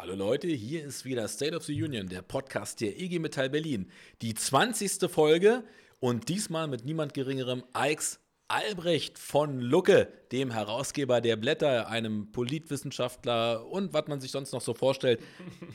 Hallo Leute, hier ist wieder State of the Union, der Podcast der IG Metall Berlin. Die 20. Folge und diesmal mit niemand geringerem Eix Albrecht von Lucke, dem Herausgeber der Blätter, einem Politwissenschaftler und was man sich sonst noch so vorstellt.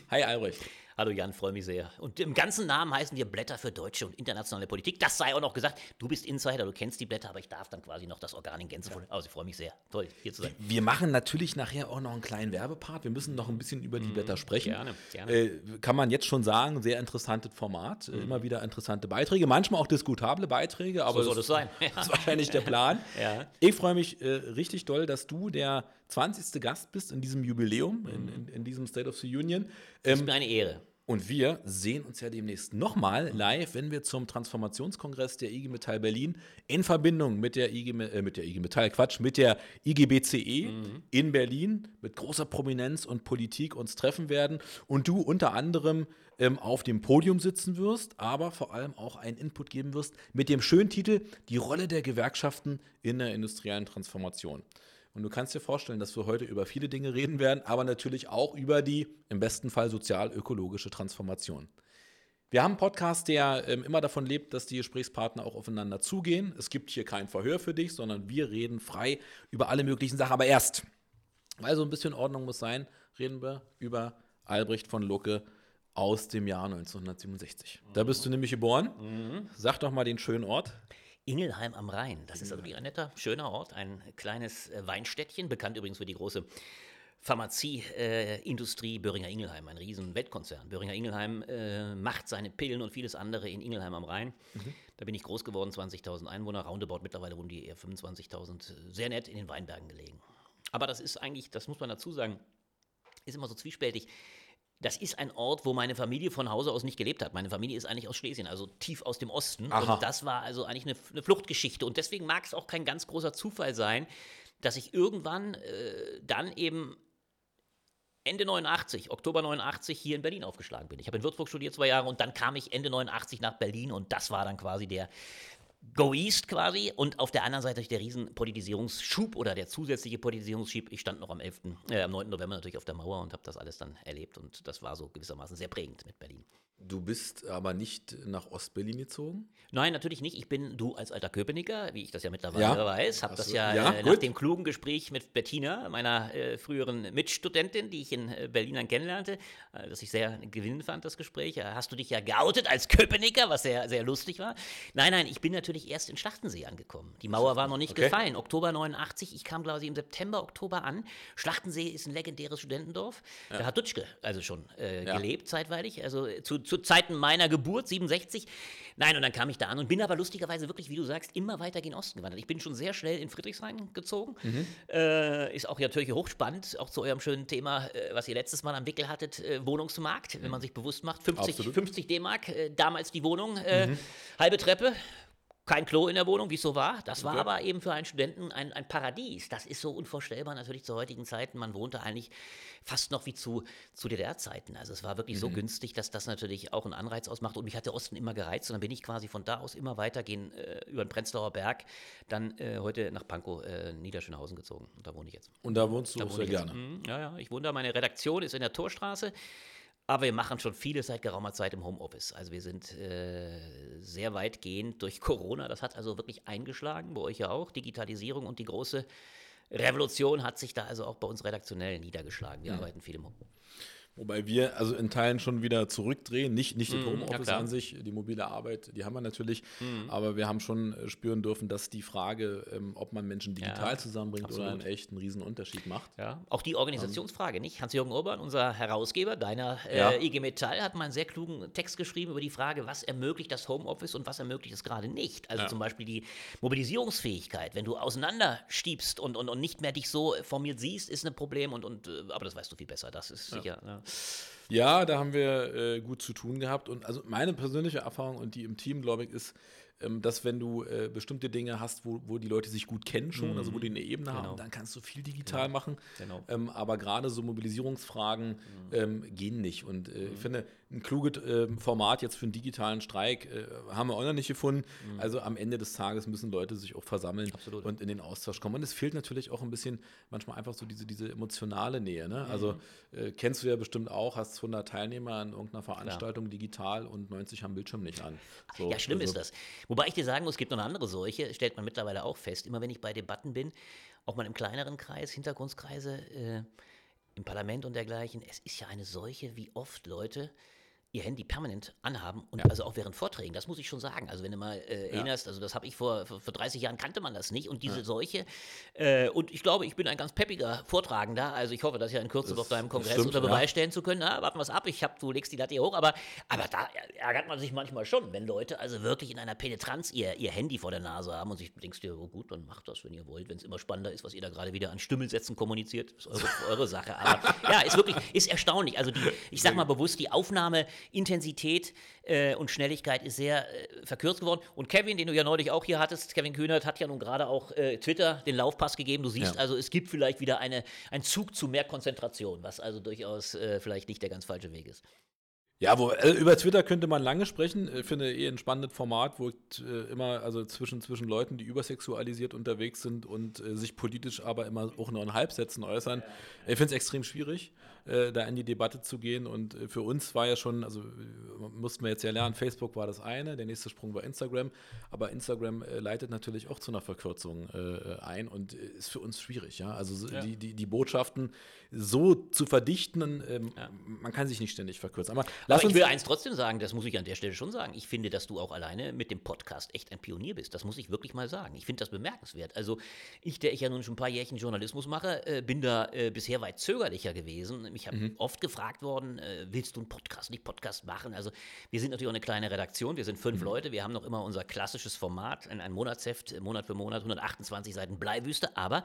Hi Albrecht. Hallo Jan, freue mich sehr. Und im ganzen Namen heißen wir Blätter für deutsche und internationale Politik. Das sei auch noch gesagt. Du bist Insider, du kennst die Blätter, aber ich darf dann quasi noch das Organ in Gänze ja. Also ich freue mich sehr. Toll, hier zu sein. Wir machen natürlich nachher auch noch einen kleinen Werbepart. Wir müssen noch ein bisschen über die mhm, Blätter sprechen. Gerne, gerne. Äh, kann man jetzt schon sagen, sehr interessantes Format. Mhm. Immer wieder interessante Beiträge, manchmal auch diskutable Beiträge, aber so soll es sein. Das ist wahrscheinlich der Plan. ja. Ich freue mich äh, richtig doll, dass du der 20. Gast bist in diesem Jubiläum, mhm. in, in, in, diesem State of the Union. Ähm, ist mir eine Ehre. Und wir sehen uns ja demnächst nochmal live, wenn wir zum Transformationskongress der IG Metall Berlin in Verbindung mit der IG, äh, mit der IG Metall, Quatsch, mit der IGBCE mhm. in Berlin mit großer Prominenz und Politik uns treffen werden und du unter anderem ähm, auf dem Podium sitzen wirst, aber vor allem auch einen Input geben wirst mit dem schönen Titel Die Rolle der Gewerkschaften in der industriellen Transformation. Und du kannst dir vorstellen, dass wir heute über viele Dinge reden werden, aber natürlich auch über die im besten Fall sozial-ökologische Transformation. Wir haben einen Podcast, der ähm, immer davon lebt, dass die Gesprächspartner auch aufeinander zugehen. Es gibt hier kein Verhör für dich, sondern wir reden frei über alle möglichen Sachen. Aber erst, weil so ein bisschen Ordnung muss sein, reden wir über Albrecht von Lucke aus dem Jahr 1967. Mhm. Da bist du nämlich geboren. Mhm. Sag doch mal den schönen Ort. Ingelheim am Rhein. Das ist also ein netter, schöner Ort, ein kleines äh, Weinstädtchen, bekannt übrigens für die große Pharmazieindustrie äh, Böhringer Ingelheim, ein riesen Weltkonzern. Böhringer Ingelheim äh, macht seine Pillen und vieles andere in Ingelheim am Rhein. Mhm. Da bin ich groß geworden, 20.000 Einwohner, roundabout mittlerweile wohnen die eher 25.000, sehr nett in den Weinbergen gelegen. Aber das ist eigentlich, das muss man dazu sagen, ist immer so zwiespältig das ist ein Ort, wo meine Familie von Hause aus nicht gelebt hat. Meine Familie ist eigentlich aus Schlesien, also tief aus dem Osten. Aha. Und das war also eigentlich eine, eine, Fluchtgeschichte. Und deswegen mag es auch kein ganz großer Zufall sein, dass ich irgendwann äh, dann eben Ende 89, Oktober 89 hier in Berlin aufgeschlagen bin. Ich habe in Würzburg studiert zwei Jahre und dann kam ich Ende 89 nach Berlin und das war dann quasi der, Go East quasi und auf der anderen Seite der riesen Politisierungsschub oder der zusätzliche Politisierungsschub. Ich stand noch am 11., äh, am 9. November natürlich auf der Mauer und habe das alles dann erlebt und das war so gewissermaßen sehr prägend mit Berlin. Du bist aber nicht nach Ostberlin gezogen? Nein, natürlich nicht. Ich bin, du als alter Köpenicker, wie ich das ja mittlerweile ja. weiß, habe das ja, ja äh, nach dem klugen Gespräch mit Bettina, meiner äh, früheren Mitstudentin, die ich in äh, Berlin dann kennenlernte, äh, das ich sehr gewinnend fand, das Gespräch. Äh, hast du dich ja geoutet als Köpenicker, was sehr, sehr lustig war. Nein, nein, ich bin natürlich erst in Schlachtensee angekommen. Die Mauer war noch nicht okay. gefallen. Oktober 89, ich kam, glaube ich, im September, Oktober an. Schlachtensee ist ein legendäres Studentendorf. Ja. Da hat Dutschke also schon äh, gelebt, zeitweilig. Also zu zu Zeiten meiner Geburt, 67. Nein, und dann kam ich da an und bin aber lustigerweise wirklich, wie du sagst, immer weiter gen Osten gewandert. Ich bin schon sehr schnell in Friedrichshain gezogen. Mhm. Äh, ist auch ja natürlich hochspannend, auch zu eurem schönen Thema, äh, was ihr letztes Mal am Wickel hattet, äh, Wohnungsmarkt, mhm. wenn man sich bewusst macht. 50, 50 D-Mark, äh, damals die Wohnung, äh, mhm. halbe Treppe, kein Klo in der Wohnung, wie es so war. Das war okay. aber eben für einen Studenten ein, ein Paradies. Das ist so unvorstellbar natürlich zu heutigen Zeiten. Man wohnte eigentlich fast noch wie zu, zu DDR-Zeiten. Also es war wirklich mhm. so günstig, dass das natürlich auch einen Anreiz ausmacht. Und mich hat der Osten immer gereizt. Und dann bin ich quasi von da aus immer weitergehen äh, über den Prenzlauer Berg, dann äh, heute nach Pankow, äh, Niederschönhausen gezogen. Und da wohne ich jetzt. Und da wohnst du da auch sehr gerne? Mhm, ja, ja. Ich wohne da. Meine Redaktion ist in der Torstraße. Aber wir machen schon vieles seit geraumer Zeit im Homeoffice. Also wir sind äh, sehr weitgehend durch Corona. Das hat also wirklich eingeschlagen, bei euch ja auch. Digitalisierung und die große Revolution hat sich da also auch bei uns redaktionell niedergeschlagen. Wir ja. arbeiten viel im Homeoffice. Wobei wir also in Teilen schon wieder zurückdrehen. Nicht, nicht das mm, Homeoffice ja an sich, die mobile Arbeit, die haben wir natürlich. Mm. Aber wir haben schon äh, spüren dürfen, dass die Frage, ähm, ob man Menschen digital ja, zusammenbringt absolut. oder einen echten Riesenunterschied macht. Ja, auch die Organisationsfrage, nicht? Hans-Jürgen Urban, unser Herausgeber deiner äh, ja. IG Metall, hat mal einen sehr klugen Text geschrieben über die Frage, was ermöglicht das Homeoffice und was ermöglicht es gerade nicht. Also zum Beispiel die Mobilisierungsfähigkeit. Wenn du auseinanderstiebst und, und, und nicht mehr dich so formiert siehst, ist ein Problem. Und, und, äh, aber das weißt du viel besser. Das ist sicher. Ja, da haben wir äh, gut zu tun gehabt. Und also meine persönliche Erfahrung und die im Team, glaube ich, ist, ähm, dass wenn du äh, bestimmte Dinge hast, wo, wo die Leute sich gut kennen schon, also wo die eine Ebene Genau. haben, dann kannst du viel digital machen. Genau. Ähm, aber gerade so Mobilisierungsfragen Mhm. ähm, gehen nicht. Und äh, ich finde, ein kluges ähm, Format jetzt für einen digitalen Streik äh, haben wir auch noch nicht gefunden. Also am Ende des Tages müssen Leute sich auch versammeln Mhm. Absolut. und in den Austausch kommen. Und es fehlt natürlich auch ein bisschen manchmal einfach so diese, diese emotionale Nähe. Ne? Also Mhm. äh, kennst du ja bestimmt auch, hast 100 Teilnehmer an irgendeiner Veranstaltung digital und 90 haben Bildschirm nicht an. So, Ja, schlimm also, ist das. Wobei ich dir sagen muss, es gibt noch eine andere Seuche, stellt man mittlerweile auch fest. Immer wenn ich bei Debatten bin, auch mal im kleineren Kreis, Hintergrundskreise, äh, im Parlament und dergleichen, es ist ja eine Seuche, wie oft Leute ihr Handy permanent anhaben und also auch während Vorträgen, das muss ich schon sagen. Also wenn du mal äh, erinnerst, also das habe ich vor, vor, vor 30 Jahren kannte man das nicht und diese Seuche äh, und ich glaube, ich bin ein ganz peppiger Vortragender, also ich hoffe, dass ja in Kürze Das- auf deinem das Kongress stimmt, unter ja. Beweis stellen zu können. Na, warten wir es ab, ich hab, du legst die Latte hier hoch, aber, aber da ärgert man sich manchmal schon, wenn Leute also wirklich in einer Penetranz ihr, ihr Handy vor der Nase haben und sich denkst dir, oh gut, dann macht das, wenn ihr wollt, wenn es immer spannender ist, was ihr da gerade wieder an Stümmelsätzen kommuniziert, ist eure, eure Sache. Aber ja, ist wirklich, ist erstaunlich. Also die, ich sag mal bewusst, die Aufnahmeintensität äh, und Schnelligkeit ist sehr äh, verkürzt geworden. Und Kevin, den du ja neulich auch hier hattest, Kevin Kühnert, hat ja nun gerade auch äh, Twitter den Laufpass gegeben. Du siehst Ja. also, es gibt vielleicht wieder eine, einen Zug zu mehr Konzentration, was also durchaus äh, vielleicht nicht der ganz falsche Weg ist. Ja, wo, äh, über Twitter könnte man lange sprechen. Ich finde eh ein spannendes Format, wo äh, immer, also zwischen, zwischen Leuten, die übersexualisiert unterwegs sind und äh, sich politisch aber immer auch nur in Halbsätzen äußern. Ich finde es extrem schwierig, äh, da in die Debatte zu gehen. Und äh, für uns war ja schon, also mussten wir jetzt ja lernen, Facebook war das eine, der nächste Sprung war Instagram. Aber Instagram äh, leitet natürlich auch zu einer Verkürzung äh, ein und ist für uns schwierig, ja. Also so die, die, die Botschaften so zu verdichten, ähm, man kann sich nicht ständig verkürzen. Aber lass Aber ich uns will eins trotzdem sagen, das muss ich an der Stelle schon sagen. Ich finde, dass du auch alleine mit dem Podcast echt ein Pionier bist. Das muss ich wirklich mal sagen. Ich finde das bemerkenswert. Also ich, der ich ja nun schon ein paar Jährchen Journalismus mache, äh, bin da äh, bisher weit zögerlicher gewesen. Ich habe oft gefragt worden, äh, willst du einen Podcast, nicht Podcast machen? Also wir sind natürlich auch eine kleine Redaktion. Wir sind fünf Leute. Wir haben noch immer unser klassisches Format, ein, ein Monatsheft, äh, Monat für Monat, 128 Seiten Bleiwüste. Aber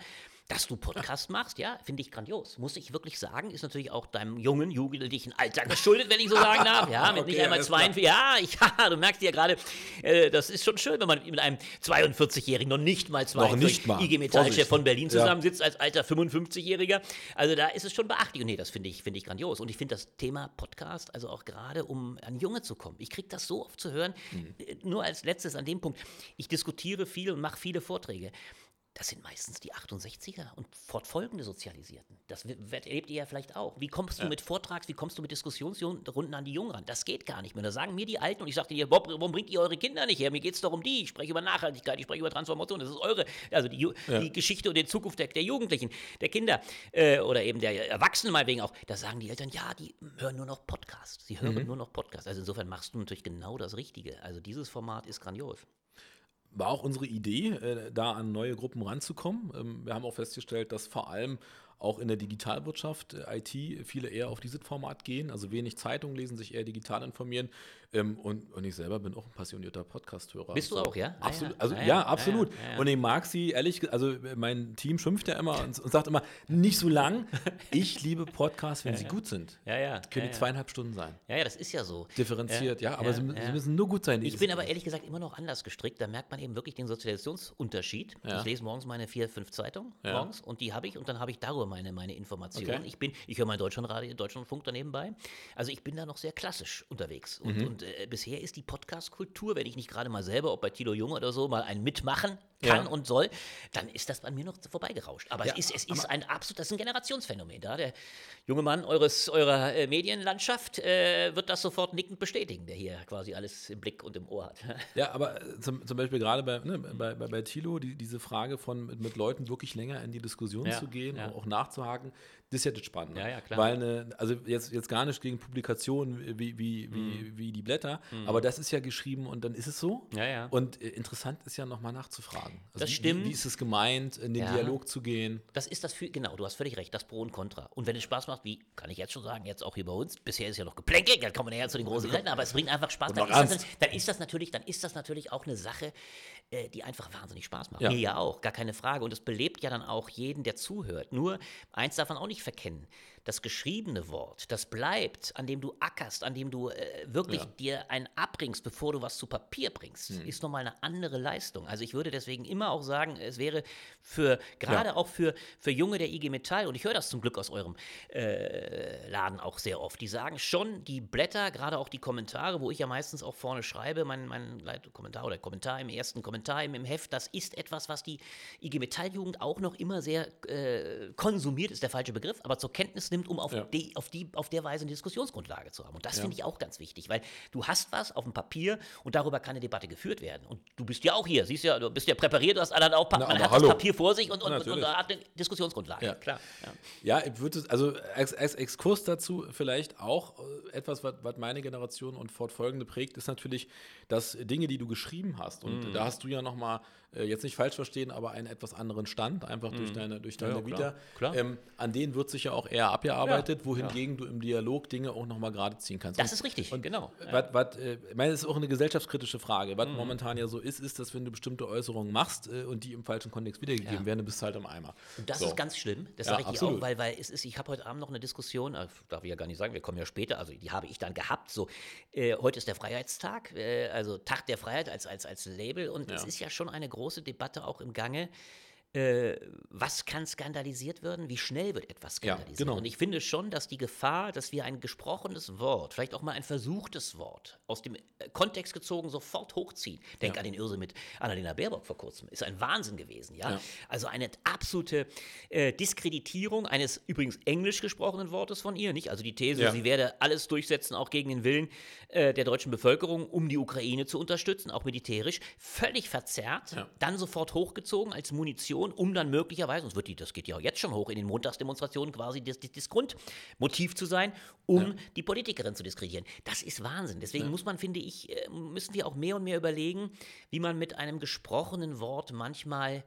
dass du Podcast machst, ja, finde ich grandios. Muss ich wirklich sagen, ist natürlich auch deinem jungen, jugendlichen Alter geschuldet, wenn ich so sagen darf. Ja, mit nicht Okay, einmal alles klar. 42. Ja, ich, ja, du merkst ja gerade, äh, das ist schon schön, wenn man mit einem 42-Jährigen noch nicht mal 42 nicht mal. IG Metallchef von Berlin Ja. zusammensitzt als alter 55-Jähriger. Also da ist es schon beachtlich. Und nee, das finde ich, finde ich grandios. Und ich finde das Thema Podcast, also auch gerade um an Junge zu kommen. Ich kriege das so oft zu hören. Mhm. Äh, Nur als letztes an dem Punkt. Ich diskutiere viel und mache viele Vorträge. Das sind meistens die 68er und fortfolgende Sozialisierten. Das erlebt ihr ja vielleicht auch. Wie kommst du mit Vortrags, wie kommst du mit Diskussionsrunden an die Jungen ran? Das geht gar nicht mehr. Da sagen mir die Alten und ich sagte dir, Bob, warum bringt ihr eure Kinder nicht her? Mir geht es doch um die. Ich spreche über Nachhaltigkeit, ich spreche über Transformation. Das ist eure, also die, Ju- die Geschichte und die Zukunft der, der Jugendlichen, der Kinder äh, oder eben der Erwachsenen meinetwegen auch. Da sagen die Eltern, ja, die hören nur noch Podcasts. Sie hören nur noch Podcasts. Also insofern machst du natürlich genau das Richtige. Also dieses Format ist grandios. War auch unsere Idee, äh, da an neue Gruppen ranzukommen. Ähm, wir haben auch festgestellt, dass vor allem auch in der Digitalwirtschaft, äh, IT, viele eher auf dieses Format gehen, also wenig Zeitung lesen, sich eher digital informieren. Ähm, und, und ich selber bin auch ein passionierter Podcast-Hörer. Bist du auch, ja? Ah, Absolut. ja. Also, Ah, ja, ja. Ah, absolut. ja. Ja. Und ich mag sie, ehrlich gesagt, also äh, mein Team schimpft ja immer und, und sagt immer, nicht so lang. Ich liebe Podcasts, wenn sie gut sind. Ja, ja. Können ja, die zweieinhalb Stunden sein. Ja, ja, das ist ja so. Differenziert, ja, aber sie, sie müssen nur gut sein. Ich bin aber ehrlich gesagt immer noch anders gestrickt. Da merkt man eben wirklich den Sozialisationsunterschied. Ich lese morgens meine vier, fünf Zeitungen morgens und die habe ich und dann habe ich darüber meine, meine Informationen. Okay. Ich bin, ich höre mein Deutschlandradio, Deutschlandfunk daneben bei. Also ich bin da noch sehr klassisch unterwegs. Und, Mhm. und äh, bisher ist die Podcast-Kultur, wenn ich nicht gerade mal selber, ob bei Tilo Jung oder so, mal ein Mitmachen kann Ja. und soll, dann ist das bei mir noch vorbeigerauscht. Aber Ja, es ist, es ist ein absolut, das ist ein Generationsphänomen. Da der junge Mann eures, eurer äh, Medienlandschaft äh, wird das sofort nickend bestätigen, der hier quasi alles im Blick und im Ohr hat. Ja, aber äh, zum, zum Beispiel gerade bei, ne, bei, bei, bei Thilo, die, diese Frage von mit, mit Leuten wirklich länger in die Diskussion Ja, zu gehen, ja. auch nachzuhaken, das ist ja das Spannende. Ja, ja, klar. Weil eine, also jetzt, jetzt gar nicht gegen Publikationen wie, wie, wie, Mhm. wie die Blätter, aber das ist ja geschrieben und dann ist es so. Ja, ja. Und äh, interessant ist ja nochmal nachzufragen. Also Das wie, stimmt. Wie, wie ist es gemeint, in den Ja. Dialog zu gehen? Das ist das für, genau, du hast völlig recht, das Pro und Contra. Und wenn es Spaß macht, wie kann ich jetzt schon sagen, jetzt auch hier bei uns, bisher ist ja noch Geplänkel, dann kommen wir näher zu den großen Rennen, aber es bringt einfach Spaß. Dann ist, das, dann, ist das natürlich, dann ist das natürlich auch eine Sache, äh, die einfach wahnsinnig Spaß macht. Ja. Mir ja auch, gar keine Frage. Und es belebt ja dann auch jeden, der zuhört. Nur eins darf man auch nicht verkennen. Das geschriebene Wort, das bleibt, an dem du ackerst, an dem du äh, wirklich Ja. dir einen abbringst, bevor du was zu Papier bringst, ist nochmal eine andere Leistung. Also ich würde deswegen immer auch sagen, es wäre für, gerade Ja. auch für, für Junge der IG Metall, und ich höre das zum Glück aus eurem äh, Laden auch sehr oft, die sagen schon, die Blätter, gerade auch die Kommentare, wo ich ja meistens auch vorne schreibe, mein, mein Kommentar oder Kommentar im ersten Kommentar im, im Heft, das ist etwas, was die IG Metalljugend auch noch immer sehr äh, konsumiert, ist der falsche Begriff, aber zur Kenntnis nimmt, um auf, Ja. die, auf, die, auf der Weise eine Diskussionsgrundlage zu haben. Und das finde ich auch ganz wichtig, weil du hast was auf dem Papier und darüber kann eine Debatte geführt werden. Und du bist ja auch hier, siehst ja, du bist ja präpariert, du hast dann auch, Na, man hat hallo. das Papier vor sich und, und, und, und hat eine Diskussionsgrundlage. Ja. Klar. Ja. Ja, würde also als, als Exkurs dazu vielleicht auch äh, etwas, was, was meine Generation und fortfolgende prägt, ist natürlich, dass Dinge, die du geschrieben hast, und da hast du ja nochmal, äh, jetzt nicht falsch verstehen, aber einen etwas anderen Stand, einfach durch deine, durch deine ja, klar, Vita, klar. Ähm, an denen wird sich ja auch eher abgearbeitet, wohingegen du im Dialog Dinge auch nochmal gerade ziehen kannst. Das Und- ist richtig, und genau. Was, was, äh, ich meine, das ist auch eine gesellschaftskritische Frage. Was momentan ja so ist, ist, dass wenn du bestimmte Äußerungen machst äh, und die im falschen Kontext wiedergegeben Ja. werden, dann bist du halt im Eimer. Und das So. ist ganz schlimm, das Ja, sage ich dir absolut. auch, weil, weil es ist, ich habe heute Abend noch eine Diskussion, äh, darf ich ja gar nicht sagen, wir kommen ja später, also die habe ich dann gehabt, so, äh, heute ist der Freiheitstag, äh, also Tag der Freiheit als, als, als Label und es Ja. ist ja schon eine große Debatte auch im Gange, äh, was kann skandalisiert werden, wie schnell wird etwas Ja, skandalisiert. genau. Und ich finde schon, dass die Gefahr, dass wir ein gesprochenes Wort, vielleicht auch mal ein versuchtes Wort, aus dem äh, Kontext gezogen sofort hochziehen. Denk an den Irrsinn mit Annalena Baerbock vor kurzem. Ist ein Wahnsinn gewesen, ja. Ja. Also eine absolute äh, Diskreditierung eines übrigens englisch gesprochenen Wortes von ihr, nicht? Also die These, Ja. sie werde alles durchsetzen, auch gegen den Willen äh, der deutschen Bevölkerung, um die Ukraine zu unterstützen, auch militärisch, völlig verzerrt, Ja. dann sofort hochgezogen als Munition, um dann möglicherweise, und es wird die, das geht ja auch jetzt schon hoch in den Montagsdemonstrationen quasi das, das, das Grundmotiv zu sein, um die Politikerin zu diskreditieren. Das ist Wahnsinn. Deswegen muss man, finde ich, äh, müssen wir auch mehr und mehr überlegen, wie man mit einem gesprochenen Wort manchmal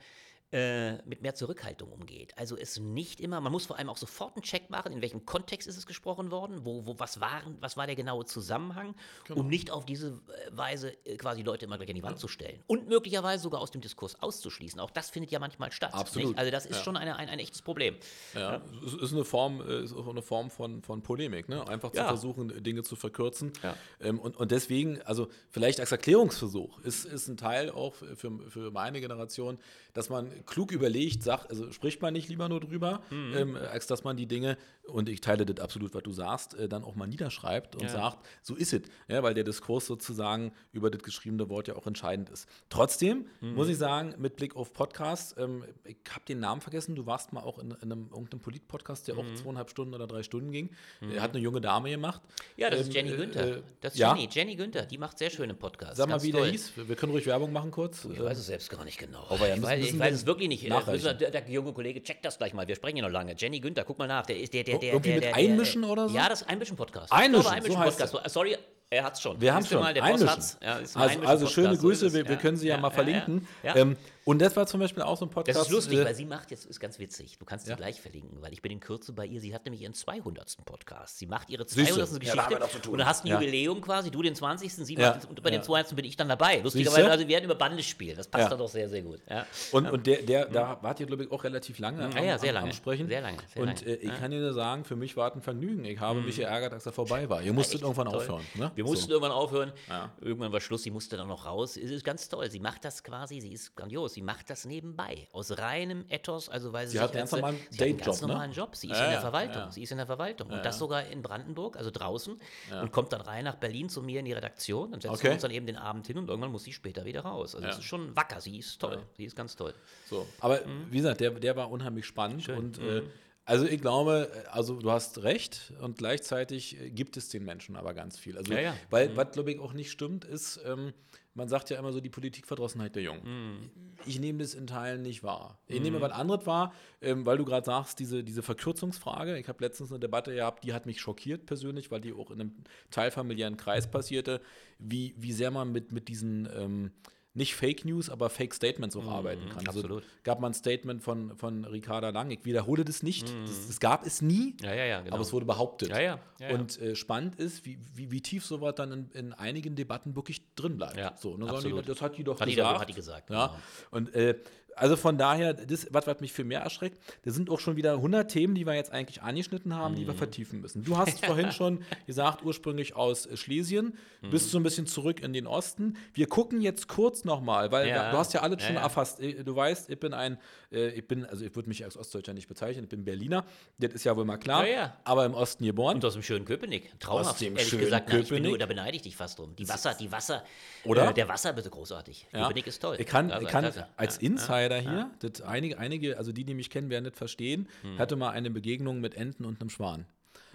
äh, mit mehr Zurückhaltung umgeht. Also es nicht immer, man muss vor allem auch sofort einen Check machen, in welchem Kontext ist es gesprochen worden, wo, wo was, waren, was war der genaue Zusammenhang, Genau. um nicht auf diese äh, Weise äh, quasi Leute immer gleich an die Wand zu stellen. Und möglicherweise sogar aus dem Diskurs auszuschließen. Auch das findet ja manchmal statt. Absolut. Nicht? Also das ist Ja. schon eine, ein, ein echtes Problem. Ja, es ist eine Form, ist auch eine Form von, von Polemik, ne? Einfach zu Ja. versuchen, Dinge zu verkürzen. Ja. Ähm, und, und deswegen, also vielleicht als Erklärungsversuch ist, ist ein Teil auch für, für meine Generation, dass man klug überlegt, sagt, also spricht man nicht lieber nur drüber, Mhm. ähm, als dass man die Dinge, und ich teile das absolut, was du sagst, äh, dann auch mal niederschreibt und Ja. sagt, so ist es, ja, weil der Diskurs sozusagen über das geschriebene Wort ja auch entscheidend ist. Trotzdem Mhm. muss ich sagen, mit Blick auf Podcasts, ähm, ich habe den Namen vergessen, du warst mal auch in, in einem irgendeinem Polit-Podcast, der Mhm. auch zweieinhalb Stunden oder drei Stunden ging. Er hat eine junge Dame gemacht. Ja, das Ähm, ist Jenny äh, Günther. äh, das ist? Jenny, Jenny Günther, die macht sehr schöne Podcasts. Sag mal, wie der toll. hieß. Wir können ruhig Werbung machen kurz. Ich weiß es selbst gar nicht genau. Aber ja, ich weiß, ich weiß es wirklich nicht. Äh, müssen Der, der junge Kollege checkt das gleich mal. Wir sprechen hier noch lange. Jenny Günther, guck mal nach. Der ist der, der, der, Irgendwie der, mit der, Einmischen oder so? Ja, das Einmischen-Podcast. Einmischen, glaube, so heißt Einmischen-Podcast. Sorry, er hat's schon. Wir haben schon. Mal, der Boss Einmischen. hat's. Ja, also, also schöne Grüße, wir, wir können sie ja, mal verlinken. Ja, Ähm, und das war zum Beispiel auch so ein Podcast. Das ist lustig, äh, weil sie macht jetzt, ist ganz witzig, du kannst sie Ja. gleich verlinken, weil ich bin in Kürze bei ihr, sie hat nämlich ihren 200. Podcast. Sie macht ihre Siehst du? 200. Ja, da Geschichte tun. und dann hast du ein Ja. Jubiläum quasi, du den 20. Sie Ja. macht, und bei Ja. den 200. bin ich dann dabei. Lustigerweise, also wir werden über Bande spielen, das passt Ja. dann doch sehr, sehr gut. Ja. Und, und der, der, da wart ihr, glaube ich, auch relativ lange am, Ja, ja, sehr lange. am Sprechen. Sehr lange, sehr und lange. äh, ich Ja. kann dir nur sagen, für mich war es ein Vergnügen. Ich habe mich geärgert, als er vorbei war. Ihr musstet irgendwann toll. aufhören. Ne? Wir So. mussten irgendwann aufhören. Ja. Irgendwann war Schluss, sie musste dann noch raus. Es ist ganz toll. Sie macht das quasi, sie ist grandios. Sie macht das nebenbei. Aus reinem Ethos, also weil sie, Sie sich hat einen ganz als- normalen sie hat einen ganz ne? normalen Job. Sie ist Ja, in der Verwaltung. ja. Sie ist in der Verwaltung. Und Ja, das ja. sogar in Brandenburg, also draußen. Und kommt dann rein nach Berlin zu mir in die Redaktion. Dann setzen Okay. uns dann eben den Abend hin und irgendwann muss sie später wieder raus. Also es ist schon wacker. Sie ist toll. Sie ist ganz toll. So. Aber Mhm. wie gesagt, der, der war unheimlich spannend. Und äh, also ich glaube, also du hast recht und gleichzeitig äh, gibt es den Menschen aber ganz viel. Also, Ja, ja. Weil, was glaube ich auch nicht stimmt, ist, ähm, man sagt ja immer so die Politikverdrossenheit der Jungen. Ich nehme das in Teilen nicht wahr. Ich nehme was anderes wahr, ähm, weil du gerade sagst, diese, diese Verkürzungsfrage. Ich habe letztens eine Debatte gehabt, die hat mich schockiert persönlich, weil die auch in einem teilfamiliären Kreis passierte, wie, wie sehr man mit, mit diesen ähm, nicht Fake News, aber Fake Statements auch arbeiten kann. Also absolut. gab mal ein Statement von, von Ricarda Lang. Ich wiederhole das nicht. Das, das gab es nie, Ja, ja, ja, genau. aber es wurde behauptet. Ja, ja, ja. Und äh, spannend ist, wie, wie, wie tief sowas dann in, in einigen Debatten wirklich drin bleibt. Ja, so, dann sagen die, absolut. das hat die doch Hat die gesagt. doch- hat die gesagt, Ja. genau. Und, äh, Also von daher, das, was, was mich viel mehr erschreckt, da sind auch schon wieder 100 Themen, die wir jetzt eigentlich angeschnitten haben, die wir vertiefen müssen. Du hast vorhin schon gesagt, ursprünglich aus äh, Schlesien, bist so ein bisschen zurück in den Osten. Wir gucken jetzt kurz nochmal, weil Ja. du hast ja alles schon ja. erfasst. Äh, Du weißt, ich bin ein, äh, ich bin, also ich würde mich als Ostdeutscher nicht bezeichnen, ich bin Berliner, das ist ja wohl mal klar, aber im Osten geboren. Und aus dem schönen Köpenick. Traumhaft, Aus dem ehrlich schönen gesagt. Na, ich bin Köpenick. nur, da beneide ich dich fast drum. Die Wasser, die Wasser. Oder? Äh, der Wasser bitte großartig. Köpenick ist toll. Ich kann, ich kann als Ja, Insider hier, das einige, einige, also die, die mich kennen, werden das verstehen, Hm. hatte mal eine Begegnung mit Enten und einem Schwan.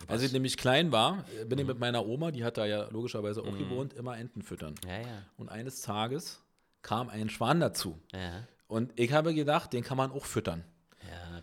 Als ich nämlich klein war, äh, bin Hm. ich mit meiner Oma, die hat da ja logischerweise auch gewohnt, immer Enten füttern. Ja, ja. Und eines Tages kam ein Schwan dazu. Ja. Und ich habe gedacht, den kann man auch füttern.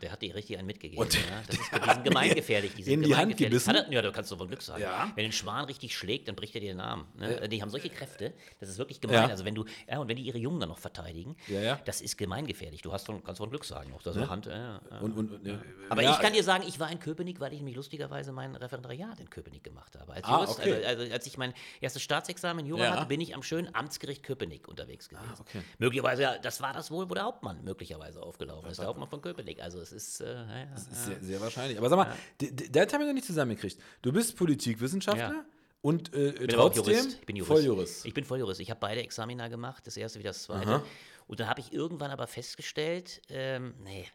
Ja, der hat dir richtig einen mitgegeben. Und ja. Das ist, die sind gemeingefährlich. Die sind in die Hand gebissen? Er, ja, da kannst du von Glück sagen. Ja. Wenn ein Schwan richtig schlägt, dann bricht er dir den Arm. Ne? Die haben solche Kräfte, das ist wirklich gemein. Ja. Also wenn du, ja, und wenn die ihre Jungen dann noch verteidigen, Ja, ja. das ist gemeingefährlich. Du hast von, kannst von Glück sagen. Auch das Hand, ja, ja. Und, und, und, äh, Aber ja, ich kann dir sagen, ich war in Köpenick, weil ich mich lustigerweise mein Referendariat in Köpenick gemacht habe. Als, Ah, Jurist, okay. also, also als ich mein erstes Staatsexamen in Jura Ja. hatte, bin ich am schönen Amtsgericht Köpenick unterwegs gewesen. okay. Möglicherweise, ja, das war das wohl, wo der Hauptmann möglicherweise aufgelaufen ist, der Hauptmann von Köpenick. Also es ist, äh, ja, ja, ist sehr, sehr wahrscheinlich. Aber sag mal, d- d- das haben wir noch nicht zusammengekriegt. Du bist Politikwissenschaftler Ja. und äh, Ich bin trotzdem Jurist. Ich bin Jurist. Volljurist. Ich bin Volljurist. Ich habe beide Examina gemacht, das erste wie das zweite. Und dann habe ich irgendwann aber festgestellt, ähm, nee,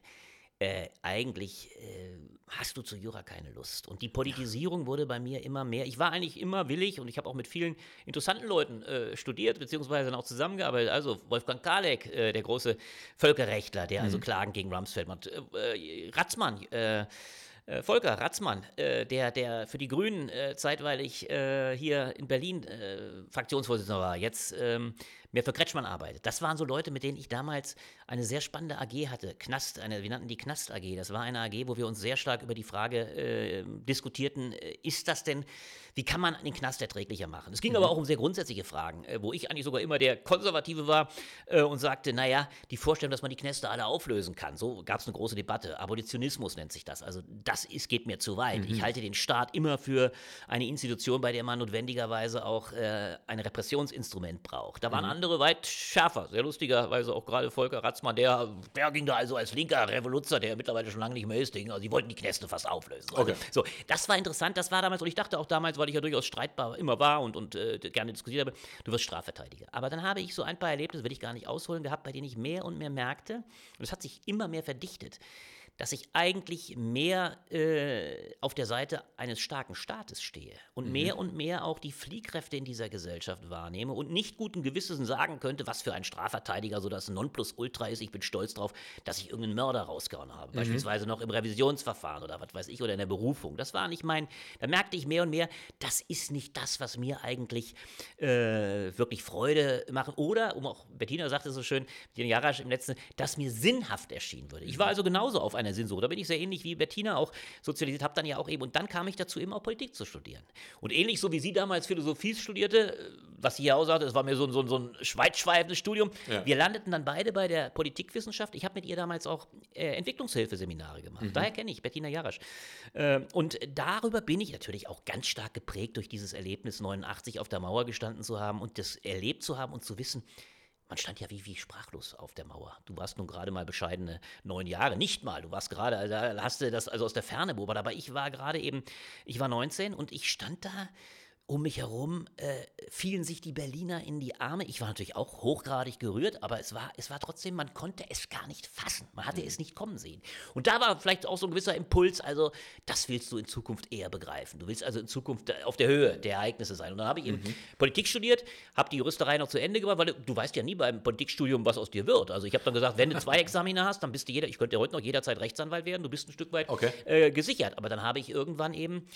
äh, eigentlich äh, hast du zu Jura keine Lust. Und die Politisierung wurde bei mir immer mehr. Ich war eigentlich immer willig und ich habe auch mit vielen interessanten Leuten äh, studiert, beziehungsweise dann auch zusammengearbeitet. Also Wolfgang Kalek, äh, der große Völkerrechtler, der also Klagen gegen Rumsfeld macht. Äh, Ratzmann, Volker Ratzmann, der, der für die Grünen zeitweilig hier in Berlin Fraktionsvorsitzender war, jetzt ähm, mehr für Kretschmann arbeitet. Das waren so Leute, mit denen ich damals eine sehr spannende AG hatte. Knast, eine, wir nannten die Knast AG. Das war eine AG, wo wir uns sehr stark über die Frage äh, diskutierten, äh, ist das denn, wie kann man den Knast erträglicher machen? Es ging aber auch um sehr grundsätzliche Fragen, äh, wo ich eigentlich sogar immer der Konservative war äh, und sagte, naja, die Vorstellung, dass man die Knäste alle auflösen kann, so gab es eine große Debatte. Abolitionismus nennt sich das. Also das ist, geht mir zu weit. Ich halte den Staat immer für eine Institution, bei der man notwendigerweise auch äh, ein Repressionsinstrument braucht. Da waren andere weit schärfer, sehr lustigerweise auch gerade Volker Ratzmann, der, der ging da also als linker Revoluzer, der mittlerweile schon lange nicht mehr ist, ging, also die wollten die Knäste fast auflösen. Also, Okay. so, das war interessant, das war damals, und ich dachte auch damals, weil ich ja durchaus streitbar immer war und, und äh, gerne diskutiert habe, du wirst Strafverteidiger. Aber dann habe ich so ein paar Erlebnisse, will ich gar nicht ausholen, gehabt, bei denen ich mehr und mehr merkte, und es hat sich immer mehr verdichtet, dass ich eigentlich mehr äh, auf der Seite eines starken Staates stehe und mehr und mehr auch die Fliehkräfte in dieser Gesellschaft wahrnehme und nicht guten Gewissens sagen könnte, was für ein Strafverteidiger so das Nonplusultra ist. Ich bin stolz darauf, dass ich irgendeinen Mörder rausgehauen habe. Beispielsweise noch im Revisionsverfahren oder was weiß ich oder in der Berufung. Das war nicht mein, da merkte ich mehr und mehr, das ist nicht das, was mir eigentlich äh, wirklich Freude machen. Oder, um auch, Bettina sagte es so schön, Bettina Jarasch im letzten, dass mir sinnhaft erschienen würde. Ich war also genauso auf einer Sinnsuche. Da bin ich sehr ähnlich wie Bettina auch sozialisiert, habe dann ja auch eben, und dann kam ich dazu, eben auch Politik zu studieren. Und ähnlich so wie sie damals Philosophie studierte, äh, was sie ja auch sagte, es war mir so, ein- so, so ein schweizschweifendes Studium. Ja. Wir landeten dann beide bei der Politikwissenschaft. Ich habe mit ihr damals auch äh, Entwicklungshilfeseminare gemacht. Daher kenne ich Bettina Jarasch. Ähm, und darüber bin ich natürlich auch ganz stark geprägt durch dieses Erlebnis, 89 auf der Mauer gestanden zu haben und das erlebt zu haben und zu wissen, man stand ja wie, wie sprachlos auf der Mauer. Du warst nun gerade mal bescheidene neun Jahre, nicht mal. Du warst gerade, also hast du das also aus der Ferne beobachtet. Aber ich war gerade eben, ich war 19 und ich stand da um mich herum äh, fielen sich die Berliner in die Arme. Ich war natürlich auch hochgradig gerührt, aber es war, es war trotzdem, man konnte es gar nicht fassen. Man hatte es nicht kommen sehen. Und da war vielleicht auch so ein gewisser Impuls, also das willst du in Zukunft eher begreifen. Du willst also in Zukunft auf der Höhe der Ereignisse sein. Und dann habe ich eben Politik studiert, habe die Juristerei noch zu Ende gemacht, weil du, du weißt ja nie beim Politikstudium, was aus dir wird. Also ich habe dann gesagt, wenn du zwei Examina hast, dann bist du jeder, ich könnte ja heute noch jederzeit Rechtsanwalt werden, du bist ein Stück weit Okay. äh, gesichert. Aber dann habe ich irgendwann eben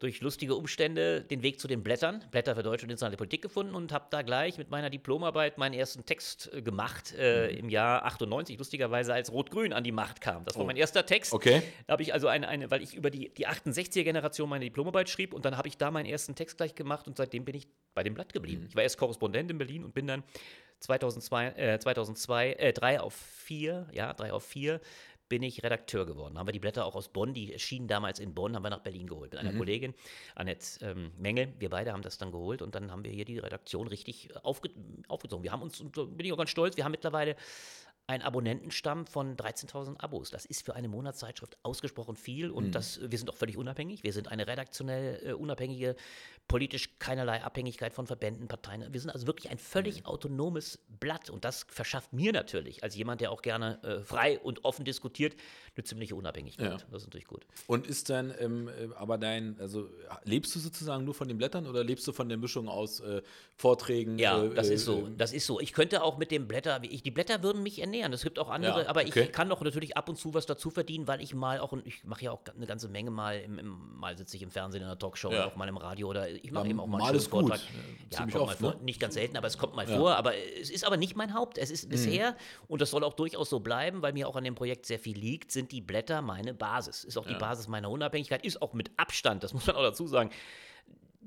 durch lustige Umstände den Weg zu den Blättern, Blätter für deutsche und internationale Politik gefunden und habe da gleich mit meiner Diplomarbeit meinen ersten Text äh, gemacht äh, im Jahr 98, lustigerweise als Rot-Grün an die Macht kam. Das war mein erster Text. Okay. Da habe ich also eine, eine, weil ich über die, die 68er-Generation meine Diplomarbeit schrieb und dann habe ich da meinen ersten Text gleich gemacht und seitdem bin ich bei dem Blatt geblieben. Ich war erst Korrespondent in Berlin und bin dann 2002, äh, 2002 äh, 3 auf 4, ja, 3 auf 4 bin ich Redakteur geworden. Haben wir die Blätter auch aus Bonn, die erschienen damals in Bonn, haben wir nach Berlin geholt. Mit einer Kollegin, Annette ähm, Mengel. Wir beide haben das dann geholt und dann haben wir hier die Redaktion richtig aufge aufgezogen. Wir haben uns, und da bin ich auch ganz stolz, wir haben mittlerweile ein Abonnentenstamm von 13.000 Abos. Das ist für eine Monatszeitschrift ausgesprochen viel und das, wir sind auch völlig unabhängig. Wir sind eine redaktionell äh, unabhängige, politisch keinerlei Abhängigkeit von Verbänden, Parteien. Wir sind also wirklich ein völlig autonomes Blatt und das verschafft mir natürlich, als jemand, der auch gerne äh, frei und offen diskutiert, eine ziemliche Unabhängigkeit. Ja. Das ist natürlich gut. Und ist dann ähm, äh, aber dein, also lebst du sozusagen nur von den Blättern oder lebst du von der Mischung aus äh, Vorträgen? Ja, äh, das äh, ist so. äh, Das ist so. Ich könnte auch mit dem Blätter, wie ich, die Blätter würden mich ernähren. Es gibt auch andere, Ja, aber okay. ich kann doch natürlich ab und zu was dazu verdienen, weil ich mal auch, ich mache ja auch eine ganze Menge mal, im, im, mal sitze ich im Fernsehen in einer Talkshow Ja. oder auch mal im Radio oder ich mache eben auch mal mal einen gut. Vortrag. Ja, ziemlich kommt oft, mal vor. ne? Nicht ganz selten, aber es kommt mal. Mhm. vor. Aber es ist aber nicht mein Haupt. Es ist bisher, und das soll auch durchaus so bleiben, weil mir auch an dem Projekt sehr viel liegt, sind die Blätter meine Basis. Ist auch die Basis meiner Unabhängigkeit, ist auch mit Abstand, das muss man auch dazu sagen,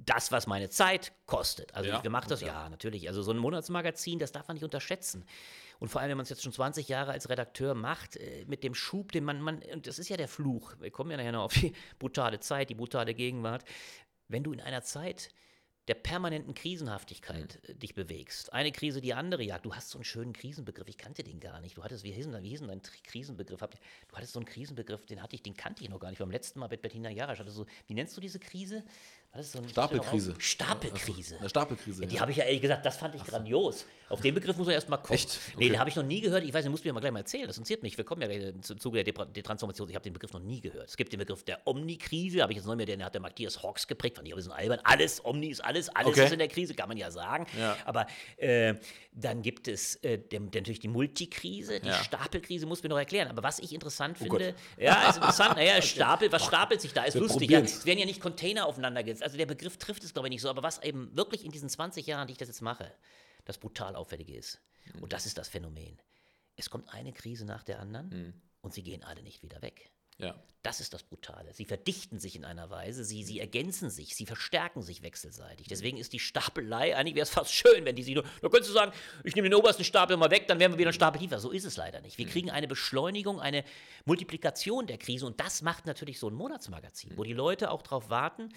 das, was meine Zeit kostet. Also Ja, ich gemacht das, ja. natürlich. Also so ein Monatsmagazin, das darf man nicht unterschätzen. Und vor allem, wenn man es jetzt schon 20 Jahre als Redakteur macht, äh, mit dem Schub, den man, man, und das ist ja der Fluch, wir kommen ja nachher noch auf die brutale Zeit, die brutale Gegenwart, wenn du in einer Zeit der permanenten Krisenhaftigkeit äh, dich bewegst. Eine Krise die andere jagt. Du hast so einen schönen Krisenbegriff, ich kannte den gar nicht. Du hattest, wie hieß denn, wie hieß denn dein Krisenbegriff? Du hattest so einen Krisenbegriff, den hatte ich, den kannte ich noch gar nicht. Beim letzten Mal mit Bettina Jarasch hatte so, wie nennst du diese Krise? War das so Stapelkrise. Stapelkrise. Eine Stapelkrise. Die ja. habe ich ja ehrlich gesagt, das fand ich grandios. Auf den Begriff muss man erst mal kommen. Echt? Nee, Okay. den habe ich noch nie gehört. Ich weiß nicht, musst du mir mal gleich mal erzählen. Das interessiert mich. Wir kommen ja gleich zum Zuge der, der Transformation. Ich habe den Begriff noch nie gehört. Es gibt den Begriff der Omnikrise, habe ich jetzt neu mehr, den hat der Matthias Hawks geprägt, fand ich ein bisschen albern. Alles, Omni ist alles, alles Okay. ist in der Krise, kann man ja sagen. Ja. Aber äh, dann gibt es äh, dem, der, natürlich die Multikrise, die Ja. Stapelkrise, muss mir noch erklären. Aber was ich interessant Oh Gott. finde, ja, ist interessant, naja, Stapel, was stapelt sich da? Ist Wir lustig. Ja, es werden ja nicht Container aufeinander gesetzt. Also der Begriff trifft es, glaube ich, nicht so. Aber was eben wirklich in diesen 20 Jahren, die ich das jetzt mache, das brutal Auffällige ist. Und das ist das Phänomen. Es kommt eine Krise nach der anderen und sie gehen alle nicht wieder weg. ja. Das ist das Brutale. Sie verdichten sich in einer Weise, sie, sie ergänzen sich, sie verstärken sich wechselseitig. Deswegen ist die Stapelei, eigentlich wäre es fast schön, wenn die sich nur, da könntest du sagen, ich nehme den obersten Stapel mal weg, dann wären wir wieder einen Stapel tiefer. So ist es leider nicht. Wir kriegen eine Beschleunigung, eine Multiplikation der Krise und das macht natürlich so ein Monatsmagazin, wo die Leute auch darauf warten,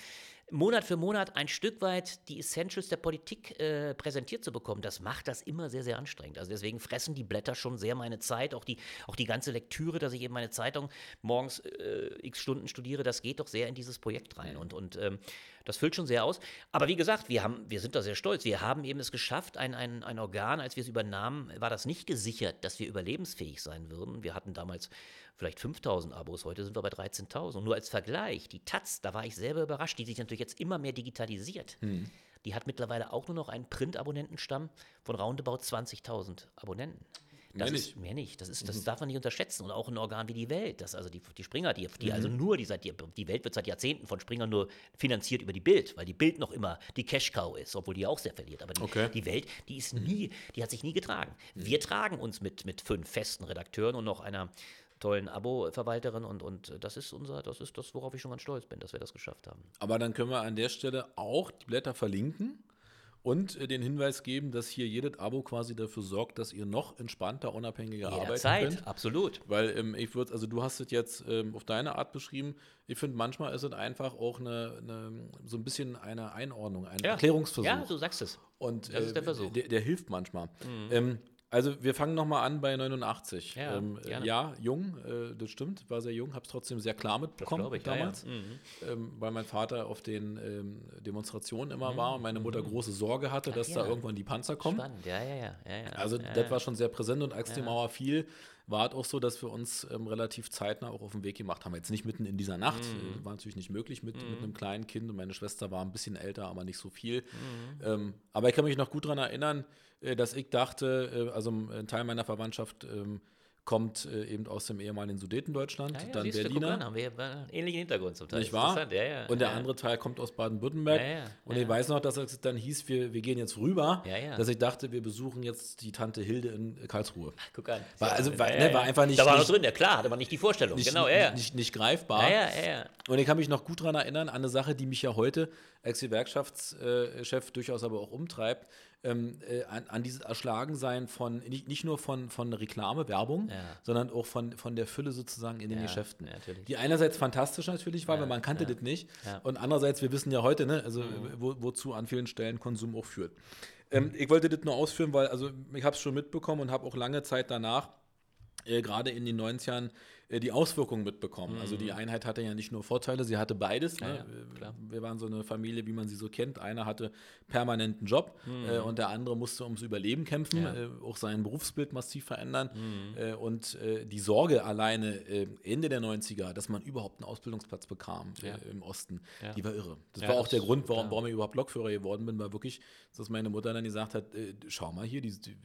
Monat für Monat ein Stück weit die Essentials der Politik äh, präsentiert zu bekommen, das macht das immer sehr, sehr anstrengend. Also deswegen fressen die Blätter schon sehr meine Zeit, auch die, auch die ganze Lektüre, dass ich eben meine Zeitung morgens äh, x Stunden studiere, das geht doch sehr in dieses Projekt rein. Und, und ähm, das füllt schon sehr aus. Aber wie gesagt, wir, haben, wir sind da sehr stolz. Wir haben eben es geschafft, ein, ein, ein Organ, als wir es übernahmen, war das nicht gesichert, dass wir überlebensfähig sein würden. Wir hatten damals vielleicht 5000 Abos, heute sind wir bei 13.000. Und nur als Vergleich, die Taz, da war ich selber überrascht, die sich natürlich jetzt immer mehr digitalisiert. Die hat mittlerweile auch nur noch einen Print-Abonnentenstamm von roundabout 20.000 Abonnenten. Das Mehr ist, nicht. Mehr nicht. Das, ist, das darf man nicht unterschätzen. Und auch ein Organ wie die Welt, das also die, die Springer, die, die also nur, die, seit, die, die Welt wird seit Jahrzehnten von Springer nur finanziert über die Bild, weil die Bild noch immer die Cash-Cow ist, obwohl die auch sehr verliert. Aber die, Okay. die Welt, die ist nie, die hat sich nie getragen. Wir tragen uns mit, mit fünf festen Redakteuren und noch einer tollen Abo-Verwalterin und, und das ist unser, das ist das, worauf ich schon ganz stolz bin, dass wir das geschafft haben. Aber dann können wir an der Stelle auch die Blätter verlinken und äh, den Hinweis geben, dass hier jedes Abo quasi dafür sorgt, dass ihr noch entspannter, unabhängiger arbeiten Jederzeit, könnt. absolut. Weil ähm, ich würde, also du hast es jetzt ähm, auf deine Art beschrieben. Ich finde, manchmal ist es einfach auch eine, eine, so ein bisschen eine Einordnung, ein Erklärungsversuch. Ja, du sagst es. Und Das ist der äh, Versuch. Mhm. Der, der hilft manchmal. Ähm, also wir fangen nochmal an bei 89. Ja, ähm, äh, ja jung, äh, das stimmt, war sehr jung, habe es trotzdem sehr klar mitbekommen ich, ja, Mhm. ja. damals, ähm, weil mein Vater auf den ähm, Demonstrationen Mhm. immer war und meine Mutter große Sorge hatte, dass da ja. irgendwann die Panzer kommen. Spannend, ja, ja, ja. ja, ja. Also ja, das war schon sehr präsent und als die Mauer fiel, war es auch so, dass wir uns ähm, relativ zeitnah auch auf den Weg gemacht haben. Jetzt nicht mitten in dieser Nacht, Mhm. äh, war natürlich nicht möglich mit, mit einem kleinen Kind und meine Schwester war ein bisschen älter, aber nicht so viel. Mhm. Ähm, aber ich kann mich noch gut daran erinnern, dass ich dachte, äh, also ein Teil meiner Verwandtschaft ähm, kommt äh, eben aus dem ehemaligen Sudetendeutschland, Ja, ja, dann du, Berliner. an, haben wir äh, einen ähnlichen Hintergrund zum Teil. Nicht wahr? Ja, und der andere Teil kommt aus Baden-Württemberg. Und ich weiß noch, dass es dann hieß, wir, wir gehen jetzt rüber, dass ich dachte, wir besuchen jetzt die Tante Hilde in Karlsruhe. Guck an. War- also, war- ne, war einfach nicht- Da war noch nicht- drin, ja klar, hatte man nicht die Vorstellung. Nicht, genau, ja, ja. nicht, nicht greifbar. Und ich kann mich noch gut daran erinnern, an eine Sache, die mich ja heute als Gewerkschaftschef durchaus aber auch umtreibt, ähm, äh, an, an dieses Erschlagensein von, nicht, nicht nur von, von Reklame, Werbung, Ja. sondern auch von, von der Fülle sozusagen in den Ja, Geschäften. Die einerseits fantastisch natürlich war, weil man kannte das nicht. Mhm. Und andererseits, wir wissen ja heute, ne, also wo, wozu an vielen Stellen Konsum auch führt. Ähm, ich wollte das nur ausführen, weil also ich habe es schon mitbekommen und habe auch lange Zeit danach äh, gerade in den 90ern äh, die Auswirkungen mitbekommen. Also die Einheit hatte ja nicht nur Vorteile, sie hatte beides. Mhm. Ja, ne? ja, Wir- waren so eine Familie, wie man sie so kennt. Einer hatte permanenten Job äh, und der andere musste ums Überleben kämpfen, Mhm. Ja. Mhm. äh, auch sein Berufsbild massiv verändern. Äh, und äh, die Sorge alleine Ende der 90er, dass man überhaupt einen Ausbildungsplatz bekam im Osten, die war irre. Das war auch das- der Grund, warum, warum ich überhaupt Lokführer geworden bin, war wirklich, dass meine Mutter dann gesagt hat, schau mal hier, die, die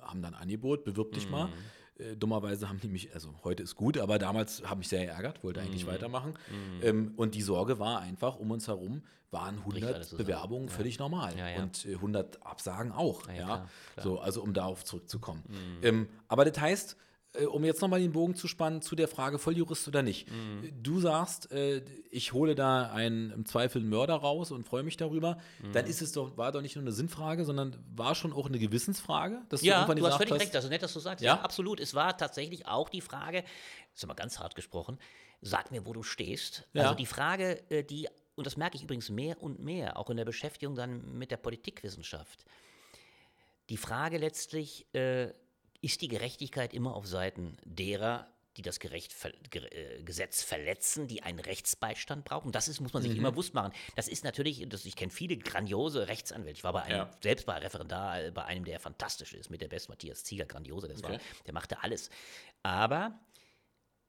haben dann ein Angebot, bewirb dich mal. Äh, dummerweise haben die mich, also heute ist gut, aber damals haben mich sehr geärgert, wollte eigentlich weitermachen. Ähm, und die Sorge war einfach, um uns herum waren 100 alles zusammen. Bewerbungen völlig normal. Ja, ja. Und äh, 100 Absagen auch. Ja, Ja, ja, klar, klar. So, also um darauf zurückzukommen. Ähm, aber das heißt, äh, um jetzt nochmal den Bogen zu spannen zu der Frage, Volljurist oder nicht. Du sagst, äh, ich hole da einen im Zweifel einen Mörder raus und freue mich darüber. Dann ist es doch, war doch nicht nur eine Sinnfrage, sondern war schon auch eine Gewissensfrage, dass Ja, irgendwann du hast völlig recht, also nett, dass du sagst. Ja? Ja? absolut. Es war tatsächlich auch die Frage, das ist mal ganz hart gesprochen, sag mir, wo du stehst. Ja. Also die Frage, äh, die, und das merke ich übrigens mehr und mehr, auch in der Beschäftigung dann mit der Politikwissenschaft. Die Frage letztlich, äh, ist die Gerechtigkeit immer auf Seiten derer, die das Gerecht, äh, Gesetz verletzen, die einen Rechtsbeistand brauchen. Das ist, muss man sich immer bewusst machen. Das ist natürlich, das, ich kenne viele grandiose Rechtsanwälte. Ich war bei einem, Ja. selbst bei Referendar, äh, bei einem, der fantastisch ist, mit der Best Matthias Zieger, grandiose, das war, Okay. der machte alles. Aber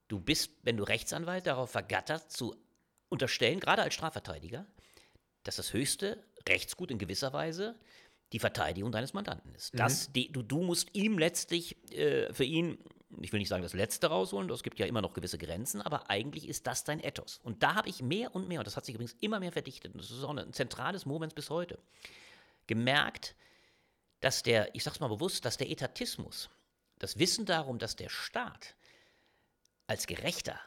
du bist, wenn du Rechtsanwalt darauf vergattert, zu unterstellen, gerade als Strafverteidiger, dass das höchste Rechtsgut in gewisser Weise die Verteidigung deines Mandanten ist. Das, die, du, du musst ihm letztlich äh, für ihn, ich will nicht sagen das Letzte rausholen, es gibt ja immer noch gewisse Grenzen, aber eigentlich ist das dein Ethos. Und da habe ich mehr und mehr, und das hat sich übrigens immer mehr verdichtet, und das ist auch ein zentrales Moment bis heute, gemerkt, dass der, ich sag's mal bewusst, dass der Etatismus, das Wissen darum, dass der Staat als gerechter,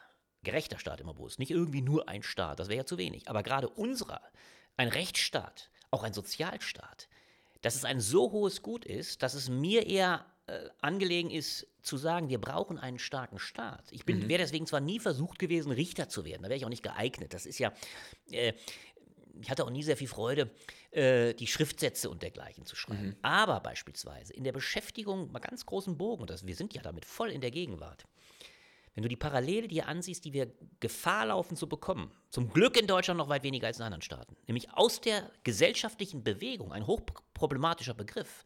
gerechter Staat immer bewusst, nicht irgendwie nur ein Staat, das wäre ja zu wenig, aber gerade unserer, ein Rechtsstaat, auch ein Sozialstaat, dass es ein so hohes Gut ist, dass es mir eher äh, angelegen ist, zu sagen, wir brauchen einen starken Staat. Ich bin, wäre deswegen zwar nie versucht gewesen, Richter zu werden, da wäre ich auch nicht geeignet. Das ist ja, äh, ich hatte auch nie sehr viel Freude, äh, die Schriftsätze und dergleichen zu schreiben. Aber beispielsweise in der Beschäftigung, mal ganz großen Bogen, und das, wir sind ja damit voll in der Gegenwart, wenn du die Parallele dir ansiehst, die wir Gefahr laufen zu bekommen, zum Glück in Deutschland noch weit weniger als in anderen Staaten, nämlich aus der gesellschaftlichen Bewegung, ein hochproblematischer Begriff,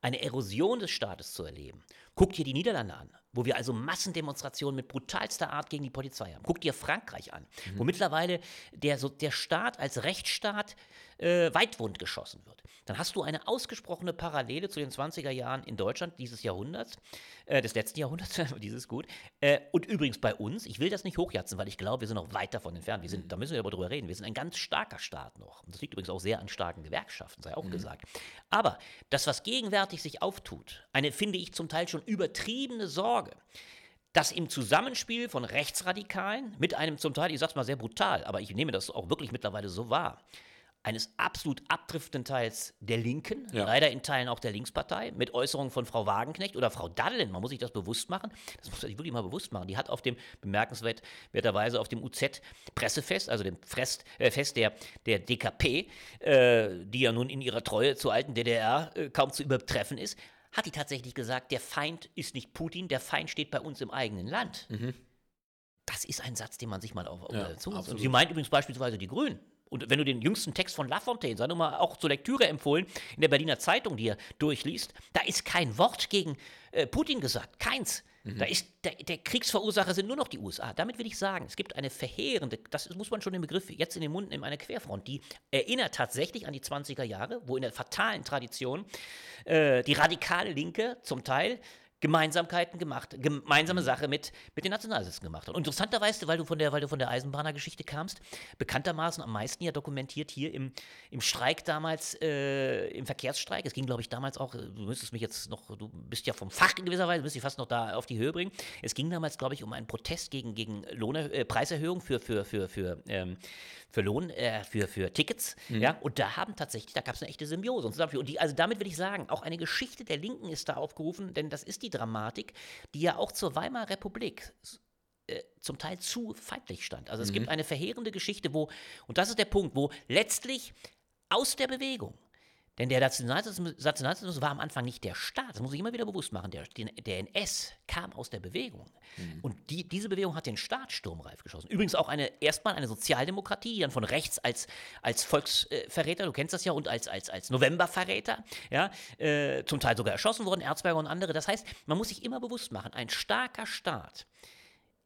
eine Erosion des Staates zu erleben. Guck dir die Niederlande an, wo wir also Massendemonstrationen mit brutalster Art gegen die Polizei haben. Guck dir Frankreich an, wo mittlerweile der, so, der Staat als Rechtsstaat äh, weitwund geschossen wird. Dann hast du eine ausgesprochene Parallele zu den 20er Jahren in Deutschland dieses Jahrhunderts, äh, des letzten Jahrhunderts, dieses gut. Äh, und übrigens bei uns, ich will das nicht hochjatzen, weil ich glaube, wir sind noch weit davon entfernt. Wir sind, da müssen wir aber drüber reden. Wir sind ein ganz starker Staat noch. Das liegt übrigens auch sehr an starken Gewerkschaften, sei auch gesagt. Aber das, was gegenwärtig sich auftut, eine, finde ich, zum Teil schon übertriebene Sorge, dass im Zusammenspiel von Rechtsradikalen mit einem zum Teil, ich sag's mal sehr brutal, aber ich nehme das auch wirklich mittlerweile so wahr, eines absolut abdriftenden Teils der Linken, Ja. leider in Teilen auch der Linkspartei, mit Äußerungen von Frau Wagenknecht oder Frau Daddeln, man muss sich das bewusst machen, das muss man sich wirklich mal bewusst machen, die hat auf dem, bemerkenswerterweise auf dem UZ-Pressefest, also dem Fest, äh, Fest der, der DKP, äh, die ja nun in ihrer Treue zur alten DDR äh, kaum zu übertreffen ist, hat die tatsächlich gesagt, der Feind ist nicht Putin, der Feind steht bei uns im eigenen Land. Das ist ein Satz, den man sich mal auf, auf Ja, der Zunge. Sie meint übrigens beispielsweise die Grünen. Und wenn du den jüngsten Text von Lafontaine, sei nur mal auch zur Lektüre empfohlen, in der Berliner Zeitung, die er durchliest, da ist kein Wort gegen äh, Putin gesagt. Keins. Da ist der, der Kriegsverursacher sind nur noch die USA. Damit will ich sagen, es gibt eine verheerende, das muss man schon den Begriff jetzt in den Mund nehmen, eine Querfront, die erinnert tatsächlich an die 20er Jahre, wo in der fatalen Tradition äh, die radikale Linke zum Teil Gemeinsamkeiten gemacht, gemeinsame Sache mit, mit den Nationalsozialisten gemacht. Und interessanterweise, weil du von der, weil du von der Eisenbahnergeschichte kamst, bekanntermaßen am meisten ja dokumentiert hier im, im Streik damals, äh, im Verkehrsstreik. Es ging, glaube ich, damals auch, du müsstest mich jetzt noch, du bist ja vom Fach in gewisser Weise, müsste ich fast noch da auf die Höhe bringen. Es ging damals, glaube ich, um einen Protest gegen, gegen Lohne, äh, Preiserhöhung für, für, für, für, ähm, für Lohn, äh, für, für Tickets. Ja, und da haben tatsächlich, da gab es eine echte Symbiose und die, also damit will ich sagen, auch eine Geschichte der Linken ist da aufgerufen, denn das ist die Dramatik, die ja auch zur Weimarer Republik äh, zum Teil zu feindlich stand. Also es gibt eine verheerende Geschichte, wo, und das ist der Punkt, wo letztlich aus der Bewegung Denn der Nationalsozialismus, war am Anfang nicht der Staat, das muss ich immer wieder bewusst machen. Der, der NS kam aus der Bewegung. Mhm. Und die, diese Bewegung hat den Staat sturmreif geschossen. Übrigens auch eine, erstmal eine Sozialdemokratie, die dann von rechts als, als Volksverräter, du kennst das ja, und als, als, als Novemberverräter, ja, äh, zum Teil sogar erschossen wurden, Erzberger und andere. Das heißt, man muss sich immer bewusst machen, ein starker Staat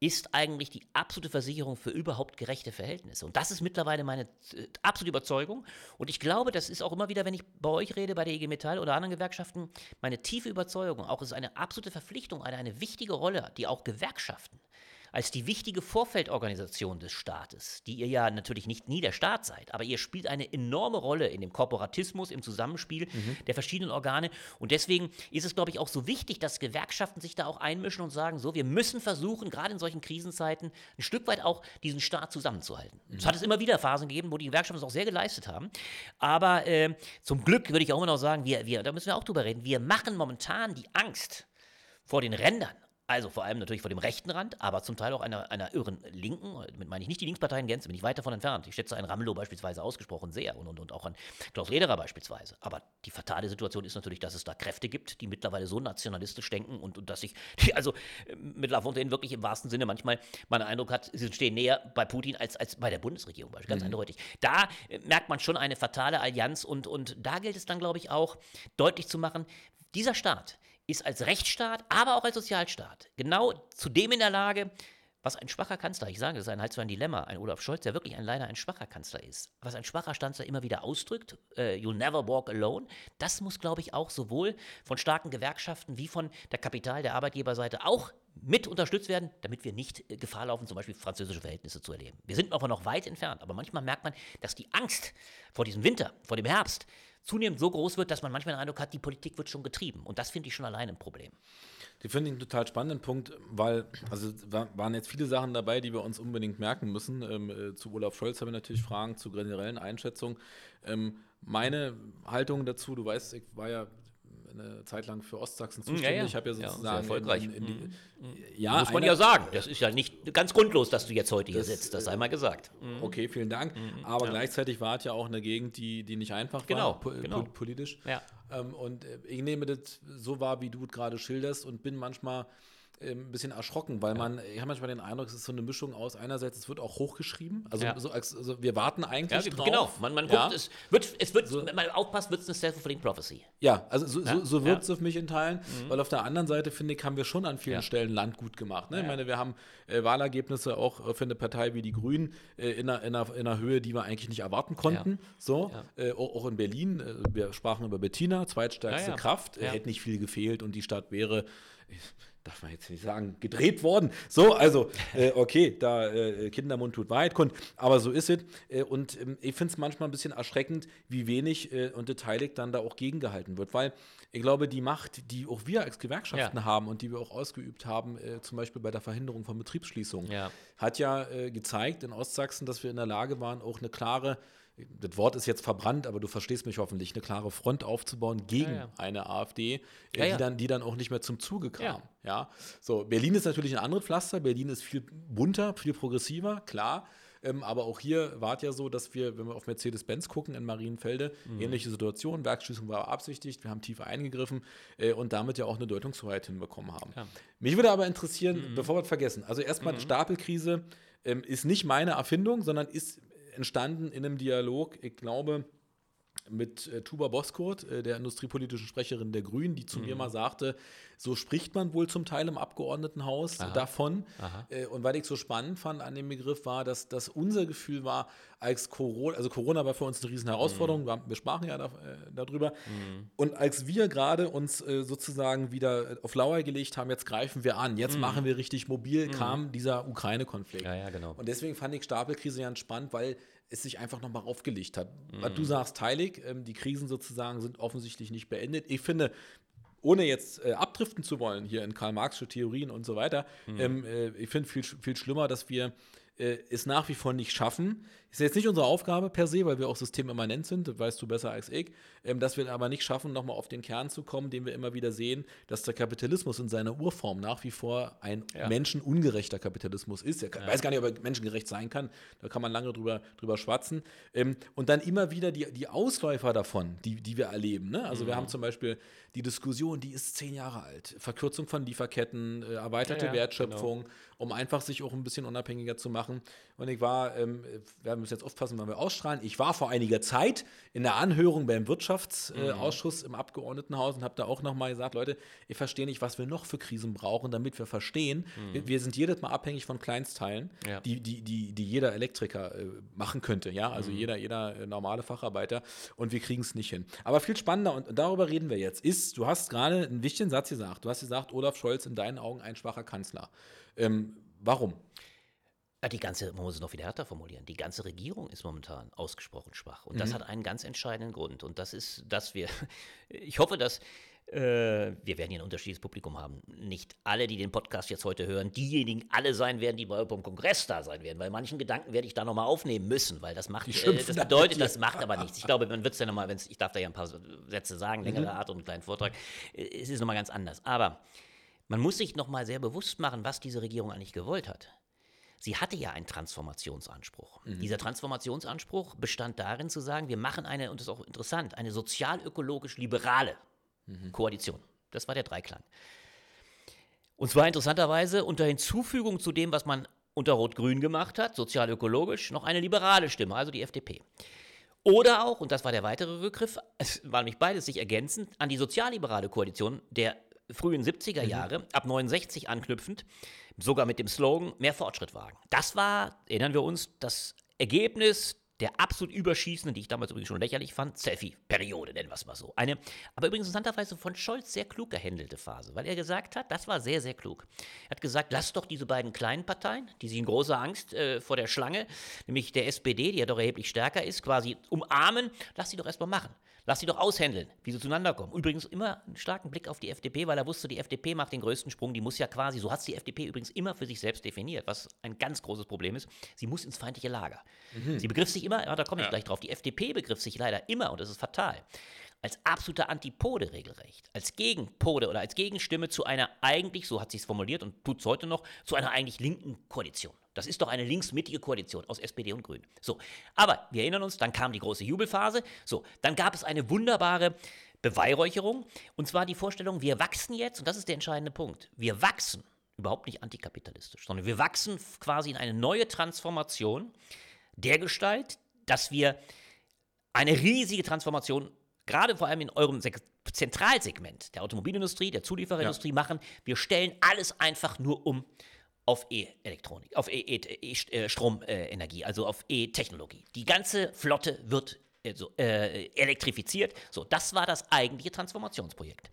ist eigentlich die absolute Versicherung für überhaupt gerechte Verhältnisse. Und das ist mittlerweile meine äh, absolute Überzeugung. Und ich glaube, das ist auch immer wieder, wenn ich bei euch rede, bei der IG Metall oder anderen Gewerkschaften, meine tiefe Überzeugung. Auch es ist eine absolute Verpflichtung, eine, eine wichtige Rolle, die auch Gewerkschaften als die wichtige Vorfeldorganisation des Staates, die ihr ja natürlich nicht nie der Staat seid, aber ihr spielt eine enorme Rolle in dem Korporatismus, im Zusammenspiel mhm. der verschiedenen Organe. Und deswegen ist es, glaube ich, auch so wichtig, dass Gewerkschaften sich da auch einmischen und sagen, so, wir müssen versuchen, gerade in solchen Krisenzeiten, ein Stück weit auch diesen Staat zusammenzuhalten. Es mhm. hat es immer wieder Phasen gegeben, wo die Gewerkschaften es auch sehr geleistet haben. Aber äh, zum Glück würde ich auch immer noch sagen, wir, wir, da müssen wir auch drüber reden, wir machen momentan die Angst vor den Rändern also vor allem natürlich vor dem rechten Rand, aber zum Teil auch einer, einer irren Linken. Damit meine ich nicht die Linksparteien Gänze, bin ich weit davon entfernt. Ich schätze einen Ramelow beispielsweise ausgesprochen sehr und, und, und auch an Klaus Lederer beispielsweise. Aber die fatale Situation ist natürlich, dass es da Kräfte gibt, die mittlerweile so nationalistisch denken und, und dass sich, die also mit Lafontaine wirklich im wahrsten Sinne manchmal man den Eindruck hat, sie stehen näher bei Putin als, als bei der Bundesregierung, ganz mhm. eindeutig. Da äh, merkt man schon eine fatale Allianz und, und da gilt es dann, glaube ich, auch deutlich zu machen, dieser Staat ist als Rechtsstaat, aber auch als Sozialstaat genau zu dem in der Lage, was ein schwacher Kanzler, ich sage, das ist halt so ein Dilemma, ein Olaf Scholz, der wirklich ein, leider ein schwacher Kanzler ist, was ein schwacher Kanzler immer wieder ausdrückt, äh, you'll never walk alone, das muss, glaube ich, auch sowohl von starken Gewerkschaften wie von der Kapital- der Arbeitgeberseite auch mit unterstützt werden, damit wir nicht äh, Gefahr laufen, zum Beispiel französische Verhältnisse zu erleben. Wir sind aber noch weit entfernt, aber manchmal merkt man, dass die Angst vor diesem Winter, vor dem Herbst, zunehmend so groß wird, dass man manchmal den Eindruck hat, die Politik wird schon getrieben. Und das finde ich schon allein ein Problem. Die finde ich einen total spannenden Punkt, weil, also waren jetzt viele Sachen dabei, die wir uns unbedingt merken müssen. Ähm, äh, zu Olaf Scholz haben wir natürlich Fragen zur generellen Einschätzung. Ähm, meine Haltung dazu, du weißt, ich war ja eine Zeit lang für Ostsachsen zuständig. Ja, ja. Ich habe ja sozusagen ja, erfolgreich. In, in die, mhm. ja, muss man ja sagen. Das ist ja nicht ganz grundlos, dass du jetzt heute hier das, sitzt. Das sei mal gesagt. Mhm. Okay, vielen Dank. Mhm. Aber gleichzeitig war es ja auch eine Gegend, die, die nicht einfach genau, war, po genau. politisch. Ja. Ähm, und äh, ich nehme das so wahr, wie du es gerade schilderst und bin manchmal ein bisschen erschrocken, weil man, ich habe manchmal den Eindruck, es ist so eine Mischung aus, einerseits, es wird auch hochgeschrieben, also, ja. so, also wir warten eigentlich ja, drauf. Genau, man, man guckt, es wird, es wird so. wenn man aufpasst, wird es eine self-fulfilling prophecy. Ja, also so, so, so wirkt es auf mich in Teilen, mhm. weil auf der anderen Seite, finde ich, haben wir schon an vielen Stellen Land gut gemacht. Ne? Ich meine, wir haben äh, Wahlergebnisse auch für eine Partei wie die Grünen äh, in, einer, in, einer, in, einer, Höhe, die wir eigentlich nicht erwarten konnten. So, äh, auch, in Berlin, äh, wir sprachen über Bettina, zweitstärkste Kraft, äh, hätte nicht viel gefehlt und die Stadt wäre darf man jetzt nicht sagen, gedreht worden. So, also, äh, okay, da äh, Kindermund tut Wahrheit kund, aber so ist es. Äh, und ähm, ich finde es manchmal ein bisschen erschreckend, wie wenig äh, und detailig dann da auch gegengehalten wird, weil ich glaube, die Macht, die auch wir als Gewerkschaften ja. haben und die wir auch ausgeübt haben, äh, zum Beispiel bei der Verhinderung von Betriebsschließungen, ja. hat ja äh, gezeigt in Ostsachsen, dass wir in der Lage waren, auch eine klare das Wort ist jetzt verbrannt, aber du verstehst mich hoffentlich, eine klare Front aufzubauen gegen ja, ja. eine AfD, äh, ja, die, Dann, die dann auch nicht mehr zum Zuge kam. Ja. So, Berlin ist natürlich ein anderes Pflaster. Berlin ist viel bunter, viel progressiver, klar. Ähm, aber auch hier war es ja so, dass wir, wenn wir auf Mercedes-Benz gucken in Marienfelde, mhm. ähnliche Situation, Werkschließung war beabsichtigt, wir haben tief eingegriffen äh, und damit ja auch eine Deutungshoheit hinbekommen haben. Mich würde aber interessieren, mhm. bevor wir es vergessen, also erstmal mhm. Stapelkrise ähm, ist nicht meine Erfindung, sondern ist entstanden in einem Dialog, ich glaube, mit äh, Tuba Boskurt, äh, der industriepolitischen Sprecherin der Grünen, die zu mhm. mir mal sagte, so spricht man wohl zum Teil im Abgeordnetenhaus Aha. davon. Aha. Äh, und weil ich so spannend fand an dem Begriff war, dass, dass unser Gefühl war, als Corona, also Corona war für uns eine riesen Herausforderung, mhm. wir, sprachen ja da, äh, darüber. Mhm. Und als wir gerade uns äh, sozusagen wieder auf Lauer gelegt haben, jetzt greifen wir an, jetzt mhm. machen wir richtig mobil, mhm. kam dieser Ukraine-Konflikt. Ja, ja, genau. Und deswegen fand ich Stapelkrise ganz spannend, weil es sich einfach nochmal aufgelegt hat. Mhm. Du sagst teilig, ähm, die Krisen sozusagen sind offensichtlich nicht beendet. Ich finde, ohne jetzt äh, abdriften zu wollen hier in Karl-Marxische Theorien und so weiter, mhm. ähm, äh, ich finde viel, viel schlimmer, dass wir äh, es nach wie vor nicht schaffen, ist jetzt nicht unsere Aufgabe per se, weil wir auch systemimmanent sind, das weißt du besser als ich, ähm, dass wir aber nicht schaffen, nochmal auf den Kern zu kommen, den wir immer wieder sehen, dass der Kapitalismus in seiner Urform nach wie vor ein ja. menschenungerechter Kapitalismus ist. Ich ja. weiß gar nicht, ob er menschengerecht sein kann, da kann man lange drüber, drüber schwatzen. Ähm, und dann immer wieder die, die Ausläufer davon, die, die wir erleben. Ne? Also mhm. wir haben zum Beispiel die Diskussion, die ist zehn Jahre alt. Verkürzung von Lieferketten, äh, erweiterte ja, Wertschöpfung, genau. um einfach sich auch ein bisschen unabhängiger zu machen. Und ich war, ähm, wir müssen jetzt aufpassen, wenn wir ausstrahlen, ich war vor einiger Zeit in der Anhörung beim Wirtschaftsausschuss äh, im Abgeordnetenhaus und habe da auch nochmal gesagt, Leute, ich verstehe nicht, was wir noch für Krisen brauchen, damit wir verstehen, mhm. wir, wir, sind jedes Mal abhängig von Kleinstteilen, ja. die, die, die, die jeder Elektriker äh, machen könnte, ja, also mhm. jeder, jeder äh, normale Facharbeiter und wir kriegen es nicht hin. Aber viel spannender, und darüber reden wir jetzt, ist, du hast gerade einen wichtigen Satz gesagt. Du hast gesagt, Olaf Scholz in deinen Augen ein schwacher Kanzler. Ähm, warum? Die ganze, man muss es noch wieder härter formulieren, die ganze Regierung ist momentan ausgesprochen schwach. Und mhm. das hat einen ganz entscheidenden Grund. Und das ist, dass wir, ich hoffe, dass äh, wir werden hier ein unterschiedliches Publikum haben. Nicht alle, die den Podcast jetzt heute hören, diejenigen alle sein werden, die bei beim Kongress da sein werden, weil manchen Gedanken werde ich da nochmal aufnehmen müssen, weil das macht, äh, das bedeutet, das macht aber nichts. Ich glaube, man wird es ja nochmal, ich darf da ja ein paar Sätze sagen, längere mhm. Art und einen kleinen Vortrag, äh, es ist nochmal ganz anders. Aber man muss sich nochmal sehr bewusst machen, was diese Regierung eigentlich gewollt hat. Sie hatte ja einen Transformationsanspruch. Mhm. Dieser Transformationsanspruch bestand darin zu sagen, wir machen eine, und das ist auch interessant, eine sozial-ökologisch liberale mhm. Koalition. Das war der Dreiklang. Und zwar interessanterweise unter Hinzufügung zu dem, was man unter Rot-Grün gemacht hat, sozial-ökologisch, noch eine liberale Stimme, also die FDP. Oder auch, und das war der weitere Rückgriff, es war nämlich beides sich ergänzend, an die sozialliberale Koalition der frühen 70er mhm. Jahre, mhm. ab 69 anknüpfend, sogar mit dem Slogan mehr Fortschritt wagen. Das war, erinnern wir uns, das Ergebnis der absolut überschießenden, die ich damals übrigens schon lächerlich fand, Selfie-Periode, nennen wir es mal so. Eine, aber übrigens interessanterweise von Scholz sehr klug gehandelte Phase, weil er gesagt hat, das war sehr, sehr klug. Er hat gesagt, lasst doch diese beiden kleinen Parteien, die sie in großer Angst äh, vor der Schlange, nämlich der SPD, die ja doch erheblich stärker ist, quasi umarmen, lasst sie doch erstmal machen. Lass sie doch aushändeln, wie sie zueinander kommen. Übrigens immer einen starken Blick auf die FDP, weil er wusste, die FDP macht den größten Sprung. Die muss ja quasi, so hat die FDP übrigens immer für sich selbst definiert, was ein ganz großes Problem ist. Sie muss ins feindliche Lager. Mhm. Sie begriff sich immer, ja, da komme ich ja. gleich drauf, die FDP begriff sich leider immer, und das ist fatal, als absoluter Antipode regelrecht, als Gegenpode oder als Gegenstimme zu einer eigentlich, so hat sie es formuliert und tut es heute noch, zu einer eigentlich linken Koalition. Das ist doch eine linksmittige Koalition aus SPD und Grünen. So, aber wir erinnern uns, dann kam die große Jubelphase. So, dann gab es eine wunderbare Beweihräucherung und zwar die Vorstellung, wir wachsen jetzt, und das ist der entscheidende Punkt, wir wachsen überhaupt nicht antikapitalistisch, sondern wir wachsen quasi in eine neue Transformation der Gestalt, dass wir eine riesige Transformation, gerade vor allem in eurem Zentralsegment der Automobilindustrie, der Zuliefererindustrie ja. machen. Wir stellen alles einfach nur um auf E-Elektronik, auf E-Stromenergie, also auf E-Technologie. Die ganze Flotte wird also, äh, elektrifiziert. So, das war das eigentliche Transformationsprojekt.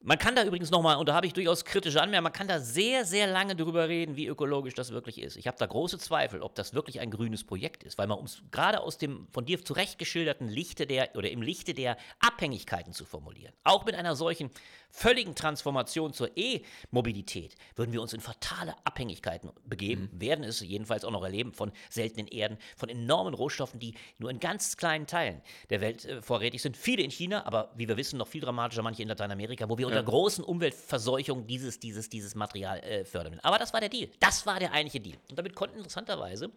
Man kann da übrigens nochmal, und da habe ich durchaus kritische Anmerkungen, man kann da sehr, sehr lange drüber reden, wie ökologisch das wirklich ist. Ich habe da große Zweifel, ob das wirklich ein grünes Projekt ist, weil man, um es gerade aus dem von dir zurecht geschilderten Lichte der, oder im Lichte der Abhängigkeiten zu formulieren, auch mit einer solchen völligen Transformation zur E-Mobilität, würden wir uns in fatale Abhängigkeiten begeben, mhm. werden es jedenfalls auch noch erleben von seltenen Erden, von enormen Rohstoffen, die nur in ganz kleinen Teilen der Welt äh, vorrätig sind. Viele in China, aber wie wir wissen, noch viel dramatischer manche in Lateinamerika, wo wir unter großen Umweltverseuchung dieses, dieses, dieses Material äh, fördern. Aber das war der Deal. Das war der eigentliche Deal. Und damit konnten interessanterweise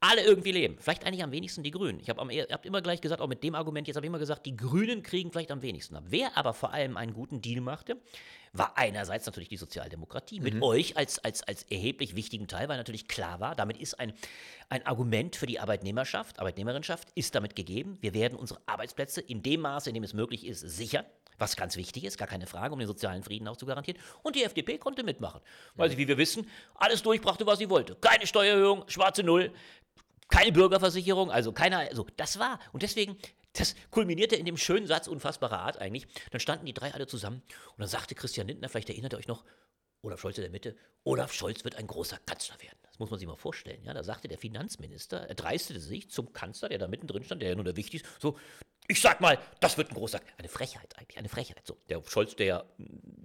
alle irgendwie leben. Vielleicht eigentlich am wenigsten die Grünen. Ich habe hab immer gleich gesagt, auch mit dem Argument, jetzt habe ich immer gesagt, die Grünen kriegen vielleicht am wenigsten ab. Wer aber vor allem einen guten Deal machte, war einerseits natürlich die Sozialdemokratie, mit mhm. euch als, als, als erheblich wichtigen Teil, weil natürlich klar war, damit ist ein, ein Argument für die Arbeitnehmerschaft, Arbeitnehmerinschaft ist damit gegeben. Wir werden unsere Arbeitsplätze in dem Maße, in dem es möglich ist, sichern was ganz wichtig ist, gar keine Frage, um den sozialen Frieden auch zu garantieren. Und die FDP konnte mitmachen, weil sie, wie wir wissen, alles durchbrachte, was sie wollte. Keine Steuererhöhung, schwarze Null, keine Bürgerversicherung, also keiner, also das war. Und deswegen, das kulminierte in dem schönen Satz unfassbarer Art eigentlich. Dann standen die drei alle zusammen und dann sagte Christian Lindner, vielleicht erinnert ihr euch noch, Olaf Scholz in der Mitte, Olaf Scholz wird ein großer Kanzler werden. Das muss man sich mal vorstellen. Ja, da sagte der Finanzminister, er dreistete sich zum Kanzler, der da mittendrin stand, der ja nur der Wichtigste, so, ich sag mal, das wird ein großer, eine Frechheit eigentlich, eine Frechheit. So, der Scholz, der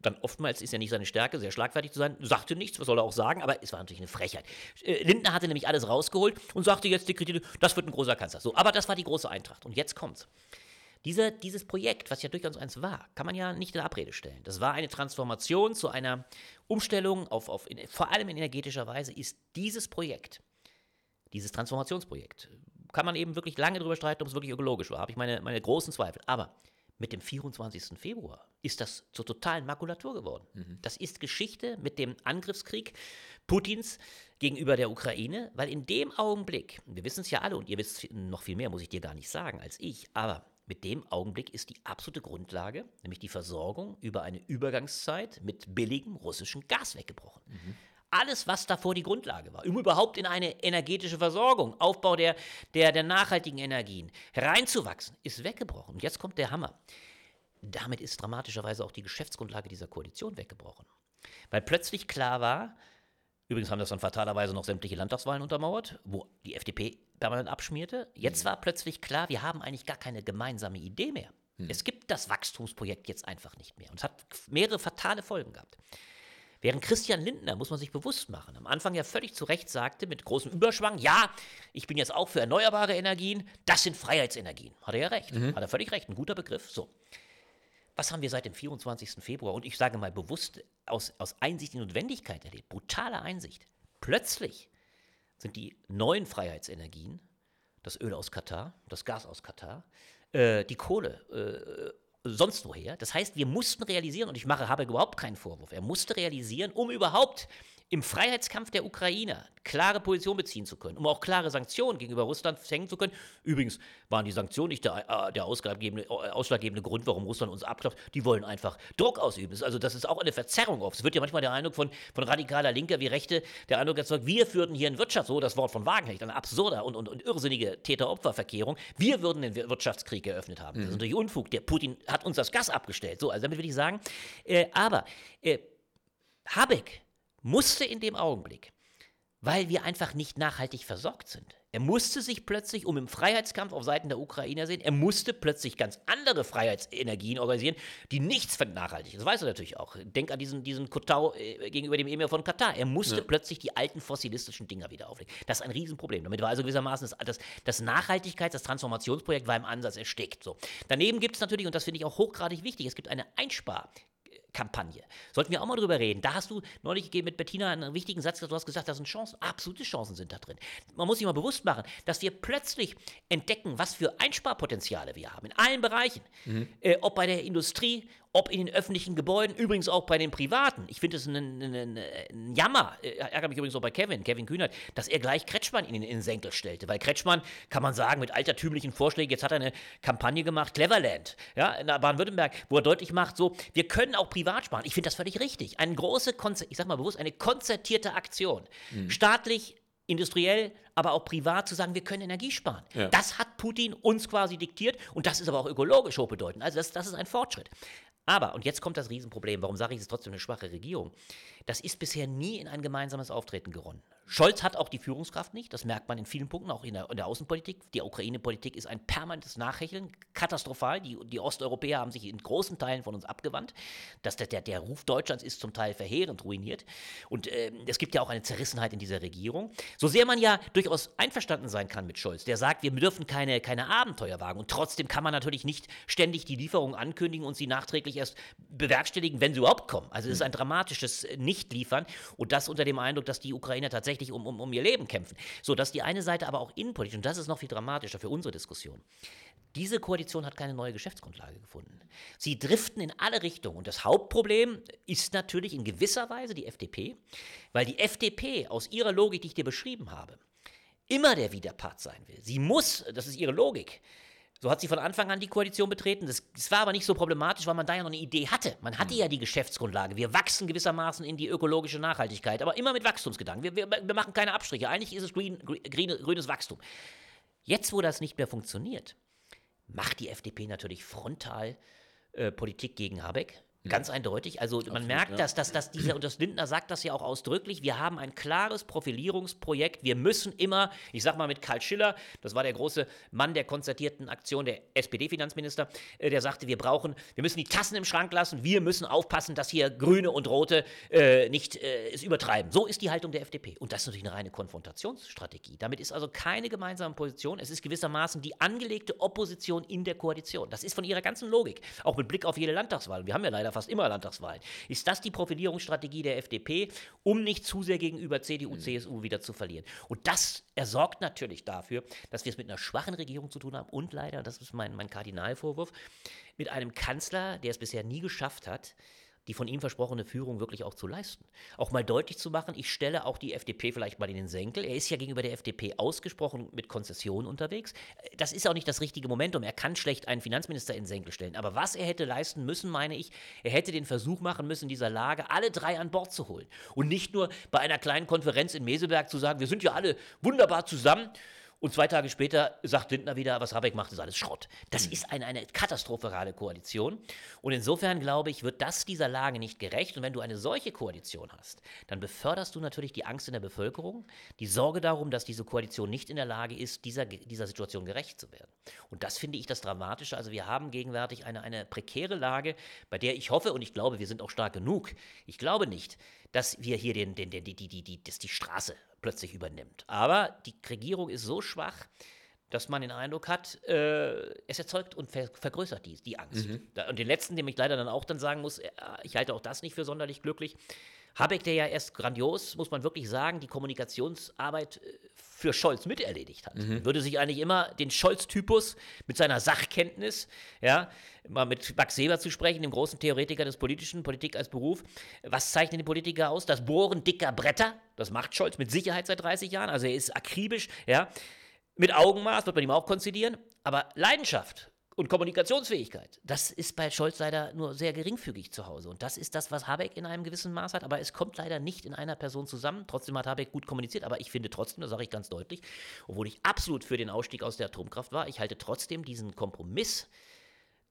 dann oftmals ist ja nicht seine Stärke, sehr schlagfertig zu sein, sagte nichts, was soll er auch sagen, aber es war natürlich eine Frechheit. Äh, Lindner hatte nämlich alles rausgeholt und sagte jetzt die Kritik, das wird ein großer Kanzler. So, aber das war die große Eintracht. Und jetzt kommt's. Diese, dieses Projekt, was ja durchaus eins war, kann man ja nicht in Abrede stellen. Das war eine Transformation zu einer Umstellung auf, auf in, vor allem in energetischer Weise, ist dieses Projekt, dieses Transformationsprojekt, kann man eben wirklich lange darüber streiten, ob es wirklich ökologisch war. Habe ich meine, meine großen Zweifel. Aber mit dem 24. Februar ist das zur totalen Makulatur geworden. Mhm. Das ist Geschichte mit dem Angriffskrieg Putins gegenüber der Ukraine, weil in dem Augenblick, wir wissen es ja alle und ihr wisst noch viel mehr, muss ich dir gar nicht sagen als ich, aber mit dem Augenblick ist die absolute Grundlage, nämlich die Versorgung über eine Übergangszeit mit billigem russischem Gas weggebrochen. Mhm. Alles, was davor die Grundlage war, um überhaupt in eine energetische Versorgung, Aufbau der, der, der nachhaltigen Energien reinzuwachsen, ist weggebrochen. Und jetzt kommt der Hammer. Damit ist dramatischerweise auch die Geschäftsgrundlage dieser Koalition weggebrochen. Weil plötzlich klar war, übrigens haben das dann fatalerweise noch sämtliche Landtagswahlen untermauert, wo die FDP permanent abschmierte. Jetzt mhm. war plötzlich klar, wir haben eigentlich gar keine gemeinsame Idee mehr. Hm. Es gibt das Wachstumsprojekt jetzt einfach nicht mehr. Und es hat mehrere fatale Folgen gehabt. Während Christian Lindner, muss man sich bewusst machen, am Anfang ja völlig zu Recht sagte, mit großem Überschwang, ja, ich bin jetzt auch für erneuerbare Energien, das sind Freiheitsenergien. Hat er ja recht. Mhm. Hat er völlig recht, ein guter Begriff. So. Was haben wir seit dem 24. Februar, und ich sage mal bewusst, aus, aus Einsicht in Notwendigkeit erlebt, brutale Einsicht. Plötzlich sind die neuen Freiheitsenergien, das Öl aus Katar, das Gas aus Katar, äh, die Kohle, äh, sonst woher. Das heißt, wir mussten realisieren, und ich mache, habe überhaupt keinen Vorwurf, er musste realisieren, um überhaupt im Freiheitskampf der Ukrainer klare Position beziehen zu können, um auch klare Sanktionen gegenüber Russland verhängen zu können. Übrigens waren die Sanktionen nicht der, äh, der ausschlaggebende, äh, ausschlaggebende Grund, warum Russland uns abklopft. Die wollen einfach Druck ausüben. Also das ist auch eine Verzerrung oft. Es wird ja manchmal der Eindruck von, von radikaler Linker wie Rechte, der Eindruck erzeugt, wir führten hier in Wirtschaft, so das Wort von Wagenknecht, eine absurde und, und, und irrsinnige Täter-Opfer-Verkehrung. Wir würden den Wirtschaftskrieg eröffnet haben. Das ist mhm. natürlich Unfug. Der Putin hat uns das Gas abgestellt. So, also damit will ich sagen, äh, aber äh, Habeck musste in dem Augenblick, weil wir einfach nicht nachhaltig versorgt sind. Er musste sich plötzlich, um im Freiheitskampf auf Seiten der Ukrainer sehen, er musste plötzlich ganz andere Freiheitsenergien organisieren, die nichts nachhaltig Das weiß er natürlich auch. Denk an diesen, diesen Kotau äh, gegenüber dem Emir von Katar. Er musste ja. plötzlich die alten fossilistischen Dinger wieder auflegen. Das ist ein Riesenproblem. Damit war also gewissermaßen das, das, das Nachhaltigkeits-, das Transformationsprojekt war im Ansatz erstickt. So. Daneben gibt es natürlich, und das finde ich auch hochgradig wichtig, es gibt eine Einspar- Kampagne. Sollten wir auch mal drüber reden. Da hast du neulich mit Bettina einen wichtigen Satz, du hast gesagt, da sind Chancen, absolute Chancen sind da drin. Man muss sich mal bewusst machen, dass wir plötzlich entdecken, was für Einsparpotenziale wir haben in allen Bereichen. Mhm. Äh, ob bei der Industrie, ob in den öffentlichen Gebäuden, übrigens auch bei den privaten. Ich finde es ein, Jammer, äh, ärgere mich übrigens auch bei Kevin, Kevin Kühnert, dass er gleich Kretschmann in den, in den Senkel stellte. Weil Kretschmann, kann man sagen, mit altertümlichen Vorschlägen, jetzt hat er eine Kampagne gemacht, Cleverland, ja, in Baden-Württemberg, wo er deutlich macht, so, wir können auch privat sparen. Ich finde das völlig richtig. Eine große, Konzer ich sag mal bewusst, eine konzertierte Aktion. Mhm. Staatlich, industriell, aber auch privat zu sagen, wir können Energie sparen. Ja. Das hat Putin uns quasi diktiert und das ist aber auch ökologisch hochbedeutend. Also das, das ist ein Fortschritt. Aber, und jetzt kommt das Riesenproblem, warum sage ich, es ist trotzdem eine schwache Regierung? Das ist bisher nie in ein gemeinsames Auftreten geronnen. Scholz hat auch die Führungskraft nicht, das merkt man in vielen Punkten, auch in der, in der Außenpolitik. Die Ukraine-Politik ist ein permanentes Nachhecheln, katastrophal. Die, die, Osteuropäer haben sich in großen Teilen von uns abgewandt. Das, der, der Ruf Deutschlands ist zum Teil verheerend ruiniert. Und äh, es gibt ja auch eine Zerrissenheit in dieser Regierung. So sehr man ja durchaus einverstanden sein kann mit Scholz, der sagt, wir dürfen keine, keine Abenteuer wagen. Und trotzdem kann man natürlich nicht ständig die Lieferung ankündigen und sie nachträglich erst bewerkstelligen, wenn sie überhaupt kommen. Also es ist ein dramatisches Nicht-Liefern. Und das unter dem Eindruck, dass die Ukrainer tatsächlich tatsächlich um, um, um ihr Leben kämpfen. So, dass die eine Seite aber auch innenpolitisch, und das ist noch viel dramatischer für unsere Diskussion, diese Koalition hat keine neue Geschäftsgrundlage gefunden. Sie driften in alle Richtungen. Und das Hauptproblem ist natürlich in gewisser Weise die FDP, weil die FDP aus ihrer Logik, die ich dir beschrieben habe, immer der Widerpart sein will. Sie muss, das ist ihre Logik, so hat sie von Anfang an die Koalition betreten. Das, das, war aber nicht so problematisch, weil man da ja noch eine Idee hatte. Man hatte mhm. ja die Geschäftsgrundlage. Wir wachsen gewissermaßen in die ökologische Nachhaltigkeit, aber immer mit Wachstumsgedanken. Wir, wir, wir machen keine Abstriche. Eigentlich ist es green, green, grünes Wachstum. Jetzt, wo das nicht mehr funktioniert, macht die FDP natürlich frontal äh, Politik gegen Habeck Ganz eindeutig. Also man Absolut, merkt, ja. dass, dass, dass dieser, und das Lindner sagt das ja auch ausdrücklich, wir haben ein klares Profilierungsprojekt. Wir müssen immer, ich sag mal mit Karl Schiller, das war der große Mann der konzertierten Aktion, der SPD-Finanzminister, äh, der sagte, wir brauchen, wir müssen die Tassen im Schrank lassen, wir müssen aufpassen, dass hier Grüne und Rote äh, nicht äh, es übertreiben. So ist die Haltung der FDP. Und das ist natürlich eine reine Konfrontationsstrategie. Damit ist also keine gemeinsame Position. Es ist gewissermaßen die angelegte Opposition in der Koalition. Das ist von ihrer ganzen Logik, auch mit Blick auf jede Landtagswahl. Wir haben ja leider fast immer Landtagswahlen. Ist das die Profilierungsstrategie der FDP, um nicht zu sehr gegenüber CDU, CSU wieder zu verlieren? Und das er sorgt natürlich dafür, dass wir es mit einer schwachen Regierung zu tun haben und leider, das ist mein, mein Kardinalvorwurf, mit einem Kanzler, der es bisher nie geschafft hat, die von ihm versprochene Führung wirklich auch zu leisten. Auch mal deutlich zu machen, ich stelle auch die FDP vielleicht mal in den Senkel. Er ist ja gegenüber der FDP ausgesprochen mit Konzessionen unterwegs. Das ist auch nicht das richtige Momentum. Er kann schlecht einen Finanzminister in den Senkel stellen. Aber was er hätte leisten müssen, meine ich, er hätte den Versuch machen müssen, in dieser Lage alle drei an Bord zu holen. Und nicht nur bei einer kleinen Konferenz in Meseberg zu sagen, wir sind ja alle wunderbar zusammen. Und zwei Tage später sagt Lindner wieder, was Habeck macht, ist alles Schrott. Das ist eine, eine katastrophale Koalition. Und insofern, glaube ich, wird das dieser Lage nicht gerecht. Und wenn du eine solche Koalition hast, dann beförderst du natürlich die Angst in der Bevölkerung, die Sorge darum, dass diese Koalition nicht in der Lage ist, dieser, dieser Situation gerecht zu werden. Und das finde ich das Dramatische. Also wir haben gegenwärtig eine, eine prekäre Lage, bei der ich hoffe und ich glaube, wir sind auch stark genug. Ich glaube nicht, dass wir hier den, den, den, die, die, die, die, dass die Straße plötzlich übernimmt. Aber die Regierung ist so schwach, dass man den Eindruck hat, äh, es erzeugt und ver vergrößert die, die Angst. Da, und den letzten, dem ich leider dann auch dann sagen muss, äh, ich halte auch das nicht für sonderlich glücklich. Habeck, der ja erst grandios, muss man wirklich sagen, die Kommunikationsarbeit äh, für Scholz miterledigt hat. Würde sich eigentlich immer den Scholz-Typus mit seiner Sachkenntnis, ja, mal mit Max Weber zu sprechen, dem großen Theoretiker des Politischen, Politik als Beruf. Was zeichnet den Politiker aus? Das Bohren dicker Bretter, das macht Scholz mit Sicherheit seit 30 Jahren, also er ist akribisch, ja. Mit Augenmaß wird man ihm auch konzidieren, aber Leidenschaft und Kommunikationsfähigkeit, das ist bei Scholz leider nur sehr geringfügig zu Hause. Und das ist das, was Habeck in einem gewissen Maß hat. Aber es kommt leider nicht in einer Person zusammen. Trotzdem hat Habeck gut kommuniziert. Aber ich finde trotzdem, das sage ich ganz deutlich, obwohl ich absolut für den Ausstieg aus der Atomkraft war, ich halte trotzdem diesen Kompromiss,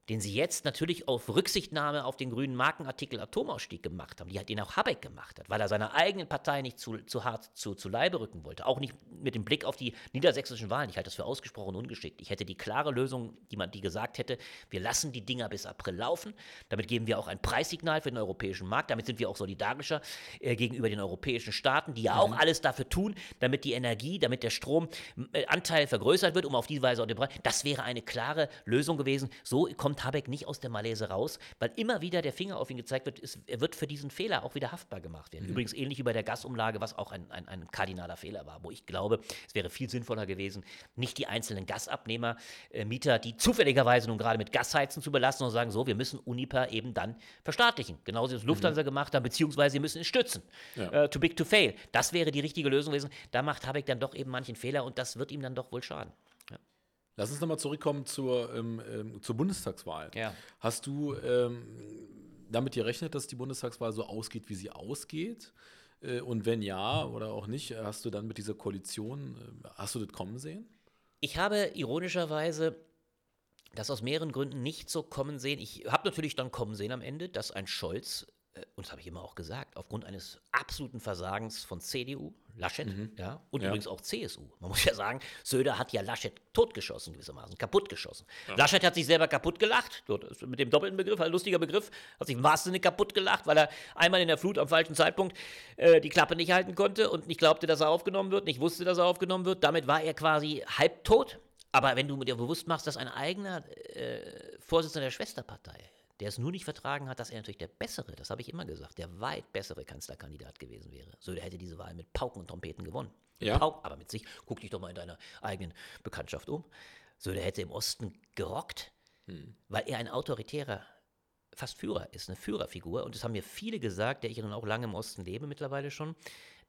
den sie jetzt natürlich auf Rücksichtnahme auf den grünen Markenartikel Atomausstieg gemacht haben, die hat den auch Habeck gemacht hat, weil er seiner eigenen Partei nicht zu, zu hart zu, zu Leibe rücken wollte. Auch nicht mit dem Blick auf die niedersächsischen Wahlen. Ich halte das für ausgesprochen ungeschickt. Ich hätte die klare Lösung, die man die gesagt hätte, wir lassen die Dinger bis April laufen. Damit geben wir auch ein Preissignal für den europäischen Markt. Damit sind wir auch solidarischer äh, gegenüber den europäischen Staaten, die ja auch alles dafür tun, damit die Energie, damit der Stromanteil vergrößert wird, um auf diese Weise auch den Preis. Das wäre eine klare Lösung gewesen. So kommt Habeck nicht aus der Malaise raus, weil immer wieder der Finger auf ihn gezeigt wird, ist, er wird für diesen Fehler auch wieder haftbar gemacht werden. Übrigens ähnlich wie bei der Gasumlage, was auch ein, ein, ein kardinaler Fehler war, wo ich glaube, es wäre viel sinnvoller gewesen, nicht die einzelnen Gasabnehmer, äh, Mieter, die zufälligerweise nun gerade mit Gas heizen, zu belassen, sondern sagen, so, wir müssen Uniper eben dann verstaatlichen. Genauso wie es Lufthansa gemacht hat, beziehungsweise sie müssen es stützen. Ja. Äh, too big to fail. Das wäre die richtige Lösung gewesen. Da macht Habeck dann doch eben manchen Fehler und das wird ihm dann doch wohl schaden. Lass uns nochmal zurückkommen zur, ähm, ähm, zur Bundestagswahl. Ja. Hast du ähm, damit gerechnet, dass die Bundestagswahl so ausgeht, wie sie ausgeht? Äh, und wenn ja oder auch nicht, hast du dann mit dieser Koalition, äh, hast du das kommen sehen? Ich habe ironischerweise das aus mehreren Gründen nicht so kommen sehen. Ich habe natürlich dann kommen sehen am Ende, dass ein Scholz, äh, und das habe ich immer auch gesagt, aufgrund eines absoluten Versagens von CDU, Laschet, ja, und Ja. übrigens auch CSU. Man muss ja sagen, Söder hat ja Laschet totgeschossen gewissermaßen, kaputtgeschossen. Laschet hat sich selber kaputt gelacht, mit dem doppelten Begriff, ein lustiger Begriff, hat sich wahnsinnig kaputt gelacht, weil er einmal in der Flut am falschen Zeitpunkt äh, die Klappe nicht halten konnte und nicht glaubte, dass er aufgenommen wird, nicht wusste, dass er aufgenommen wird. Damit war er quasi halbtot. Aber wenn du dir bewusst machst, dass ein eigener äh, Vorsitzender der Schwesterpartei, der es nur nicht vertragen hat, dass er natürlich der bessere, das habe ich immer gesagt, der weit bessere Kanzlerkandidat gewesen wäre. Söder hätte diese Wahl mit Pauken und Trompeten gewonnen. Ja. Pauken, aber mit sich, guck dich doch mal in deiner eigenen Bekanntschaft um. Söder hätte im Osten gerockt, weil er ein autoritärer fast Führer ist, eine Führerfigur. Und das haben mir viele gesagt, der ich nun auch lange im Osten lebe mittlerweile schon,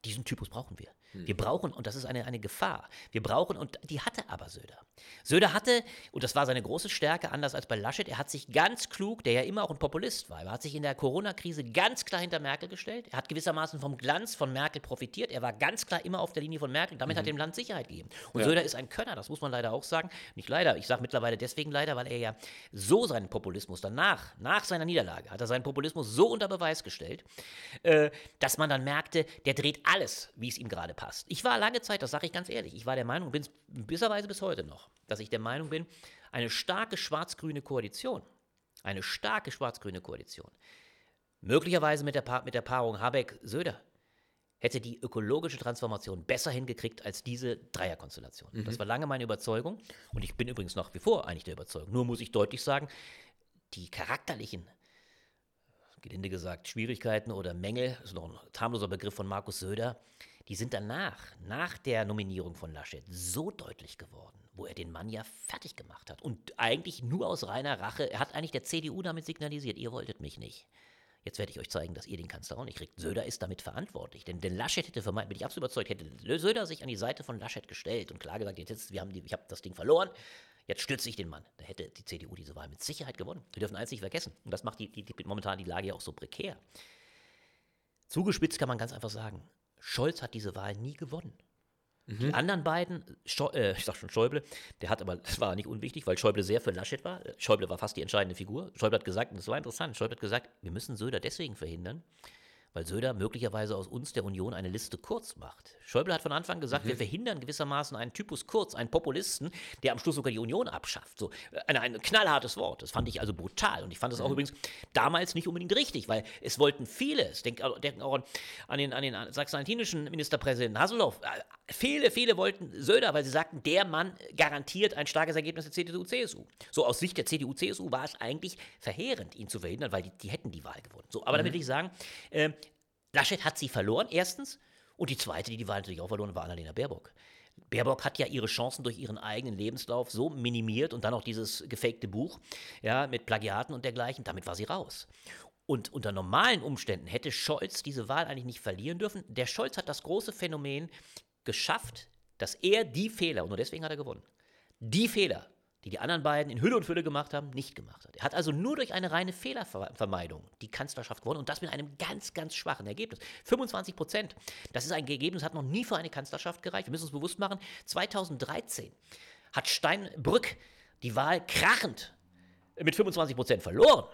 Diesen Typus brauchen wir. Wir brauchen, und das ist eine, eine Gefahr, wir brauchen, und die hatte aber Söder. Söder hatte, und das war seine große Stärke, anders als bei Laschet, er hat sich ganz klug, der ja immer auch ein Populist war, er hat sich in der Corona-Krise ganz klar hinter Merkel gestellt. Er hat gewissermaßen vom Glanz von Merkel profitiert. Er war ganz klar immer auf der Linie von Merkel. Damit hat er dem Land Sicherheit gegeben. Und Ja. Söder ist ein Könner, das muss man leider auch sagen. Nicht leider, ich sage mittlerweile deswegen leider, weil er ja so seinen Populismus danach, nach seiner Niederlage, hat er seinen Populismus so unter Beweis gestellt, äh, dass man dann merkte, der dreht alles, wie es ihm gerade passt. Ich war lange Zeit, das sage ich ganz ehrlich, ich war der Meinung, bin es gewisserweise bis heute noch, dass ich der Meinung bin, eine starke schwarz-grüne Koalition, eine starke schwarz-grüne Koalition, möglicherweise mit der, Pa- mit der Paarung Habeck-Söder, hätte die ökologische Transformation besser hingekriegt als diese Dreierkonstellation. Das war lange meine Überzeugung und ich bin übrigens nach wie vor eigentlich der Überzeugung. Nur muss ich deutlich sagen, die charakterlichen, gelinde gesagt, Schwierigkeiten oder Mängel, das ist noch ein harmloser Begriff von Markus Söder, die sind danach, nach der Nominierung von Laschet, so deutlich geworden, wo er den Mann ja fertig gemacht hat. Und eigentlich nur aus reiner Rache. Er hat eigentlich der CDU damit signalisiert, ihr wolltet mich nicht. Jetzt werde ich euch zeigen, dass ihr den Kanzler auch nicht kriegt. Söder ist damit verantwortlich. Denn, denn Laschet hätte vermeint, bin ich absolut überzeugt, hätte Söder sich an die Seite von Laschet gestellt und klar gesagt, jetzt, wir haben die, ich habe das Ding verloren, jetzt stütze ich den Mann. Da hätte die CDU diese Wahl mit Sicherheit gewonnen. Wir dürfen eins nicht vergessen. Und das macht die, die, die, momentan die Lage ja auch so prekär. Zugespitzt kann man ganz einfach sagen, Scholz hat diese Wahl nie gewonnen. Die anderen beiden, Schau, äh, ich sag schon Schäuble, der hat aber, das war nicht unwichtig, weil Schäuble sehr für Laschet war. Schäuble war fast die entscheidende Figur. Schäuble hat gesagt, und das war interessant, Schäuble hat gesagt, wir müssen Söder deswegen verhindern, weil Söder möglicherweise aus uns der Union eine Liste kurz macht. Schäuble hat von Anfang gesagt, wir verhindern gewissermaßen einen Typus kurz, einen Populisten, der am Schluss sogar die Union abschafft. So, äh, ein, ein knallhartes Wort. Das fand ich also brutal. Und ich fand es auch übrigens damals nicht unbedingt richtig, weil es wollten viele, ich denke auch, denken auch an- an den, an den sachsen-anhaltinischen Ministerpräsidenten Hasselhoff, äh, viele, viele wollten Söder, weil sie sagten, der Mann garantiert ein starkes Ergebnis der CDU-CSU. So aus Sicht der CDU-CSU war es eigentlich verheerend, ihn zu verhindern, weil die, die hätten die Wahl gewonnen. So, aber damit will ich sagen, äh, Laschet hat sie verloren, erstens. Und die zweite, die die Wahl natürlich auch verloren war Annalena Baerbock. Baerbock hat ja ihre Chancen durch ihren eigenen Lebenslauf so minimiert und dann auch dieses gefakte Buch, ja, mit Plagiaten und dergleichen, damit war sie raus. Und unter normalen Umständen hätte Scholz diese Wahl eigentlich nicht verlieren dürfen. Der Scholz hat das große Phänomen geschafft, dass er die Fehler, und nur deswegen hat er gewonnen, die Fehler, die die anderen beiden in Hülle und Fülle gemacht haben, nicht gemacht hat. Er hat also nur durch eine reine Fehlervermeidung die Kanzlerschaft gewonnen und das mit einem ganz, ganz schwachen Ergebnis. 25 Prozent. Das ist ein Ergebnis, das hat noch nie für eine Kanzlerschaft gereicht. Wir müssen uns bewusst machen, 2013 hat Steinbrück die Wahl krachend mit 25 Prozent verloren.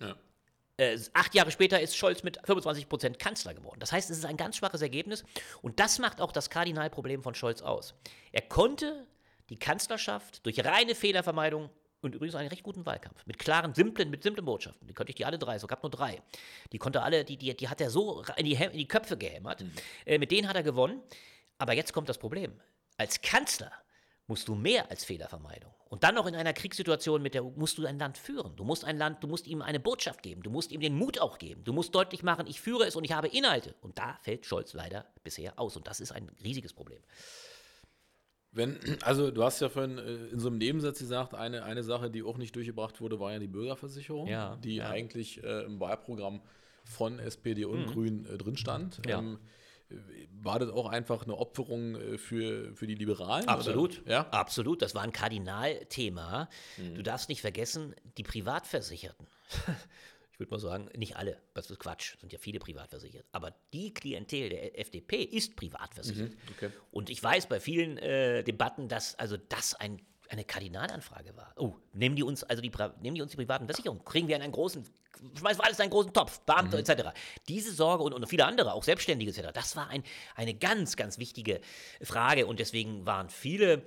Ja. Äh, acht Jahre später ist Scholz mit 25 Prozent Kanzler geworden. Das heißt, es ist ein ganz schwaches Ergebnis und das macht auch das Kardinalproblem von Scholz aus. Er konnte die Kanzlerschaft durch reine Fehlervermeidung und übrigens einen recht guten Wahlkampf mit klaren, simplen, mit simplen Botschaften. Die könnte ich die alle drei, so gab nur drei. Die konnte alle, die, die, die hat er so in die, in die Köpfe gehämmert. Äh, mit denen hat er gewonnen. Aber jetzt kommt das Problem. Als Kanzler musst du mehr als Fehlervermeidung. Und dann noch in einer Kriegssituation mit der musst du ein Land führen. Du musst ein Land, du musst ihm eine Botschaft geben. Du musst ihm den Mut auch geben. Du musst deutlich machen, ich führe es und ich habe Inhalte. Und da fällt Scholz leider bisher aus. Und das ist ein riesiges Problem. Wenn, also du hast ja vorhin äh, in so einem Nebensatz gesagt, eine, eine Sache, die auch nicht durchgebracht wurde, war ja die Bürgerversicherung, Ja, die ja. eigentlich äh, im Wahlprogramm von SPD und Grünen äh, drin stand. Ja. Ähm, äh, war das auch einfach eine Opferung äh, für, für die Liberalen? Absolut. Oder? Ja. Absolut. Das war ein Kardinalthema. Du darfst nicht vergessen, die Privatversicherten. Ich würde mal sagen, nicht alle, das ist Quatsch, sind ja viele privat versichert. Aber die Klientel der FDP ist privat versichert. okay. Und ich weiß bei vielen äh, Debatten, dass also das ein, eine Kardinalanfrage war. Oh, nehmen die uns also die, nehmen die uns die privaten Versicherungen? Kriegen wir in einen großen, schmeißen wir alles in einen großen Topf, Beamte etc. Diese Sorge und, und viele andere, auch Selbstständige etc. Das war ein, eine ganz, ganz wichtige Frage und deswegen waren viele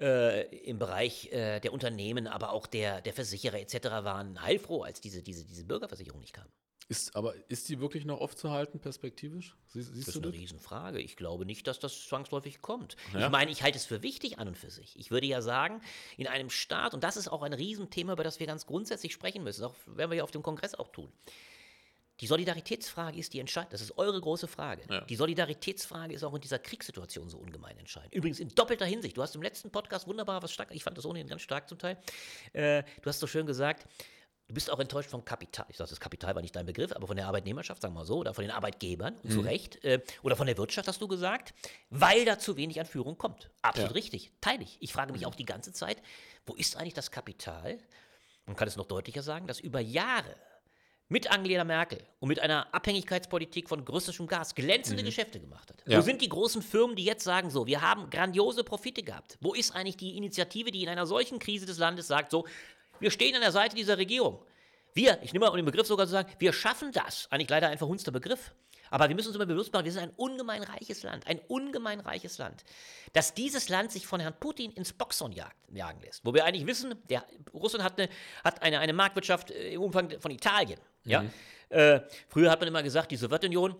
äh, im Bereich äh, der Unternehmen, aber auch der, der Versicherer etc. waren heilfroh, als diese, diese, diese Bürgerversicherung nicht kam. Ist, aber ist die wirklich noch aufzuhalten, perspektivisch? Sie, Das ist eine das? Riesenfrage. Ich glaube nicht, dass das zwangsläufig kommt. Ja. Ich meine, ich halte es für wichtig an und für sich. Ich würde ja sagen, in einem Staat, und das ist auch ein Riesenthema, über das wir ganz grundsätzlich sprechen müssen, auch werden wir ja auf dem Kongress auch tun. Die Solidaritätsfrage ist die entscheidende. Das ist eure große Frage. Ja. Die Solidaritätsfrage ist auch in dieser Kriegssituation so ungemein entscheidend. Übrigens in doppelter Hinsicht. Du hast im letzten Podcast wunderbar was stark, ich fand das ohnehin ganz stark zum Teil. Äh, du hast so schön gesagt, Du bist auch enttäuscht vom Kapital. Ich sage, das Kapital war nicht dein Begriff, aber von der Arbeitnehmerschaft, sagen wir mal so, oder von den Arbeitgebern, und zu Recht, äh, oder von der Wirtschaft, hast du gesagt, weil da zu wenig an Führung kommt. Absolut Ja. richtig, teile ich. Ich frage mich auch die ganze Zeit, wo ist eigentlich das Kapital? Man kann es noch deutlicher sagen, das über Jahre mit Angela Merkel und mit einer Abhängigkeitspolitik von russischem Gas glänzende Geschäfte gemacht hat. Ja. Wo sind die großen Firmen, die jetzt sagen, so, wir haben grandiose Profite gehabt? Wo ist eigentlich die Initiative, die in einer solchen Krise des Landes sagt, so, wir stehen an der Seite dieser Regierung. Wir, ich nehme mal den Begriff sogar zu sagen, wir schaffen das. Eigentlich leider ein verhunzter Begriff. Aber wir müssen uns immer bewusst machen, wir sind ein ungemein reiches Land, ein ungemein reiches Land. Dass dieses Land sich von Herrn Putin ins Boxhorn jagen lässt. Wo wir eigentlich wissen, der, Russland hat eine, hat eine, eine Marktwirtschaft äh, im Umfang von Italien. Ja? Äh, früher hat man immer gesagt, die Sowjetunion,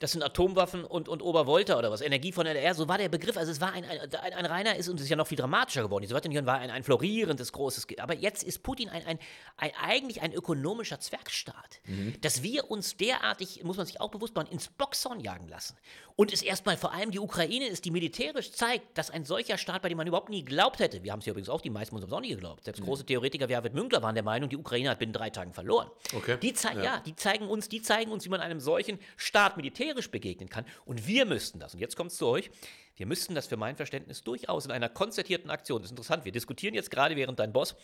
das sind Atomwaffen und, und Obervolta oder was, Energie von DDR, so war der Begriff. Also es war ein, ein, ein, ein reiner, ist, und es ist ja noch viel dramatischer geworden. Die Sowjetunion war ein, ein florierendes, großes, aber jetzt ist Putin ein, ein, ein, eigentlich ein ökonomischer Zwergstaat. Dass wir uns derartig, muss man sich auch bewusst machen, ins Boxhorn jagen lassen. Und es erstmal vor allem die Ukraine ist, die militärisch zeigt, dass ein solcher Staat, bei dem man überhaupt nie geglaubt hätte, wir haben es ja übrigens auch, die meisten von uns haben es auch nie geglaubt, selbst große Theoretiker wie Arvid Münkler waren der Meinung, die Ukraine hat binnen drei Tagen verloren. Okay. Die, zei ja. Ja. die zeigen uns, die zeigen uns, wie man einem solchen Staat militärisch begegnen kann. Und wir müssten das, und jetzt kommt es zu euch, wir müssten das für mein Verständnis durchaus in einer konzertierten Aktion, das ist interessant, wir diskutieren jetzt gerade, während dein Boss,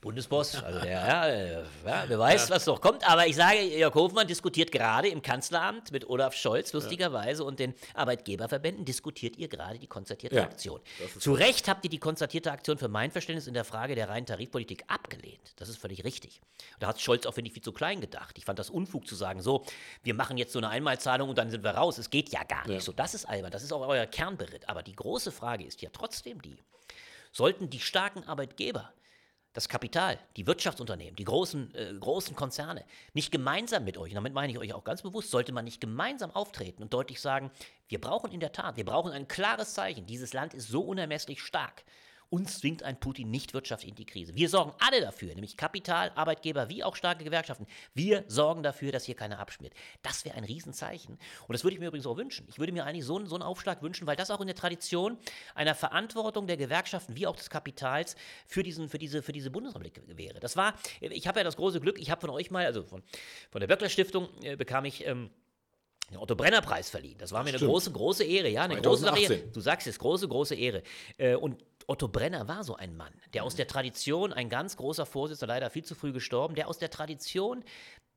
Bundesboss, also der, ja, äh, ja, wer weiß, was noch kommt, aber ich sage, Jörg Hofmann diskutiert gerade im Kanzleramt mit Olaf Scholz, lustigerweise, und den Arbeitgeberverbänden diskutiert ihr gerade die konzertierte Ja, Aktion. Zu Recht habt ihr die konzertierte Aktion für mein Verständnis in der Frage der reinen Tarifpolitik abgelehnt. Das ist völlig richtig. Da hat Scholz auch, finde ich, viel zu klein gedacht. Ich fand das Unfug zu sagen, so, wir machen jetzt so eine Einmalzahlung und dann sind wir raus. Es geht ja gar nicht so. Das ist albern, das ist auch euer Kernberitt. Aber die große Frage ist ja trotzdem die, sollten die starken Arbeitgeber das Kapital, die Wirtschaftsunternehmen, die großen, äh, großen Konzerne nicht gemeinsam mit euch, und damit meine ich euch auch ganz bewusst, sollte man nicht gemeinsam auftreten und deutlich sagen, wir brauchen in der Tat, wir brauchen ein klares Zeichen, dieses Land ist so unermesslich stark. Uns zwingt ein Putin nicht wirtschaftlich in die Krise. Wir sorgen alle dafür, nämlich Kapital, Arbeitgeber wie auch starke Gewerkschaften. Wir sorgen dafür, dass hier keiner abschmiert. Das wäre ein Riesenzeichen. Und das würde ich mir übrigens auch wünschen. Ich würde mir eigentlich so, einen- so einen Aufschlag wünschen, weil das auch in der Tradition einer Verantwortung der Gewerkschaften wie auch des Kapitals für, diesen, für, diese, für diese Bundesrepublik wäre. Das war, ich habe ja das große Glück, ich habe von euch mal, also von, von der Böckler Stiftung, äh, bekam ich. Ähm, den Otto Brenner Preis verliehen. Das war mir eine Stimmt. große, große Ehre, ja, eine große Sache. 2018. Du sagst es, große, große Ehre. Äh, Und Otto Brenner war so ein Mann, der aus der Tradition, ein ganz großer Vorsitzender, leider viel zu früh gestorben, der aus der Tradition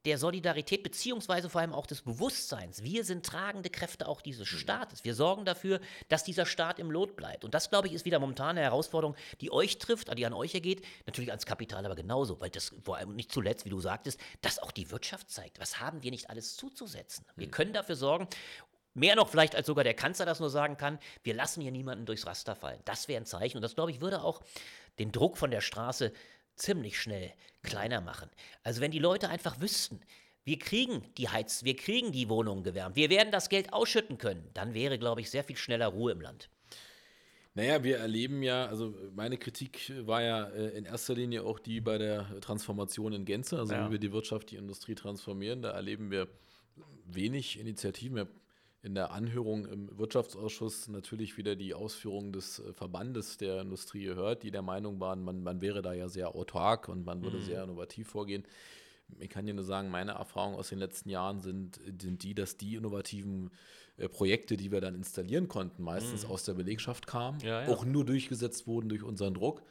der Solidarität beziehungsweise vor allem auch des Bewusstseins. Wir sind tragende Kräfte auch dieses Staates. Wir sorgen dafür, dass dieser Staat im Lot bleibt. Und das, glaube ich, ist wieder momentan eine Herausforderung, die euch trifft, die an euch ergeht. Natürlich ans Kapital aber genauso, weil das vor allem nicht zuletzt, wie du sagtest, das auch die Wirtschaft zeigt. Was haben wir nicht alles zuzusetzen? Wir können dafür sorgen, Mehr noch vielleicht, als sogar der Kanzler das nur sagen kann, wir lassen hier niemanden durchs Raster fallen. Das wäre ein Zeichen und das, glaube ich, würde auch den Druck von der Straße ziemlich schnell kleiner machen. Also wenn die Leute einfach wüssten, wir kriegen die Heiz, wir kriegen die Wohnungen gewärmt, wir werden das Geld ausschütten können, dann wäre, glaube ich, sehr viel schneller Ruhe im Land. Naja, wir erleben ja, also meine Kritik war ja äh, in erster Linie auch die bei der Transformation in Gänze, also Ja. wie wir die Wirtschaft, die Industrie transformieren. Da erleben wir wenig Initiativen. Wir in der Anhörung im Wirtschaftsausschuss natürlich wieder die Ausführungen des äh, Verbandes der Industrie gehört, die der Meinung waren, man, man wäre da ja sehr autark und man würde sehr innovativ vorgehen. Ich kann dir nur sagen, meine Erfahrungen aus den letzten Jahren sind, sind die, dass die innovativen äh, Projekte, die wir dann installieren konnten, meistens aus der Belegschaft kamen, Ja, ja. auch nur durchgesetzt wurden durch unseren Druck.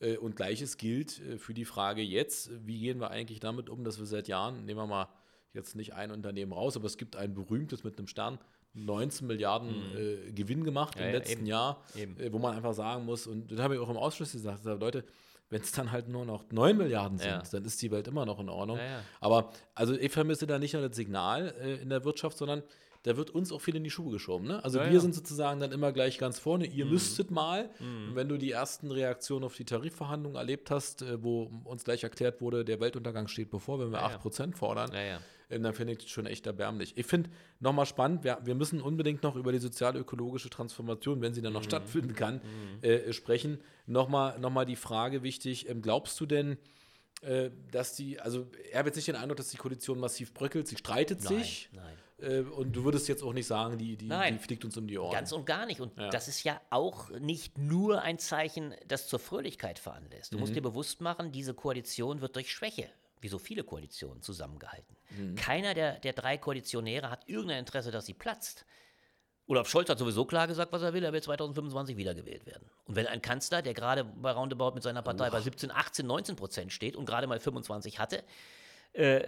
Äh, und gleiches gilt äh, für die Frage jetzt, wie gehen wir eigentlich damit um, dass wir seit Jahren, nehmen wir mal jetzt nicht ein Unternehmen raus, aber es gibt ein berühmtes mit einem Stern, 19 Milliarden äh, Gewinn gemacht Ja, im ja, letzten eben. Jahr, Eben. äh, wo man einfach sagen muss, und das habe ich auch im Ausschuss gesagt, Leute, wenn es dann halt nur noch 9 Milliarden sind, Ja. dann ist die Welt immer noch in Ordnung. Aber also ich vermisse da nicht nur das Signal äh, in der Wirtschaft, sondern da wird uns auch viel in die Schuhe geschoben. Ne? Also Ja, wir ja. sind sozusagen dann immer gleich ganz vorne. Ihr müsstet mal, und wenn du die ersten Reaktionen auf die Tarifverhandlungen erlebt hast, äh, wo uns gleich erklärt wurde, der Weltuntergang steht bevor, wenn wir Ja, ja. 8% fordern, dann finde ich das schon echt erbärmlich. Ich finde nochmal spannend, wir, wir müssen unbedingt noch über die sozial-ökologische Transformation, wenn sie dann noch stattfinden kann, äh, sprechen. Nochmal noch mal die Frage wichtig, ähm, glaubst du denn, äh, dass die, also ich habe jetzt nicht den Eindruck, dass die Koalition massiv bröckelt, sie streitet Nein, sich. nein. Äh, und du würdest jetzt auch nicht sagen, die, die, Nein. die fliegt uns um die Ohren. Ganz und gar nicht. Und Ja. das ist ja auch nicht nur ein Zeichen, das zur Fröhlichkeit veranlässt. Du Mhm. musst dir bewusst machen, diese Koalition wird durch Schwäche wie so viele Koalitionen, zusammengehalten. Keiner der, der drei Koalitionäre hat irgendein Interesse, dass sie platzt. Olaf Scholz hat sowieso klar gesagt, was er will. Er will 2025 wiedergewählt werden. Und wenn ein Kanzler, der gerade bei Roundabout mit seiner Partei bei 17, 18, 19 Prozent steht und gerade mal 25 hatte, äh,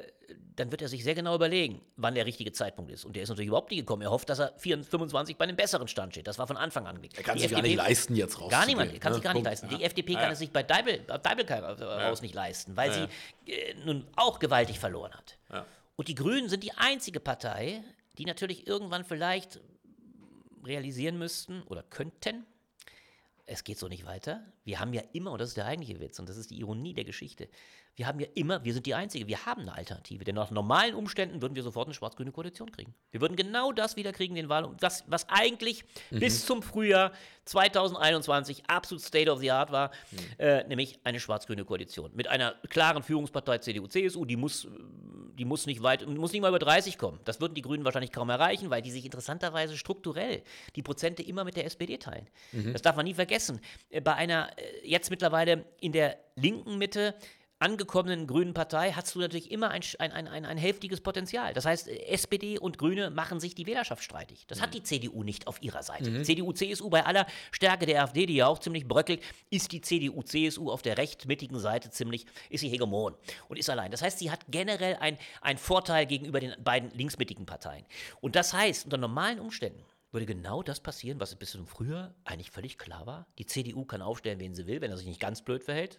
dann wird er sich sehr genau überlegen, wann der richtige Zeitpunkt ist. Und der ist natürlich überhaupt nie gekommen. Er hofft, dass er 24, 25 bei einem besseren Stand steht. Das war von Anfang an. Er kann Die sich gar nicht leisten, jetzt raus. Gar niemand, kann sich gar nicht leisten. Die Ja. FDP Ja. kann es sich bei Deibel, bei Deibel raus nicht leisten, weil Ja. sie äh, nun auch gewaltig verloren hat. Ja. Und die Grünen sind die einzige Partei, die natürlich irgendwann vielleicht realisieren müssten oder könnten, es geht so nicht weiter. Wir haben ja immer, und das ist der eigentliche Witz, und das ist die Ironie der Geschichte, wir haben ja immer, wir sind die Einzige, wir haben eine Alternative. Denn nach normalen Umständen würden wir sofort eine schwarz-grüne Koalition kriegen. Wir würden genau das wieder kriegen, den Wahl, das, was eigentlich bis zum Frühjahr 2021 absolut State of the Art war, äh, nämlich eine schwarz-grüne Koalition. Mit einer klaren Führungspartei CDU, CSU, die muss, die muss nicht weit, muss nicht mal über 30 kommen. Das würden die Grünen wahrscheinlich kaum erreichen, weil die sich interessanterweise strukturell die Prozente immer mit der SPD teilen. Das darf man nie vergessen. Äh, Bei einer äh, jetzt mittlerweile in der linken Mitte angekommenen grünen Partei hast du natürlich immer ein, ein, ein, ein, ein hälftiges Potenzial. Das heißt, SPD und Grüne machen sich die Wählerschaft streitig. Das hat die CDU nicht auf ihrer Seite. CDU, CSU bei aller Stärke der AfD, die ja auch ziemlich bröckelt, ist die CDU, CSU auf der recht-mittigen Seite ziemlich, ist sie Hegemon und ist allein. Das heißt, sie hat generell einen Vorteil gegenüber den beiden linksmittigen Parteien. Und das heißt, unter normalen Umständen würde genau das passieren, was bis zum Frühjahr eigentlich völlig klar war. Die CDU kann aufstellen, wen sie will, wenn er sich nicht ganz blöd verhält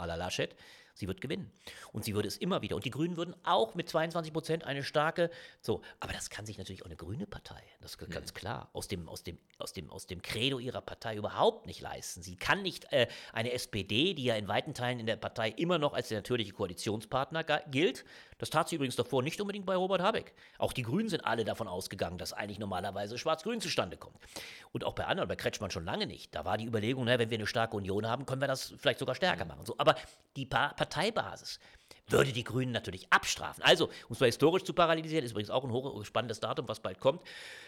à la Laschet, sie wird gewinnen. Und sie würde es immer wieder. Und die Grünen würden auch mit 22 Prozent eine starke, so, aber das kann sich natürlich auch eine grüne Partei, das ist ganz klar, aus dem, aus dem, aus dem, aus dem Credo ihrer Partei überhaupt nicht leisten. Sie kann nicht äh, eine SPD, die ja in weiten Teilen in der Partei immer noch als der natürliche Koalitionspartner gilt, das tat sie übrigens davor nicht unbedingt bei Robert Habeck. Auch die Grünen sind alle davon ausgegangen, dass eigentlich normalerweise Schwarz-Grün zustande kommt. Und auch bei anderen, bei Kretschmann schon lange nicht. Da war die Überlegung, na, wenn wir eine starke Union haben, können wir das vielleicht sogar stärker machen. So, aber die pa Parteibasis würde die Grünen natürlich abstrafen. Also, um es mal historisch zu parallelisieren, ist übrigens auch ein hochspannendes Datum, was bald kommt.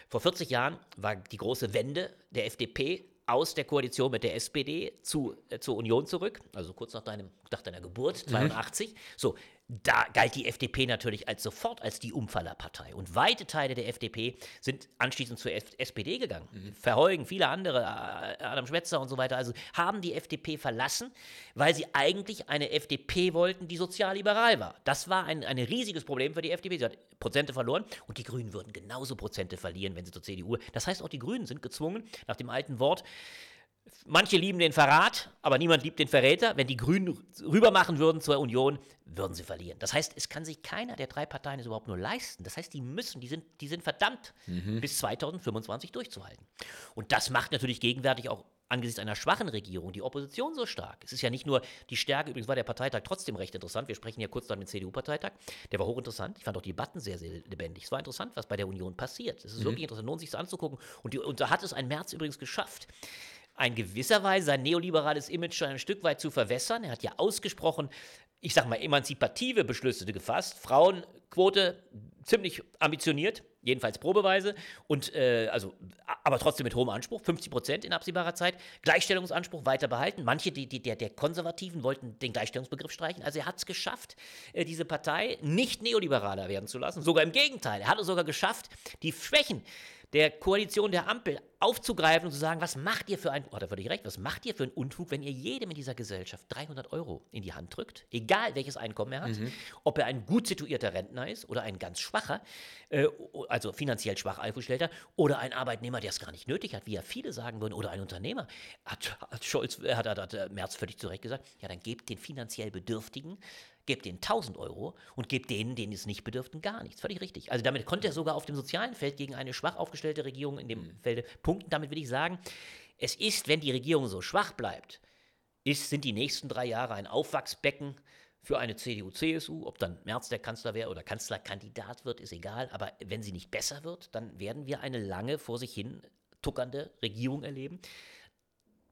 Vor 40 Jahren war die große Wende der FDP aus der Koalition mit der SPD zu, äh, zur Union zurück, also kurz nach, deinem, nach deiner Geburt, 82. So, da galt die FDP natürlich als sofort als die Umfallerpartei. Und weite Teile der FDP sind anschließend zur F SPD gegangen. Verheugen, viele andere, Adam Schwetzer und so weiter, also haben die FDP verlassen, weil sie eigentlich eine FDP wollten, die sozialliberal war. Das war ein, ein riesiges Problem für die FDP. Sie hat Prozente verloren und die Grünen würden genauso Prozente verlieren, wenn sie zur CDU. Das heißt, auch die Grünen sind gezwungen, nach dem alten Wort, Manche lieben den Verrat, aber niemand liebt den Verräter. Wenn die Grünen rüber machen würden zur Union, würden sie verlieren. Das heißt, es kann sich keiner der drei Parteien es überhaupt nur leisten. Das heißt, die müssen, die sind, die sind verdammt, bis 2025 durchzuhalten. Und das macht natürlich gegenwärtig auch angesichts einer schwachen Regierung die Opposition so stark. Es ist ja nicht nur die Stärke, übrigens war der Parteitag trotzdem recht interessant. Wir sprechen ja kurz nach dem CDU-Parteitag. Der war hochinteressant. Ich fand auch die Debatten sehr, sehr lebendig. Es war interessant, was bei der Union passiert. Es ist wirklich interessant, lohnt sich das anzugucken. Und, die, und da hat es ein März übrigens geschafft, ein gewisserweise sein neoliberales Image schon ein Stück weit zu verwässern. Er hat ja ausgesprochen, ich sag mal, emanzipative Beschlüsse gefasst. Frauenquote ziemlich ambitioniert, jedenfalls probeweise, und äh, also, aber trotzdem mit hohem Anspruch, 50 Prozent in absehbarer Zeit. Gleichstellungsanspruch weiter behalten. Manche die, die, der, der Konservativen wollten den Gleichstellungsbegriff streichen. Also er hat es geschafft, äh, diese Partei nicht neoliberaler werden zu lassen. Sogar im Gegenteil. Er hat es sogar geschafft, die Schwächen der Koalition der Ampel aufzugreifen und zu sagen, was macht ihr für ein, oh, da völlig recht, was macht ihr für einen Unfug, wenn ihr jedem in dieser Gesellschaft 300 Euro in die Hand drückt, egal welches Einkommen er hat, ob er ein gut situierter Rentner ist oder ein ganz schwacher, äh, also finanziell schwach aufgestellter, oder ein Arbeitnehmer, der es gar nicht nötig hat, wie ja viele sagen würden, oder ein Unternehmer, hat, hat Scholz, hat, hat, hat Merz völlig zu Recht gesagt, ja, dann gebt den finanziell Bedürftigen gebt denen 1000 Euro und gebt denen, denen es nicht bedürften, gar nichts. Völlig richtig. Also damit konnte er sogar auf dem sozialen Feld gegen eine schwach aufgestellte Regierung in dem Felde punkten. Damit will ich sagen, es ist, wenn die Regierung so schwach bleibt, ist, sind die nächsten drei Jahre ein Aufwachsbecken für eine CDU, CSU. Ob dann Merz der Kanzler wäre oder Kanzlerkandidat wird, ist egal. Aber wenn sie nicht besser wird, dann werden wir eine lange vor sich hin tuckernde Regierung erleben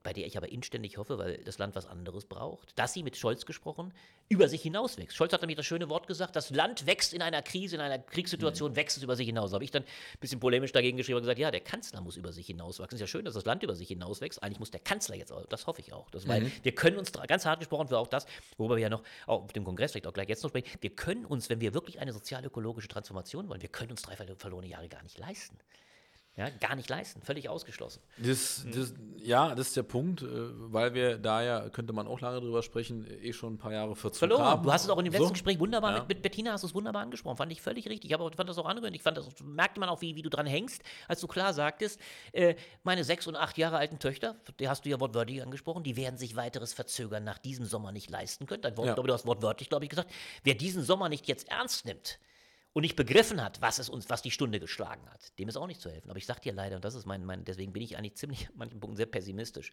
bei der ich aber inständig hoffe, weil das Land was anderes braucht, dass sie mit Scholz gesprochen, über sich hinaus wächst. Scholz hat nämlich das schöne Wort gesagt, das Land wächst in einer Krise, in einer Kriegssituation, mhm. wächst es über sich hinaus. Da habe ich dann ein bisschen polemisch dagegen geschrieben und gesagt, ja, der Kanzler muss über sich hinauswachsen. Ist ja schön, dass das Land über sich hinauswächst. Eigentlich muss der Kanzler jetzt, auch, das hoffe ich auch. Das, weil mhm. wir können uns, ganz hart gesprochen für auch das, worüber wir ja noch auch auf dem Kongress vielleicht auch gleich jetzt noch sprechen, wir können uns, wenn wir wirklich eine sozial-ökologische Transformation wollen, wir können uns drei verlorene Jahre gar nicht leisten. Ja, gar nicht leisten, völlig ausgeschlossen. Das, das, ja, das ist der Punkt, äh, weil wir da ja, könnte man auch lange drüber sprechen, eh schon ein paar Jahre Verzug Verloren. haben. Du hast es auch in dem letzten so. Gespräch wunderbar, ja. mit, mit, Bettina hast du es wunderbar angesprochen, fand ich völlig richtig. Ich fand das auch angerührend. Ich fand das, merkte man auch, wie, wie du dran hängst, als du klar sagtest, äh, meine sechs und acht Jahre alten Töchter, die hast du ja wortwörtlich angesprochen, die werden sich weiteres Verzögern nach diesem Sommer nicht leisten können. Dein Wort, ja. glaube, du hast wortwörtlich, glaube ich, gesagt, wer diesen Sommer nicht jetzt ernst nimmt, und nicht begriffen hat, was es uns, was die Stunde geschlagen hat, dem ist auch nicht zu helfen. Aber ich sag dir leider, und das ist mein, mein deswegen bin ich eigentlich ziemlich an manchen Punkten sehr pessimistisch.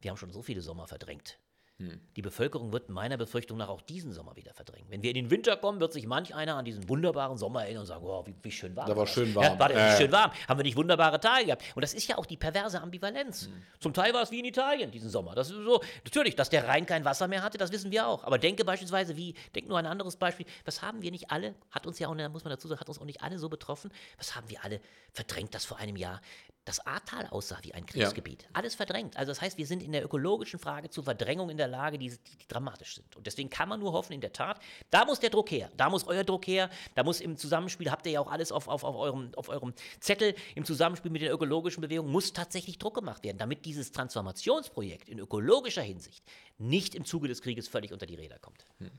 Wir haben schon so viele Sommer verdrängt. Hm. Die Bevölkerung wird meiner Befürchtung nach auch diesen Sommer wieder verdrängen. Wenn wir in den Winter kommen, wird sich manch einer an diesen wunderbaren Sommer erinnern und sagen, oh, wie, wie schön warm. Da war schön warm. Ja, war äh. schön warm. Haben wir nicht wunderbare Tage gehabt? Und das ist ja auch die perverse Ambivalenz. Hm. Zum Teil war es wie in Italien diesen Sommer. Das ist so, natürlich, dass der Rhein kein Wasser mehr hatte, das wissen wir auch. Aber denke beispielsweise wie, denk nur an ein anderes Beispiel, was haben wir nicht alle, hat uns ja auch, muss man dazu sagen, hat uns auch nicht alle so betroffen, was haben wir alle verdrängt, das vor einem Jahr das Ahrtal aussah wie ein Kriegsgebiet. Ja. Alles verdrängt. Also das heißt, wir sind in der ökologischen Frage zur Verdrängung in der Lage, die, die, die, dramatisch sind. Und deswegen kann man nur hoffen, in der Tat, da muss der Druck her, da muss euer Druck her, da muss im Zusammenspiel, habt ihr ja auch alles auf, auf, auf, eurem, auf eurem Zettel, im Zusammenspiel mit den ökologischen Bewegungen muss tatsächlich Druck gemacht werden, damit dieses Transformationsprojekt in ökologischer Hinsicht nicht im Zuge des Krieges völlig unter die Räder kommt. Hm.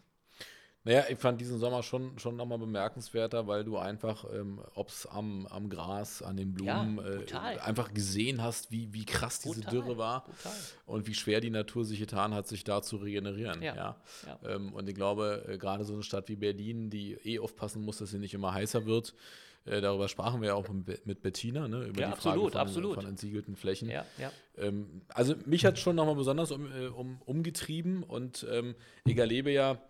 Naja, ich fand diesen Sommer schon, schon nochmal bemerkenswerter, weil du einfach, ähm, ob es am, am Gras, an den Blumen, ja, äh, einfach gesehen hast, wie, wie krass diese brutal, Dürre war brutal. und wie schwer die Natur sich getan hat, sich da zu regenerieren. Ja, ja. ja. Ähm, und ich glaube, äh, gerade so eine Stadt wie Berlin, die eh aufpassen muss, dass sie nicht immer heißer wird, äh, darüber sprachen wir ja auch mit Bettina, ne, über ja, die absolut, Frage von, von, entsiegelten Flächen. Ja, ja. Ähm, also mich hat es schon nochmal besonders um, äh, um, umgetrieben und ähm, ich erlebe ja,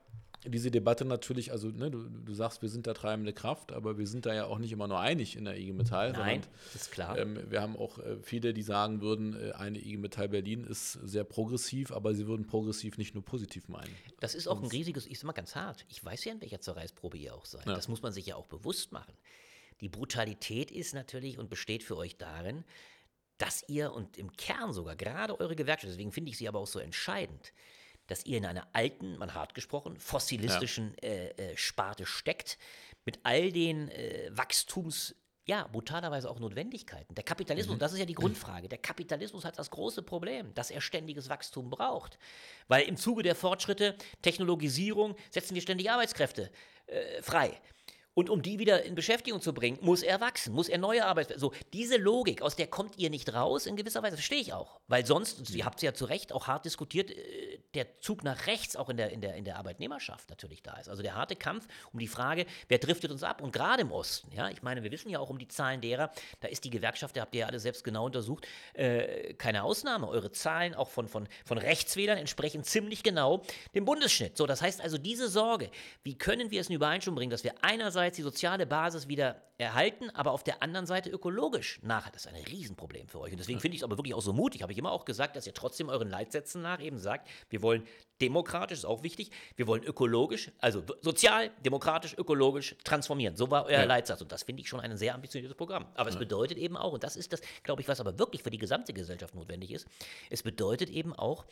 diese Debatte natürlich, also ne, du, du sagst, wir sind da treibende Kraft, aber wir sind da ja auch nicht immer nur einig in der IG Metall. Nein, das ist klar. Ähm, wir haben auch äh, viele, die sagen würden, äh, eine IG Metall Berlin ist sehr progressiv, aber sie würden progressiv nicht nur positiv meinen. Das ist auch ein riesiges, ich sag mal ganz hart, ich weiß ja, in welcher Zerreißprobe ihr auch seid. Ja. Das muss man sich ja auch bewusst machen. Die Brutalität ist natürlich und besteht für euch darin, dass ihr und im Kern sogar, gerade eure Gewerkschaft, deswegen finde ich sie aber auch so entscheidend, dass ihr in einer alten, man hart gesprochen, fossilistischen ja. äh, äh, Sparte steckt, mit all den äh, Wachstums- ja, brutalerweise auch Notwendigkeiten. Der Kapitalismus, mhm. das ist ja die Grundfrage. Der Kapitalismus hat das große Problem, dass er ständiges Wachstum braucht. Weil im Zuge der Fortschritte, Technologisierung, setzen wir ständig Arbeitskräfte äh, frei. Und um die wieder in Beschäftigung zu bringen, muss er wachsen, muss er neue Arbeitsplätze. So, diese Logik, aus der kommt ihr nicht raus, in gewisser Weise, verstehe ich auch. Weil sonst, ihr habt es ja zu Recht auch hart diskutiert, äh, der Zug nach rechts auch in der, in, der, in der Arbeitnehmerschaft natürlich da ist. Also der harte Kampf um die Frage, wer driftet uns ab? Und gerade im Osten, ja, ich meine, wir wissen ja auch um die Zahlen derer, da ist die Gewerkschaft, da habt ihr ja alle selbst genau untersucht, äh, keine Ausnahme. Eure Zahlen auch von, von, von Rechtswählern entsprechen ziemlich genau dem Bundesschnitt. So, das heißt also, diese Sorge, wie können wir es in Übereinstimmung bringen, dass wir einerseits die soziale Basis wieder erhalten, aber auf der anderen Seite ökologisch nachher. Das ist ein Riesenproblem für euch. Und deswegen finde ich es aber wirklich auch so mutig, habe ich immer auch gesagt, dass ihr trotzdem euren Leitsätzen nach eben sagt, wir wollen demokratisch, ist auch wichtig, wir wollen ökologisch, also sozial, demokratisch, ökologisch transformieren. So war euer ja. Leitsatz. Und das finde ich schon ein sehr ambitioniertes Programm. Aber ja. es bedeutet eben auch, und das ist das, glaube ich, was aber wirklich für die gesamte Gesellschaft notwendig ist, es bedeutet eben auch,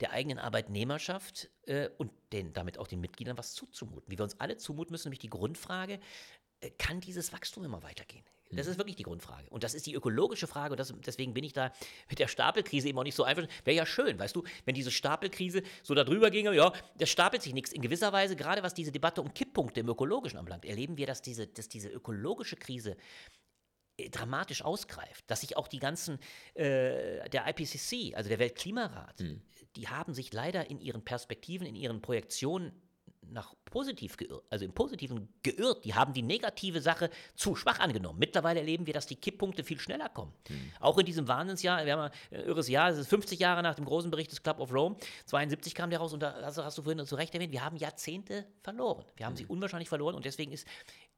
der eigenen Arbeitnehmerschaft äh, und den, damit auch den Mitgliedern was zuzumuten. Wie wir uns alle zumuten müssen, nämlich die Grundfrage, äh, kann dieses Wachstum immer weitergehen? Das ist wirklich die Grundfrage. Und das ist die ökologische Frage. Und das, deswegen bin ich da mit der Stapelkrise eben auch nicht so einfach. Wäre ja schön, weißt du, wenn diese Stapelkrise so da drüber ginge, ja, das stapelt sich nichts. In gewisser Weise, gerade was diese Debatte um Kipppunkte im Ökologischen anbelangt, erleben wir, dass diese, dass diese ökologische Krise äh, dramatisch ausgreift, dass sich auch die ganzen, äh, der IPCC, also der Weltklimarat, hm. Die haben sich leider in ihren Perspektiven, in ihren Projektionen nach positiv geirrt, also im Positiven geirrt. Die haben die negative Sache zu schwach angenommen. Mittlerweile erleben wir, dass die Kipppunkte viel schneller kommen. Mhm. Auch in diesem Wahnsinnsjahr, wir haben ein irres Jahr, es ist 50 Jahre nach dem großen Bericht des Club of Rome, 72 kam der raus und da hast, hast du vorhin zu Recht erwähnt, wir haben Jahrzehnte verloren. Wir haben mhm. sie unwahrscheinlich verloren und deswegen ist,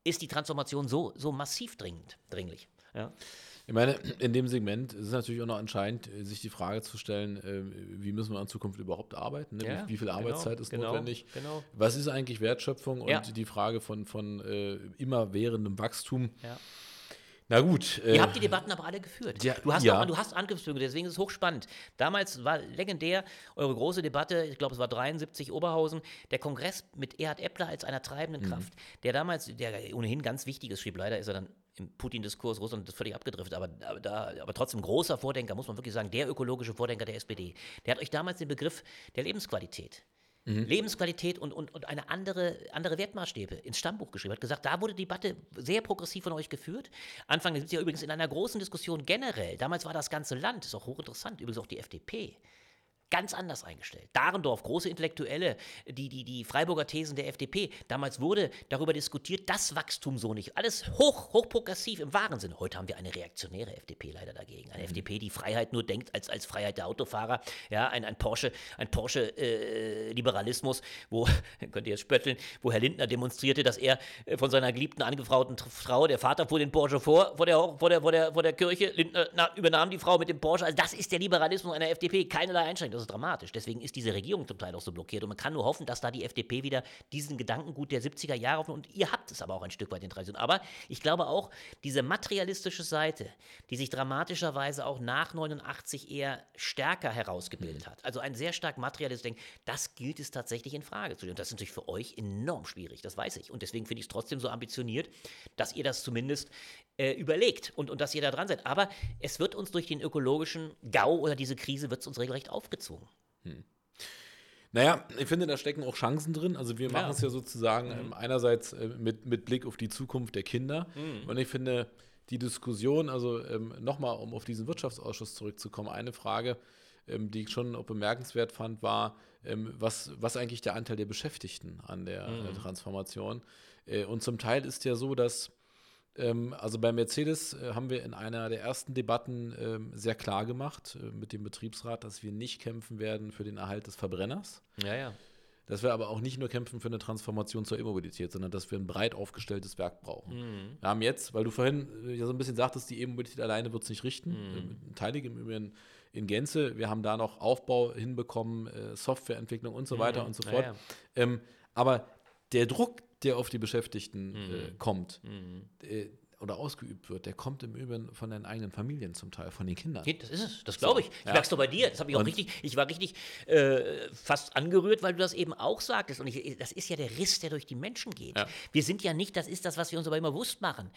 ist die Transformation so, so massiv dringend, dringlich. Ja. Ich meine, in dem Segment ist es natürlich auch noch entscheidend, sich die Frage zu stellen, äh, wie müssen wir in Zukunft überhaupt arbeiten? Ne? Ja, wie, wie, viel Arbeitszeit genau, ist genau, notwendig? genau. Was ist eigentlich Wertschöpfung? Und Ja. die Frage von, von äh, immerwährendem Wachstum. Ja. Na gut. äh, Ihr habt die Debatten aber alle geführt. Ja, du hast ja. auch, du hast Angriffspunkte, deswegen ist es hochspannend. Damals war legendär eure große Debatte, ich glaube es war 73 Oberhausen, der Kongress mit Erhard Eppler als einer treibenden Mhm. Kraft, der damals, der ohnehin ganz wichtig ist, schrieb, leider ist er dann im Putin-Diskurs Russland ist völlig abgedriftet, aber, aber, da, aber trotzdem großer Vordenker, muss man wirklich sagen, der ökologische Vordenker der SPD. Der hat euch damals den Begriff der Lebensqualität Lebensqualität und, und, und eine andere, andere Wertmaßstäbe ins Stammbuch geschrieben. Hat gesagt, da wurde die Debatte sehr progressiv von euch geführt. Anfang der 70er übrigens in einer großen Diskussion generell. Damals war das ganze Land, ist auch hochinteressant, übrigens auch die FDP. Ganz anders eingestellt. Dahrendorf, große Intellektuelle, die, die, die Freiburger Thesen der FDP. Damals wurde darüber diskutiert, das Wachstum so nicht. Alles hoch, hoch progressiv im wahren Sinne. Heute haben wir eine reaktionäre FDP leider dagegen. Eine FDP, die Freiheit nur denkt als, als Freiheit der Autofahrer. Ja, ein, ein Porsche, ein Porsche-Liberalismus, wo, könnt ihr jetzt spötteln, wo Herr Lindner demonstrierte, dass er äh, von seiner geliebten, angefrauten Frau, der Vater fuhr den Porsche vor, vor der, vor der, vor der, vor der Kirche, Lindner na, übernahm die Frau mit dem Porsche. Also das ist der Liberalismus einer FDP, keinerlei Einschränkung. Das ist dramatisch. Deswegen ist diese Regierung zum Teil auch so blockiert. Und man kann nur hoffen, dass da die FDP wieder diesen Gedankengut der 70er Jahre aufnimmt. Und ihr habt es aber auch ein Stück weit in Tradition. Aber ich glaube auch, diese materialistische Seite, die sich dramatischerweise auch nach 89 eher stärker herausgebildet hat, also ein sehr stark materialistisches Denken, das gilt es tatsächlich in Frage zu stellen. Und das ist natürlich für euch enorm schwierig, das weiß ich. Und deswegen finde ich es trotzdem so ambitioniert, dass ihr das zumindest äh, überlegt und, und dass ihr da dran seid. Aber es wird uns durch den ökologischen GAU oder diese Krise wird es uns regelrecht aufgezwungen. Naja, ich finde, da stecken auch Chancen drin. Also wir machen Ja. es ja sozusagen ähm, einerseits äh, mit, mit Blick auf die Zukunft der Kinder. Und ich finde, die Diskussion, also ähm, nochmal, um auf diesen Wirtschaftsausschuss zurückzukommen, eine Frage, ähm, die ich schon auch bemerkenswert fand, war, ähm, was, was eigentlich der Anteil der Beschäftigten an der äh, Transformation. Äh, und zum Teil ist ja so, dass also bei Mercedes äh, haben wir in einer der ersten Debatten ähm, sehr klar gemacht äh, mit dem Betriebsrat, dass wir nicht kämpfen werden für den Erhalt des Verbrenners. Ja, ja. Dass wir aber auch nicht nur kämpfen für eine Transformation zur E-Mobilität, sondern dass wir ein breit aufgestelltes Werk brauchen. Wir haben jetzt, weil du vorhin äh, ja so ein bisschen sagtest, die E-Mobilität alleine wird es nicht richten, äh, teilig im Übrigen in Gänze. Wir haben da noch Aufbau hinbekommen, Softwareentwicklung und so weiter und so Ja, fort. ja. Ähm, aber der Druck, der auf die Beschäftigten äh, kommt äh, oder ausgeübt wird, der kommt im Übrigen von den eigenen Familien zum Teil, von den Kindern. Das ist es, das glaube ich. Ich ja. merk's doch bei dir. Das habe ich auch Und- richtig, ich war richtig äh, fast angerührt, weil du das eben auch sagtest. Und ich, das ist ja der Riss, der durch die Menschen geht. Ja. Wir sind ja nicht, das ist das, was wir uns aber immer bewusst machen.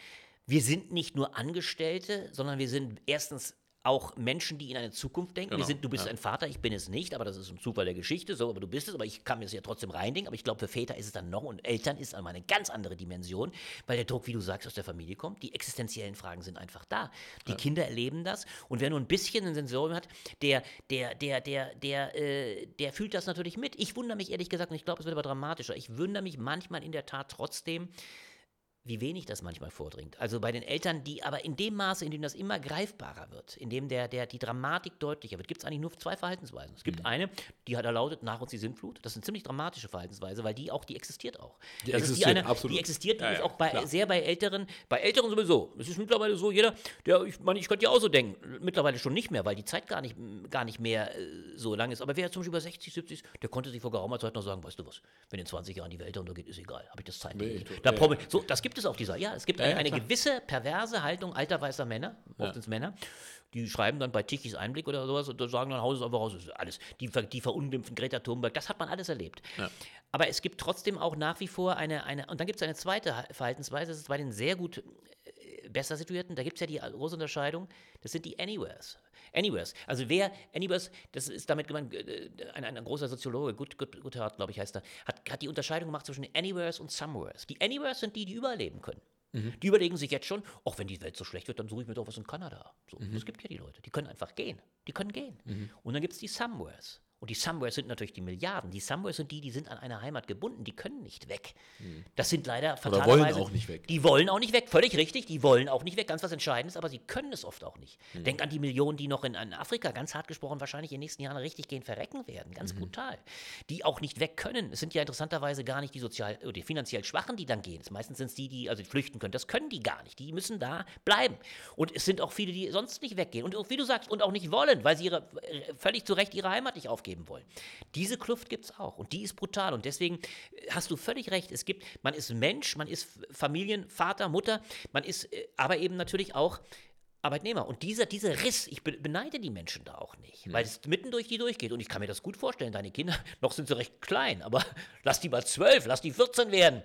Wir sind nicht nur Angestellte, sondern wir sind erstens auch Menschen, die in eine Zukunft denken. Genau, sind, du bist ja. ein Vater, ich bin es nicht, aber das ist ein Zufall der Geschichte, so, aber du bist es, aber ich kann mir das ja trotzdem reindenken. Aber ich glaube, für Väter ist es dann noch und Eltern ist einmal eine ganz andere Dimension, weil der Druck, wie du sagst, aus der Familie kommt. Die existenziellen Fragen sind einfach da. Die Kinder erleben das und wer nur ein bisschen ein Sensorium hat, der, der, der, der, der, äh, der fühlt das natürlich mit. Ich wundere mich ehrlich gesagt, und ich glaube, es wird aber dramatischer, ich wundere mich manchmal in der Tat trotzdem, wie wenig das manchmal vordringt. Also bei den Eltern, die aber in dem Maße, in dem das immer greifbarer wird, in dem der, der, die Dramatik deutlicher wird, gibt es eigentlich nur zwei Verhaltensweisen. Es gibt Mhm. eine, die hat erlautet, nach uns die Sintflut. Das ist eine ziemlich dramatische Verhaltensweise, weil die auch, die existiert auch. Die das ist existiert, die, eine, absolut. die existiert Ja, nämlich ja, auch bei, klar. sehr bei Älteren, bei Älteren sowieso. Es ist mittlerweile so, jeder, der, ich meine, ich könnte ja auch so denken, mittlerweile schon nicht mehr, weil die Zeit gar nicht, gar nicht mehr äh, so lang ist. Aber wer zum Beispiel über 60, 70 ist, der konnte sich vor geraumer Zeit noch sagen, weißt du was, wenn in 20 Jahren die Welt untergeht, ist egal, habe ich das Zeit. Nee, da ja, ich- so, das gibt es auf dieser, ja, es gibt Ja, eine, ja, eine gewisse perverse Haltung alter weißer Männer, oft Ja. sind es Männer, die schreiben dann bei Tichys Einblick oder sowas und sagen dann, Haus ist einfach raus, ist alles. Die, die verunglimpfen Greta Thunberg, das hat man alles erlebt. Aber es gibt trotzdem auch nach wie vor eine, eine und dann gibt es eine zweite Ha- Verhaltensweise, das ist bei den sehr gut besser situierten, da gibt es ja die große Unterscheidung, das sind die Anywheres. Anywheres. Also wer, Anywheres, das ist damit gemeint, äh, ein, ein, großer Soziologe, gut, gut, Guthart, glaube ich, heißt er, hat, hat die Unterscheidung gemacht zwischen Anywheres und Somewheres. Die Anywheres sind die, die überleben können. Die überlegen sich jetzt schon, auch wenn die Welt so schlecht wird, dann suche ich mir doch was in Kanada. So, Es gibt ja die Leute, die können einfach gehen. Die können gehen. Und dann gibt es die Somewheres. Und die Somewheres sind natürlich die Milliarden. Die Somewheres sind die, die sind an eine Heimat gebunden, die können nicht weg. Das sind leider Oder wollen fatalerweise- auch nicht weg. Die wollen auch nicht weg, völlig richtig, die wollen auch nicht weg, ganz was Entscheidendes, aber sie können es oft auch nicht. Hm. Denk an die Millionen, die noch in, in Afrika, ganz hart gesprochen, wahrscheinlich in den nächsten Jahren richtig gehen verrecken werden, Mhm. ganz brutal. Die auch nicht weg können. Es sind ja interessanterweise gar nicht die sozial, oder die finanziell Schwachen, die dann gehen. Meistens sind es die, die also flüchten können. Das können die gar nicht. Die müssen da bleiben. Und es sind auch viele, die sonst nicht weggehen. Und wie du sagst, und auch nicht wollen, weil sie ihre, äh, völlig zu Recht ihre Heimat nicht aufgeben wollen. Diese Kluft gibt es auch. Und die ist brutal. Und deswegen äh, hast du völlig recht. Es gibt, man ist Mensch, man ist Familienvater, Mutter, man ist äh, aber eben natürlich auch Arbeitnehmer. Und dieser, dieser Riss, ich be- beneide die Menschen da auch nicht, weil es mitten durch die durchgeht. Und ich kann mir das gut vorstellen, deine Kinder, noch sind sie recht klein, aber lass die mal zwölf, lass die 14 werden.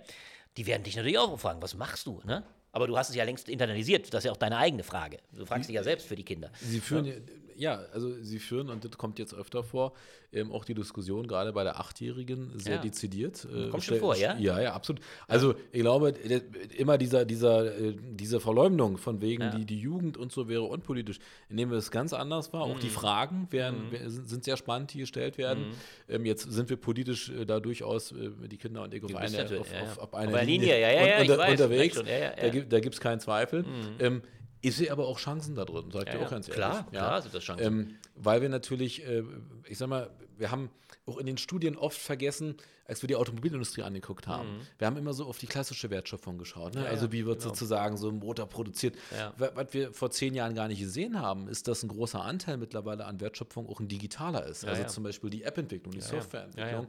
Die werden dich natürlich auch fragen, was machst du, ne? Aber du hast es ja längst internalisiert, das ist ja auch deine eigene Frage. Du fragst dich ja selbst für die Kinder. Sie führen ja, ja, also sie führen, und das kommt jetzt öfter vor, ähm, auch die Diskussion gerade bei der Achtjährigen sehr Ja. dezidiert. Äh, Kommt schon vor, ja? Ja, ja, absolut. Also ich glaube, äh, immer dieser, dieser, äh, diese Verleumdung von wegen, Ja. die, die Jugend und so wäre unpolitisch, nehmen wir es ganz anders wahr. Mhm. Auch die Fragen werden, wer- sind, sehr spannend, die gestellt werden. Ähm, jetzt sind wir politisch äh, da durchaus, die Kinder und ich, auf, eine, auf, auf, auf einer Linie, Linie, ja, ja, ja, un- ich unter, unterwegs. schon, Da, gibt, da gibt es keinen Zweifel. Ähm, ich sehe aber auch Chancen da drin, sag ich Ja, dir ja. auch ganz ehrlich. Klar, ja. klar sind das Chancen. Ähm, weil wir natürlich, äh, ich sag mal, wir haben auch in den Studien oft vergessen, als wir die Automobilindustrie angeguckt haben, wir haben immer so auf die klassische Wertschöpfung geschaut. Ne? Mhm. Ja, also wie wird genau. sozusagen so ein Motor produziert. Ja. Wa- Was wir vor zehn Jahren gar nicht gesehen haben, ist, dass ein großer Anteil mittlerweile an Wertschöpfung auch ein digitaler ist. also ja. zum Beispiel die App-Entwicklung, die. Softwareentwicklung.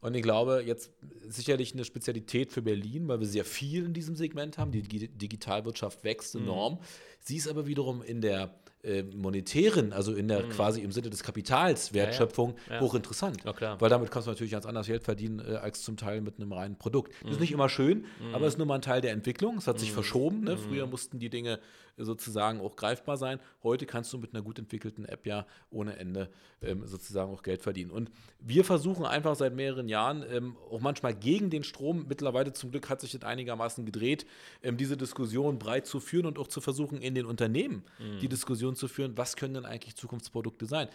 Und ich glaube, jetzt sicherlich eine Spezialität für Berlin, weil wir sehr viel in diesem Segment haben. Die Digi- Digitalwirtschaft wächst Mhm. enorm. Sie ist aber wiederum in der äh, monetären, also in der quasi im Sinne des Kapitals Wertschöpfung Mhm. ja. hochinteressant. Ja, klar. Weil damit kannst du natürlich ganz anders Geld verdienen äh, als zum Teil mit einem reinen Produkt. Das ist Mhm. nicht immer schön, aber es ist nur mal ein Teil der Entwicklung. Es hat sich verschoben. Ne? Früher mussten die Dinge sozusagen auch greifbar sein. Heute kannst du mit einer gut entwickelten App ja ohne Ende ähm, sozusagen auch Geld verdienen. Und wir versuchen einfach seit mehreren Jahren, ähm, auch manchmal gegen den Strom, mittlerweile zum Glück hat sich das einigermaßen gedreht, ähm, diese Diskussion breit zu führen und auch zu versuchen, in den Unternehmen die Diskussion zu führen, was können denn eigentlich Zukunftsprodukte sein.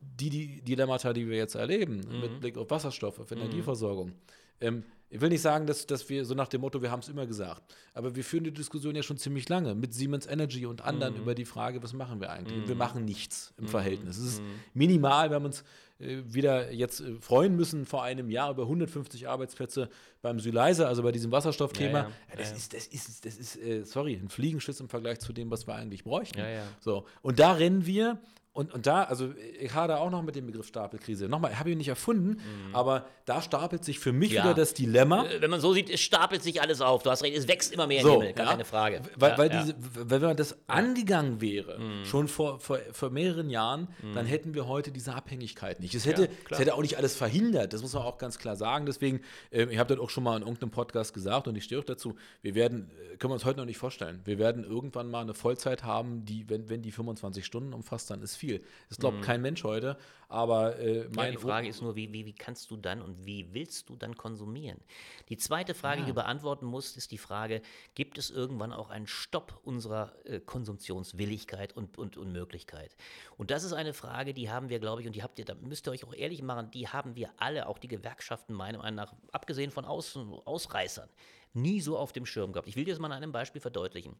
Die, die Dilemmata, die wir jetzt erleben, mit Blick auf Wasserstoff, auf Energieversorgung. Ähm, ich will nicht sagen, dass, dass wir so nach dem Motto, wir haben es immer gesagt, aber wir führen die Diskussion ja schon ziemlich lange mit Siemens Energy und anderen über die Frage, was machen wir eigentlich? Und wir machen nichts im Verhältnis. Es ist minimal, wir haben uns äh, wieder jetzt äh, freuen müssen vor einem Jahr über 150 Arbeitsplätze beim Syleise, also bei diesem Wasserstoffthema. Ja, ja. Ja, das ist, das ist, das ist äh, sorry, ein Fliegenschiss im Vergleich zu dem, was wir eigentlich bräuchten. So, und da rennen wir. Und, und da, also ich hader auch noch mit dem Begriff Stapelkrise. Nochmal, habe ich ihn nicht erfunden, aber da stapelt sich für mich Mhm. Ja. wieder das Dilemma. Äh, Wenn man so sieht, es stapelt sich alles auf. Du hast recht, es wächst immer mehr So, im Himmel, gar ja. keine Frage. Weil, ja, weil diese, wenn man das angegangen wäre, schon vor, vor, vor mehreren Jahren, dann hätten wir heute diese Abhängigkeit nicht. Es hätte, es hätte auch nicht alles verhindert, das muss man auch ganz klar sagen. Deswegen, ähm, ich habe das auch schon mal in irgendeinem Podcast gesagt und ich stehe auch dazu, wir werden, äh, können wir uns heute noch nicht vorstellen, wir werden irgendwann mal eine Vollzeit haben, die, wenn, wenn die 25 Stunden umfasst, dann ist viel. Das glaubt kein Mensch heute, aber äh, Ja, mein die Frage ist nur, wie, wie, wie kannst du dann und wie willst du dann konsumieren? Die zweite Frage, die du beantworten musst, ist die Frage, gibt es irgendwann auch einen Stopp unserer äh, Konsumtionswilligkeit und, und, und Möglichkeit? Und das ist eine Frage, die haben wir, glaube ich, und die habt ihr, da müsst ihr euch auch ehrlich machen, die haben wir alle, auch die Gewerkschaften, meiner Meinung nach, abgesehen von Außen, Ausreißern, nie so auf dem Schirm gehabt. Ich will dir das mal an einem Beispiel verdeutlichen.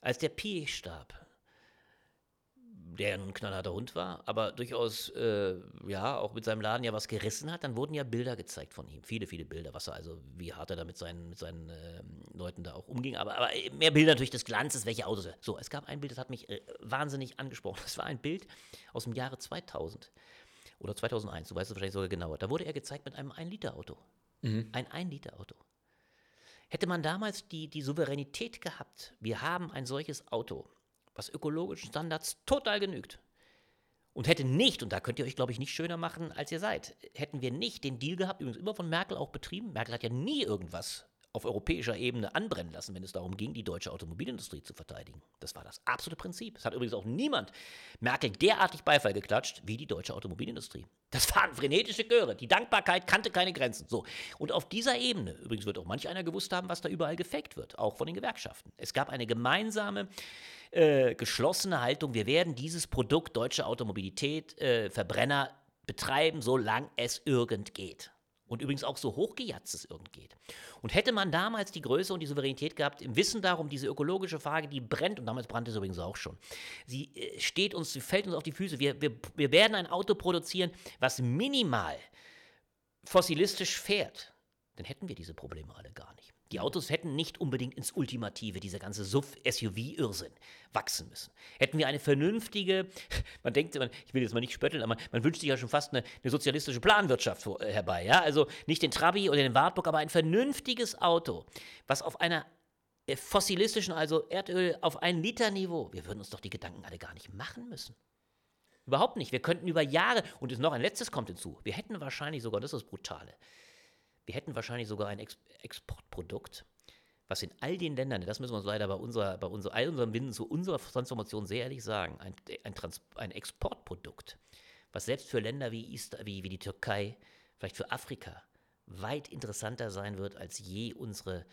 Als der Pi starb, der ja nun ein knallharter Hund war, aber durchaus, äh, ja, auch mit seinem Laden ja was gerissen hat, dann wurden ja Bilder gezeigt von ihm. Viele, viele Bilder, was er also, wie hart er da mit seinen, mit seinen ähm, Leuten da auch umging. Aber, aber mehr Bilder natürlich des Glanzes, welche Autos er. So, es gab ein Bild, das hat mich äh, wahnsinnig angesprochen. Das war ein Bild aus dem Jahre 2000 oder 2001, du weißt es wahrscheinlich sogar genauer. Da wurde er gezeigt mit einem 1-Liter-Auto. Ein 1-Liter-Auto. Hätte man damals die, die Souveränität gehabt, wir haben ein solches Auto, was ökologischen Standards total genügt, und hätte nicht, und da könnt ihr euch, glaube ich, nicht schöner machen, als ihr seid, hätten wir nicht den Deal gehabt, übrigens immer von Merkel auch betrieben. Merkel hat ja nie irgendwas auf europäischer Ebene anbrennen lassen, wenn es darum ging, die deutsche Automobilindustrie zu verteidigen. Das war das absolute Prinzip. Es hat übrigens auch niemand Merkel derartig Beifall geklatscht wie die deutsche Automobilindustrie. Das waren frenetische Chöre. Die Dankbarkeit kannte keine Grenzen. So. Und auf dieser Ebene, übrigens wird auch manch einer gewusst haben, was da überall gefaked wird, auch von den Gewerkschaften. Es gab eine gemeinsame, äh, geschlossene Haltung, wir werden dieses Produkt deutsche Automobilität, äh, Verbrenner betreiben, solange es irgend geht. Und übrigens auch so hochgejatzt es irgend geht. Und hätte man damals die Größe und die Souveränität gehabt, im Wissen darum, diese ökologische Frage, die brennt, und damals brannte es übrigens auch schon, sie äh, steht uns, sie fällt uns auf die Füße. Wir, wir, wir werden ein Auto produzieren, was minimal fossilistisch fährt, dann hätten wir diese Probleme alle gar nicht. Die Autos hätten nicht unbedingt ins Ultimative, dieser ganze SUV-Irrsinn, wachsen müssen. Hätten wir eine vernünftige, man denkt, ich will jetzt mal nicht spötteln, aber man wünscht sich ja schon fast eine, eine sozialistische Planwirtschaft vor, äh, herbei. Ja? Also nicht den Trabi oder den Wartburg, aber ein vernünftiges Auto, was auf einer äh, fossilistischen, also Erdöl auf ein Liter Niveau, wir würden uns doch die Gedanken alle gar nicht machen müssen. Überhaupt nicht. Wir könnten über Jahre, und noch ein letztes kommt hinzu, wir hätten wahrscheinlich sogar, das ist das Brutale, wir hätten wahrscheinlich sogar ein Ex Exportprodukt, was in all den Ländern, das müssen wir uns leider bei, unserer, bei unser, all unserem Winden zu unserer Transformation sehr ehrlich sagen, ein, ein, Trans ein Exportprodukt, was selbst für Länder wie, East, wie, wie die Türkei, vielleicht für Afrika, weit interessanter sein wird, als je unsere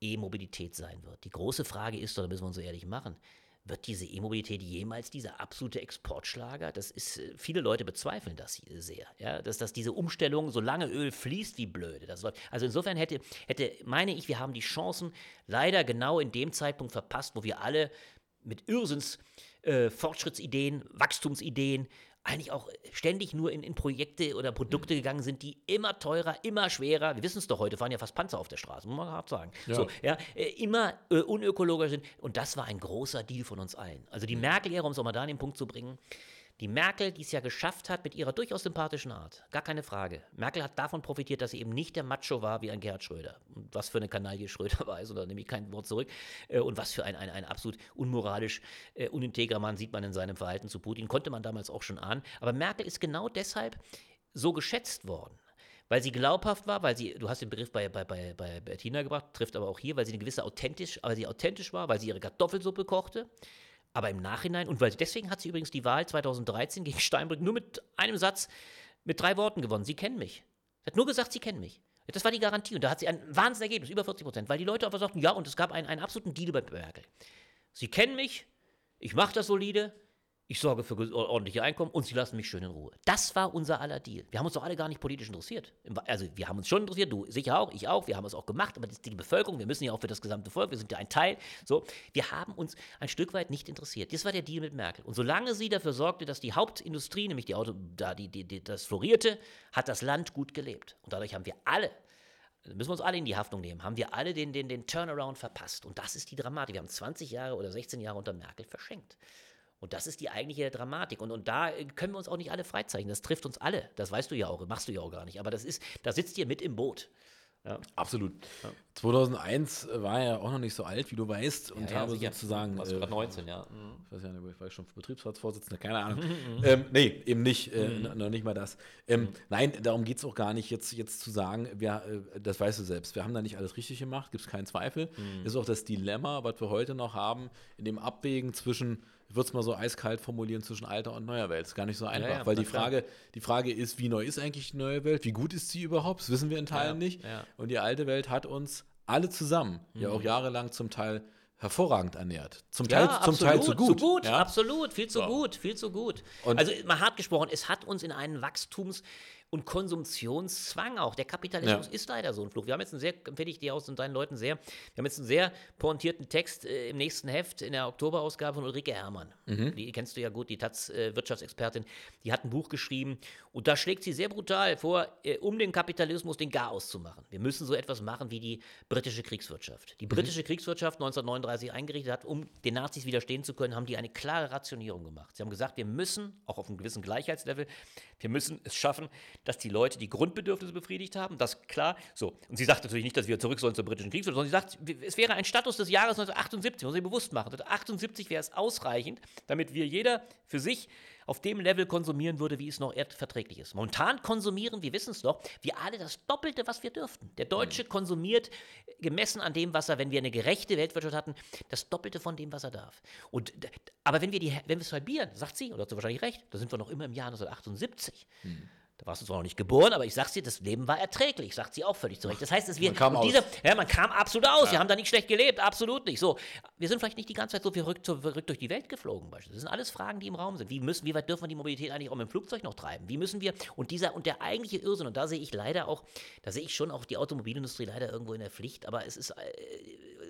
E-Mobilität sein wird. Die große Frage ist, oder müssen wir uns so ehrlich machen, wird diese E-Mobilität jemals dieser absolute Exportschlager? Das ist, äh, viele Leute bezweifeln das sehr, ja, dass, dass diese Umstellung, solange Öl fließt, wie blöde das läuft. Also insofern hätte, hätte, meine ich, wir haben die Chancen leider genau in dem Zeitpunkt verpasst, wo wir alle mit Irrsinns äh, Fortschrittsideen, Wachstumsideen, eigentlich auch ständig nur in, in Projekte oder Produkte mhm. gegangen sind, die immer teurer, immer schwerer, wir wissen es doch heute, fahren ja fast Panzer auf der Straße, muss man hart sagen, ja. So, ja, äh, immer äh, unökologischer sind. Und das war ein großer Deal von uns allen. Also die mhm. Merkel-Ära, um es auch mal da an den Punkt zu bringen, die Merkel, die es ja geschafft hat mit ihrer durchaus sympathischen Art, gar keine Frage. Merkel hat davon profitiert, dass sie eben nicht der Macho war wie ein Gerhard Schröder. Und was für eine Kanaille Schröder war, oder nehme ich kein Wort zurück. Äh, und was für ein, ein, ein absolut unmoralisch, äh, unintegrer Mann sieht man in seinem Verhalten zu Putin. Konnte man damals auch schon ahnen. Aber Merkel ist genau deshalb so geschätzt worden weil sie glaubhaft war, weil sie, du hast den Begriff bei, bei, bei, bei Bettina gebracht, trifft aber auch hier, weil sie eine gewisse authentisch, weil sie authentisch war, weil sie ihre Kartoffelsuppe kochte, aber im Nachhinein, und weil deswegen hat sie übrigens die Wahl 2013 gegen Steinbrück nur mit einem Satz, mit drei Worten gewonnen. Sie kennen mich. Sie hat nur gesagt, sie kennen mich. Das war die Garantie. Und da hat sie ein Wahnsinnsergebnis, über 40 Prozent, weil die Leute einfach sagten, ja, und es gab einen, einen absoluten Deal bei Merkel. Sie kennen mich, ich mache das solide, ich sorge für ordentliche Einkommen und sie lassen mich schön in Ruhe. Das war unser aller Deal. Wir haben uns doch alle gar nicht politisch interessiert. Also wir haben uns schon interessiert, du sicher auch, ich auch, wir haben es auch gemacht, aber die Bevölkerung, wir müssen ja auch für das gesamte Volk, wir sind ja ein Teil. So, wir haben uns ein Stück weit nicht interessiert. Das war der Deal mit Merkel. Und solange sie dafür sorgte, dass die Hauptindustrie, nämlich die Auto, da die, die, die, das florierte, hat das Land gut gelebt. Und dadurch haben wir alle müssen wir uns alle in die Haftung nehmen, haben wir alle den, den, den Turnaround verpasst. Und das ist die Dramatik. Wir haben 20 Jahre oder 16 Jahre unter Merkel verschenkt. Und das ist die eigentliche Dramatik. Und, und da können wir uns auch nicht alle freizeichnen. Das trifft uns alle. Das weißt du ja auch, machst du ja auch gar nicht. Aber das ist, da sitzt ihr mit im Boot. Ja. Absolut. Ja. 2001 war er auch noch nicht so alt, wie du weißt, und ja, habe sicher. sozusagen. Warst äh, gerade 19, ja. Mhm. Ich weiß ja nicht, ich war schon Betriebsratsvorsitzender, keine Ahnung. ähm, nee, eben nicht, äh, mhm. noch nicht mal das. Ähm, mhm. Nein, darum geht es auch gar nicht, jetzt, jetzt zu sagen, wir, äh, das weißt du selbst, wir haben da nicht alles richtig gemacht, gibt es keinen Zweifel. Mhm. Ist auch das Dilemma, was wir heute noch haben, in dem Abwägen zwischen ich würde es mal so eiskalt formulieren, zwischen alter und neuer Welt. Ist gar nicht so einfach, ja, ja, weil die Frage, die Frage ist, wie neu ist eigentlich die neue Welt? Wie gut ist sie überhaupt? Das wissen wir in Teilen ja, nicht. Und die alte Welt hat uns alle zusammen, mhm. ja auch jahrelang zum Teil hervorragend ernährt. Zum Teil, ja, zum Teil zu gut. Zu gut, ja? absolut, viel zu so. gut, viel zu gut. Und also mal hart gesprochen, es hat uns in einen Wachstums- und Konsumtionszwang auch. Der Kapitalismus ja. ist leider so ein Fluch. Wir haben jetzt einen sehr, empfehle ich dir aus und deinen Leuten sehr, wir haben jetzt einen sehr pointierten Text äh, im nächsten Heft in der Oktoberausgabe von Ulrike Herrmann. Mhm. Die kennst du ja gut, die Taz-Wirtschaftsexpertin. Äh, die hat ein Buch geschrieben und da schlägt sie sehr brutal vor, äh, um den Kapitalismus den Garaus zu machen. Wir müssen so etwas machen wie die britische Kriegswirtschaft. Die britische mhm. Kriegswirtschaft 1939 eingerichtet hat, um den Nazis widerstehen zu können, haben die eine klare Rationierung gemacht. Sie haben gesagt, wir müssen, auch auf einem gewissen Gleichheitslevel, wir müssen es schaffen, dass die Leute die Grundbedürfnisse befriedigt haben. Das klar. So. Und sie sagt natürlich nicht, dass wir zurück sollen zur britischen Kriegsführung, sondern sie sagt, es wäre ein Status des Jahres 1978, muss ich bewusst machen. 1978 wäre es ausreichend, damit wir jeder für sich auf dem Level konsumieren würde, wie es noch erdverträglich ist. Momentan konsumieren, wir wissen es doch, wir alle das Doppelte, was wir dürften. Der Deutsche mhm. konsumiert, gemessen an dem, was er, wenn wir eine gerechte Weltwirtschaft hatten, das Doppelte von dem, was er darf. Und, aber wenn wir, die, wenn wir es halbieren, sagt sie, und hat sie wahrscheinlich recht, da sind wir noch immer im Jahr 1978. Mhm. Da warst du zwar noch nicht geboren, aber ich sag's dir, das Leben war erträglich, sagt sie auch völlig zurecht. Das heißt, dass wir Man kam aus. diese, ja, man kam absolut aus. Wir haben da nicht schlecht gelebt, absolut nicht. So, wir sind vielleicht nicht die ganze Zeit so verrückt, so verrückt durch die Welt geflogen. beispielsweise. Das sind alles Fragen, die im Raum sind. Wie müssen, wie weit dürfen wir die Mobilität eigentlich auch mit dem Flugzeug noch treiben? Wie müssen wir und dieser und der eigentliche Irrsinn und da sehe ich leider auch, da sehe ich schon auch die Automobilindustrie leider irgendwo in der Pflicht. Aber es ist äh,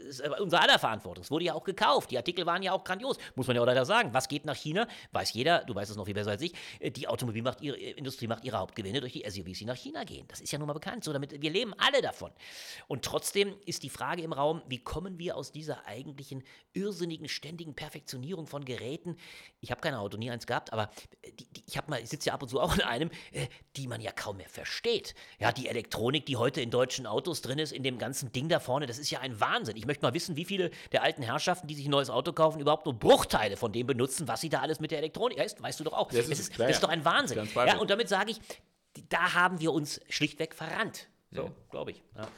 ist aber unser aller Verantwortung. Es wurde ja auch gekauft. Die Artikel waren ja auch grandios. Muss man ja auch leider sagen. Was geht nach China? Weiß jeder, du weißt es noch viel besser als ich. Äh, Die Automobilindustrie macht ihre Hauptgewinne durch die SUVs, die nach China gehen. Das ist ja nun mal bekannt. So, damit, wir leben alle davon. Und trotzdem ist die Frage im Raum, wie kommen wir aus dieser eigentlichen irrsinnigen, ständigen Perfektionierung von Geräten? Ich habe kein Auto, nie eins gehabt, aber äh, die, die, ich, ich sitze ja ab und zu auch in einem, äh, die man ja kaum mehr versteht. Ja, die Elektronik, die heute in deutschen Autos drin ist, in dem ganzen Ding da vorne, das ist ja ein Wahnsinn. Ich möchte mal wissen, wie viele der alten Herrschaften, die sich ein neues Auto kaufen, überhaupt nur Bruchteile von dem benutzen, was sie da alles mit der Elektronik ist. Weißt du doch auch. Das ist- ist, das ist ja. doch ein Wahnsinn. Ja, und damit sage ich, da haben wir uns schlichtweg verrannt. So, glaube ich. Ja.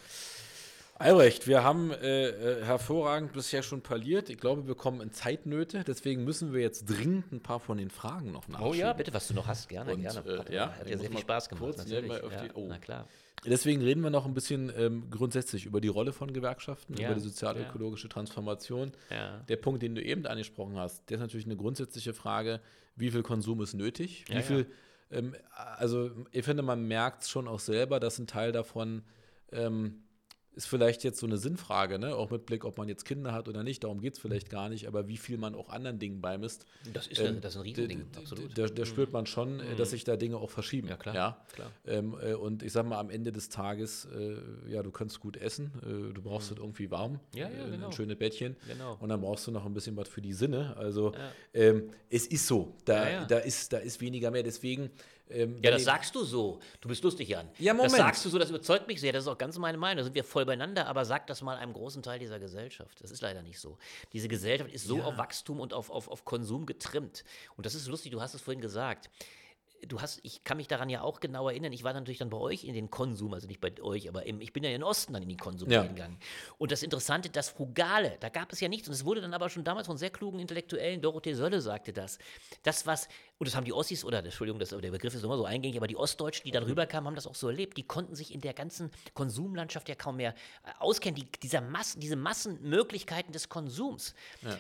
Albrecht, wir haben äh, äh, hervorragend bisher schon parliert. Ich glaube, wir kommen in Zeitnöte. Deswegen müssen wir jetzt dringend ein paar von den Fragen noch nachschieben. Oh ja, bitte, was du noch hast, gerne, Und, gerne. äh, Hat, ja, hat ja sehr viel Spaß gemacht. kurz natürlich. mal auf ja, die- oh. Na klar. Deswegen reden wir noch ein bisschen ähm, grundsätzlich über die Rolle von Gewerkschaften, Ja, über die sozial-ökologische Transformation. Ja. Der Punkt, den du eben angesprochen hast, der ist natürlich eine grundsätzliche Frage, wie viel Konsum ist nötig? Wie Ja, viel, Ähm, also ich finde, man merkt schon auch selber, dass ein Teil davon ähm, ist vielleicht jetzt so eine Sinnfrage, ne? auch mit Blick, ob man jetzt Kinder hat oder nicht, darum geht es vielleicht gar nicht, aber wie viel man auch anderen Dingen beimisst. Das ist, ähm, ein, das ist ein Riesending, absolut. Mhm. Da, da spürt man schon, äh, dass sich da Dinge auch verschieben. Ja, klar, Ja? klar. Ähm, äh, und ich sag mal, am Ende des Tages, äh, ja, du kannst gut essen, äh, du brauchst es irgendwie warm, Mhm. Ja, ja, äh, genau. ein schönes Bettchen. Genau. Und dann brauchst du noch ein bisschen was für die Sinne. Also Ja. ähm, es ist so, da. Da, ist, da ist weniger mehr. Deswegen. Ähm, Ja, das sagst du so. Du bist lustig, Jan. Ja, Moment. Das sagst du so, das überzeugt mich sehr. Das ist auch ganz meine Meinung. Da sind wir voll beieinander. Aber sag das mal einem großen Teil dieser Gesellschaft. Das ist leider nicht so. Diese Gesellschaft ist so auf Wachstum und auf, auf, auf Konsum getrimmt. Und das ist lustig, du hast es vorhin gesagt. Du hast, ich kann mich daran ja auch genau erinnern, ich war natürlich dann bei euch in den Konsum, also nicht bei euch, aber im, ich bin ja in den Osten dann in den Konsum Ja. gegangen. Und das Interessante, das Frugale, da gab es ja nichts. Und es wurde dann aber schon damals von sehr klugen Intellektuellen, Dorothee Sölle sagte das, das was, und das haben die Ossis, oder Entschuldigung, das, der Begriff ist immer so eingängig, aber die Ostdeutschen, die dann rüberkamen, haben das auch so erlebt. Die konnten sich in der ganzen Konsumlandschaft ja kaum mehr äh, auskennen. Die, dieser Massen, diese Massenmöglichkeiten des Konsums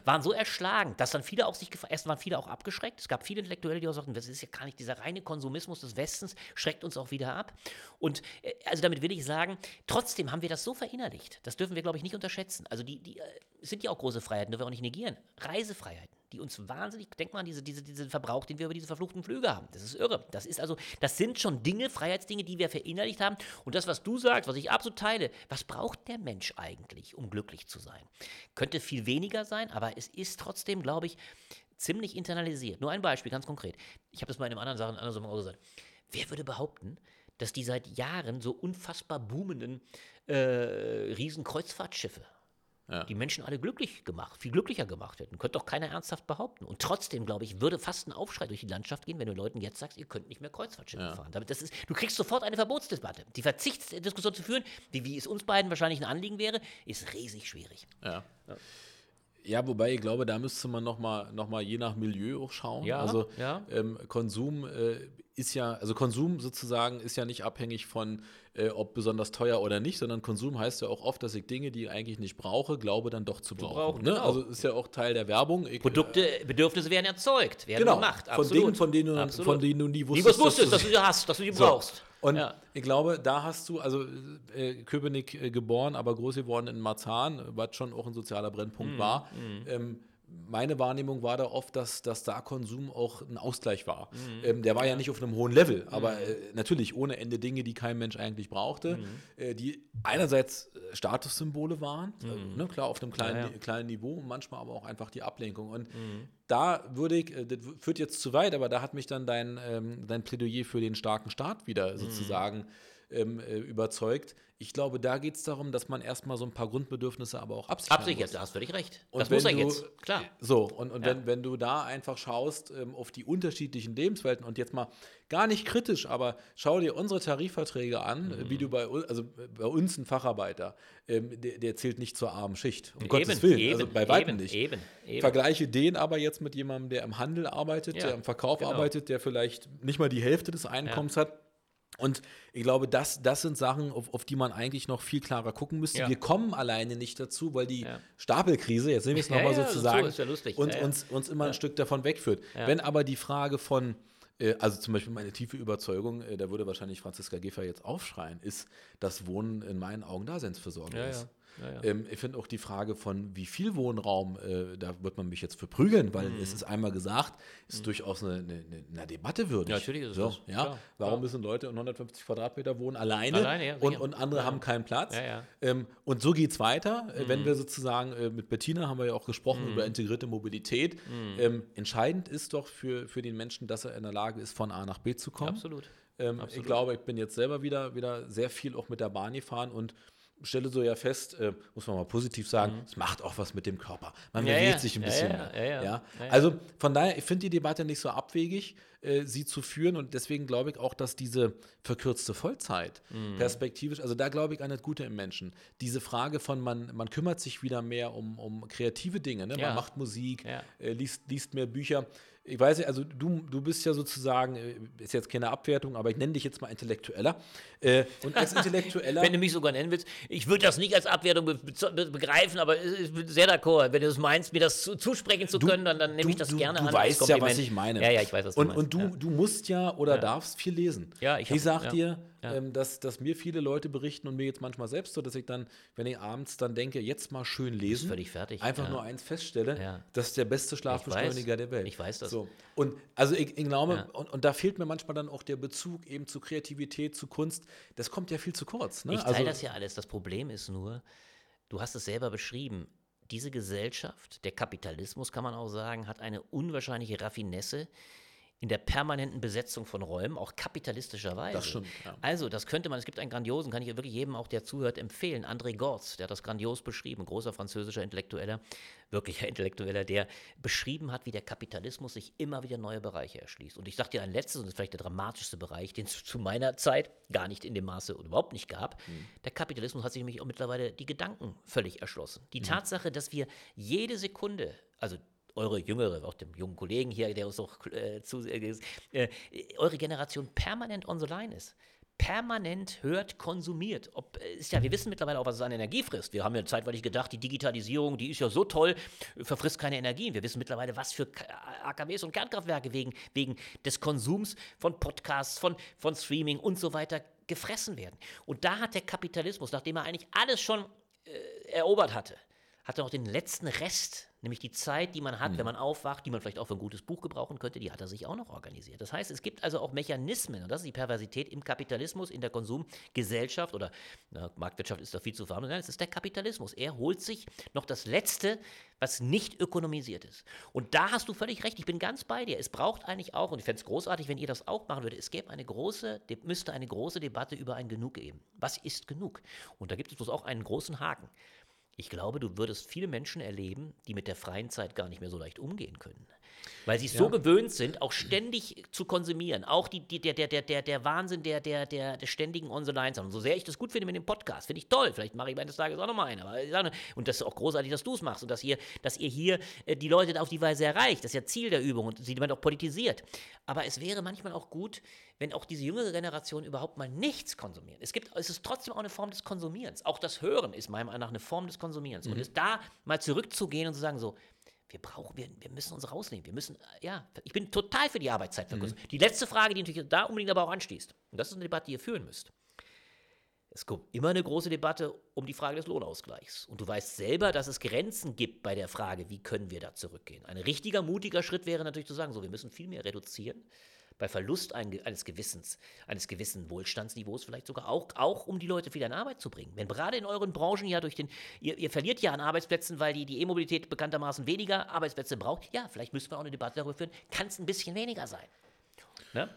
waren so erschlagend, dass dann viele auch sich erst waren viele auch abgeschreckt. Es gab viele Intellektuelle, die auch sagten, das ist ja gar nicht dieser reine Konsumismus des Westens, schreckt uns auch wieder ab. Und äh, also damit will ich sagen, trotzdem haben wir das so verinnerlicht. Das dürfen wir, glaube ich, nicht unterschätzen. Also die, die äh, sind ja auch große Freiheiten, dürfen wir auch nicht negieren. Reisefreiheiten, die uns wahnsinnig, denk mal an diese, diese, diesen Verbrauch, den wir über diese verfluchten Flüge haben. Das ist irre. Das ist also, das sind schon Dinge, Freiheitsdinge, die wir verinnerlicht haben. Und das, was du sagst, was ich absolut teile, was braucht der Mensch eigentlich, um glücklich zu sein? Könnte viel weniger sein, aber es ist trotzdem, glaube ich, ziemlich internalisiert. Nur ein Beispiel, ganz konkret. Ich habe das mal in einem anderen Sachen, anderen Mal gesagt. Wer würde behaupten, dass die seit Jahren so unfassbar boomenden äh, Riesenkreuzfahrtschiffe Ja. die Menschen alle glücklich gemacht, viel glücklicher gemacht hätten. Könnte doch keiner ernsthaft behaupten. Und trotzdem, glaube ich, würde fast ein Aufschrei durch die Landschaft gehen, wenn du Leuten jetzt sagst, ihr könnt nicht mehr Kreuzfahrtschiffe fahren. Damit das ist, du kriegst sofort eine Verbotsdebatte. Die Verzichtsdiskussion zu führen, wie, wie es uns beiden wahrscheinlich ein Anliegen wäre, ist riesig schwierig. Ja. Ja, wobei ich glaube, da müsste man nochmal noch mal je nach Milieu auch schauen. Ja, also ja. Ähm, Konsum äh, ist ja, also Konsum sozusagen ist ja nicht abhängig von, äh, ob besonders teuer oder nicht, sondern Konsum heißt ja auch oft, dass ich Dinge, die ich eigentlich nicht brauche, glaube dann doch zu brauchen. brauchen, ne? genau. Also ist ja auch Teil der Werbung. Ich, Produkte, Bedürfnisse werden erzeugt, werden Genau, gemacht. von Absolut. Dingen, von denen du- Absolut. von denen du nie Nie wusstest, was wusstest, dass dass du du sie hast, dass du die So. brauchst. Und Ja. ich glaube, da hast du, also äh, Köpenick äh, geboren, aber groß geworden in Marzahn, was schon auch ein sozialer Brennpunkt Mhm, war. Ähm, meine Wahrnehmung war da oft, dass, dass da Konsum auch ein Ausgleich war. Mhm. Ähm, der war ja nicht auf einem hohen Level, aber äh, natürlich ohne Ende Dinge, die kein Mensch eigentlich brauchte, Mhm. äh, die einerseits äh, Statussymbole waren, äh, ne, klar auf einem kleinen, Mhm. Ja, ja. kleinen Niveau, manchmal aber auch einfach die Ablenkung. Und da würde ich, äh, das führt jetzt zu weit, aber da hat mich dann dein, ähm, dein Plädoyer für den starken Staat wieder sozusagen ähm, äh, überzeugt. Ich glaube, da geht es darum, dass man erstmal so ein paar Grundbedürfnisse aber auch Absichert, muss. da hast du völlig recht. Und das muss er du- jetzt, klar. So, und, und Ja. wenn, wenn du da einfach schaust ähm, auf die unterschiedlichen Lebenswelten und jetzt mal gar nicht kritisch, aber schau dir unsere Tarifverträge an, Mhm. äh, wie du bei uns, also bei uns ein Facharbeiter, ähm, der, der zählt nicht zur armen Schicht. Um Gottes Willen, also bei weitem eben, nicht. Eben, eben. Vergleiche den aber jetzt mit jemandem, der im Handel arbeitet, Ja, der im Verkauf genau. arbeitet, der vielleicht nicht mal die Hälfte des Einkommens hat. Und ich glaube, das, das sind Sachen, auf, auf die man eigentlich noch viel klarer gucken müsste. Ja. Wir kommen alleine nicht dazu, weil die Ja. Stapelkrise, jetzt nehme ich es nochmal ja, sozusagen, so. Uns. Uns, uns immer ein Stück davon wegführt. Wenn aber die Frage von, äh, also zum Beispiel meine tiefe Überzeugung, äh, da würde wahrscheinlich Franziska Giffer jetzt aufschreien, ist, dass Wohnen in meinen Augen Daseinsversorgung ist. Ja. Ja. Ähm, ich finde auch die Frage von, wie viel Wohnraum, äh, da wird man mich jetzt für prügeln, weil Mhm. es ist einmal gesagt, ist durchaus eine, eine, eine- Debatte würdig. Ja, natürlich ist es so, das. Ja? Klar, Warum klar. müssen Leute in 150 Quadratmeter wohnen alleine, Alleine, und, und andere haben keinen Platz? Ähm, und so geht es weiter, äh, Mhm. wenn wir sozusagen, äh, mit Bettina haben wir ja auch gesprochen über integrierte Mobilität. Mhm. Ähm, entscheidend ist doch für, für den Menschen, dass er in der Lage ist, von A nach B zu kommen. Absolut. Ähm, ich glaube, ich bin jetzt selber wieder, wieder sehr viel auch mit der Bahn gefahren und stelle so ja fest, äh, muss man mal positiv sagen, es macht auch was mit dem Körper. Man Mhm. Ja, bewegt ja. sich ein bisschen ja, mehr. ja. Also von daher, ich finde die Debatte nicht so abwegig, äh, sie zu führen und deswegen glaube ich auch, dass diese verkürzte Vollzeit Mhm. perspektivisch, also da glaube ich an das Gute im Menschen. Diese Frage von, man, man kümmert sich wieder mehr um, um kreative Dinge, ne? man macht Musik, äh, liest, liest mehr Bücher. Ich weiß nicht, also du, du bist ja sozusagen, äh, ist jetzt keine Abwertung, aber ich nenne dich jetzt mal Intellektueller. Äh, und als Intellektueller. Wenn du mich sogar nennen willst, ich würde das nicht als Abwertung be be begreifen, aber ich bin sehr d'accord. Wenn du es meinst, mir das zu zusprechen zu können, dann, dann nehme ich das du, gerne du an. weißt als ja, was ich meine. Ja, ja, ich weiß, was du und, meinst. Und du, ja. du musst ja oder darfst viel lesen. Ja, ich ich hab- sag ja, dir, ja. Ähm, dass, dass mir viele Leute berichten und mir jetzt manchmal selbst so, dass ich dann, wenn ich abends dann denke, jetzt mal schön lesen, völlig fertig, einfach ja. nur eins feststelle, Ja. das ist der beste Schlafbeschleuniger der Welt. Ich weiß das. So. Und also ich, ich glaube, und, und da fehlt mir manchmal dann auch der Bezug eben zu Kreativität, zu Kunst. Das kommt ja viel zu kurz. Ne? Ich teile das ja alles. Das Problem ist nur, du hast es selber beschrieben. Diese Gesellschaft, der Kapitalismus, kann man auch sagen, hat eine unwahrscheinliche Raffinesse in der permanenten Besetzung von Räumen, auch kapitalistischerweise. Das stimmt, ja. Also, das könnte man, es gibt einen grandiosen, kann ich wirklich jedem auch, der zuhört, empfehlen. André Gorz, der hat das grandios beschrieben, großer französischer Intellektueller, wirklicher Intellektueller, der beschrieben hat, wie der Kapitalismus sich immer wieder neue Bereiche erschließt. Und ich sage dir ein letztes, und das ist vielleicht der dramatischste Bereich, den es zu meiner Zeit gar nicht in dem Maße oder überhaupt nicht gab. Der Kapitalismus hat sich nämlich auch mittlerweile die Gedanken völlig erschlossen. Die Tatsache, dass wir jede Sekunde, also eure jüngere, auch dem jungen Kollegen hier, der uns auch äh, zu, äh, äh, eure Generation permanent on the line ist. Permanent hört, konsumiert. Ob, äh, ist ja, wir wissen mittlerweile auch, was es an Energie frisst. Wir haben ja zeitweilig gedacht, die Digitalisierung, die ist ja so toll, verfrisst keine Energie. Wir wissen mittlerweile, was für AKWs und Kernkraftwerke wegen, wegen des Konsums von Podcasts, von, von Streaming und so weiter gefressen werden. Und da hat der Kapitalismus, nachdem er eigentlich alles schon äh, erobert hatte, hat er noch den letzten Rest, nämlich die Zeit, die man hat, wenn man aufwacht, die man vielleicht auch für ein gutes Buch gebrauchen könnte, die hat er sich auch noch organisiert. Das heißt, es gibt also auch Mechanismen, und das ist die Perversität im Kapitalismus, in der Konsumgesellschaft oder na, Marktwirtschaft ist doch viel zu verhandeln. Nein, es ist der Kapitalismus. Er holt sich noch das Letzte, was nicht ökonomisiert ist. Und da hast du völlig recht, ich bin ganz bei dir. Es braucht eigentlich auch, und ich fände es großartig, wenn ihr das auch machen würdet, es gäbe eine große, müsste eine große Debatte über ein Genug geben. Was ist genug? Und da gibt es bloß auch einen großen Haken. Ich glaube, du würdest viele Menschen erleben, die mit der freien Zeit gar nicht mehr so leicht umgehen können. Weil sie so gewöhnt sind, auch ständig zu konsumieren. Auch die, die, der, der, der, der, Wahnsinn der, der, der, der ständigen On-the-Line. Und so sehr ich das gut finde mit dem Podcast, finde ich toll. Vielleicht mache ich eines Tages auch nochmal einen. Aber und das ist auch großartig, dass du es machst und dass ihr, dass ihr hier äh, die Leute auf die Weise erreicht. Das ist ja Ziel der Übung und sie man auch politisiert. Aber es wäre manchmal auch gut, wenn auch diese jüngere Generation überhaupt mal nichts konsumiert. Es gibt, es ist trotzdem auch eine Form des Konsumierens. Auch das Hören ist meiner Meinung nach eine Form des Konsumierens. Und es da mal zurückzugehen und zu sagen so, wir brauchen, wir, wir müssen uns rausnehmen. Wir müssen, äh, ja, ich bin total für die Arbeitszeitverkürzung. Die letzte Frage, die natürlich da unbedingt aber auch anschließt, und das ist eine Debatte, die ihr führen müsst. Es kommt immer eine große Debatte um die Frage des Lohnausgleichs. Und du weißt selber, dass es Grenzen gibt bei der Frage, wie können wir da zurückgehen. Ein richtiger, mutiger Schritt wäre natürlich zu sagen, so, wir müssen viel mehr reduzieren. Bei Verlust ein, eines Gewissens, eines gewissen Wohlstandsniveaus vielleicht sogar auch, auch um die Leute wieder in Arbeit zu bringen. Wenn gerade in euren Branchen ja durch den, ihr, ihr verliert ja an Arbeitsplätzen, weil die die E-Mobilität bekanntermaßen weniger Arbeitsplätze braucht, ja, vielleicht müssen wir auch eine Debatte darüber führen, kann es ein bisschen weniger sein. Ne?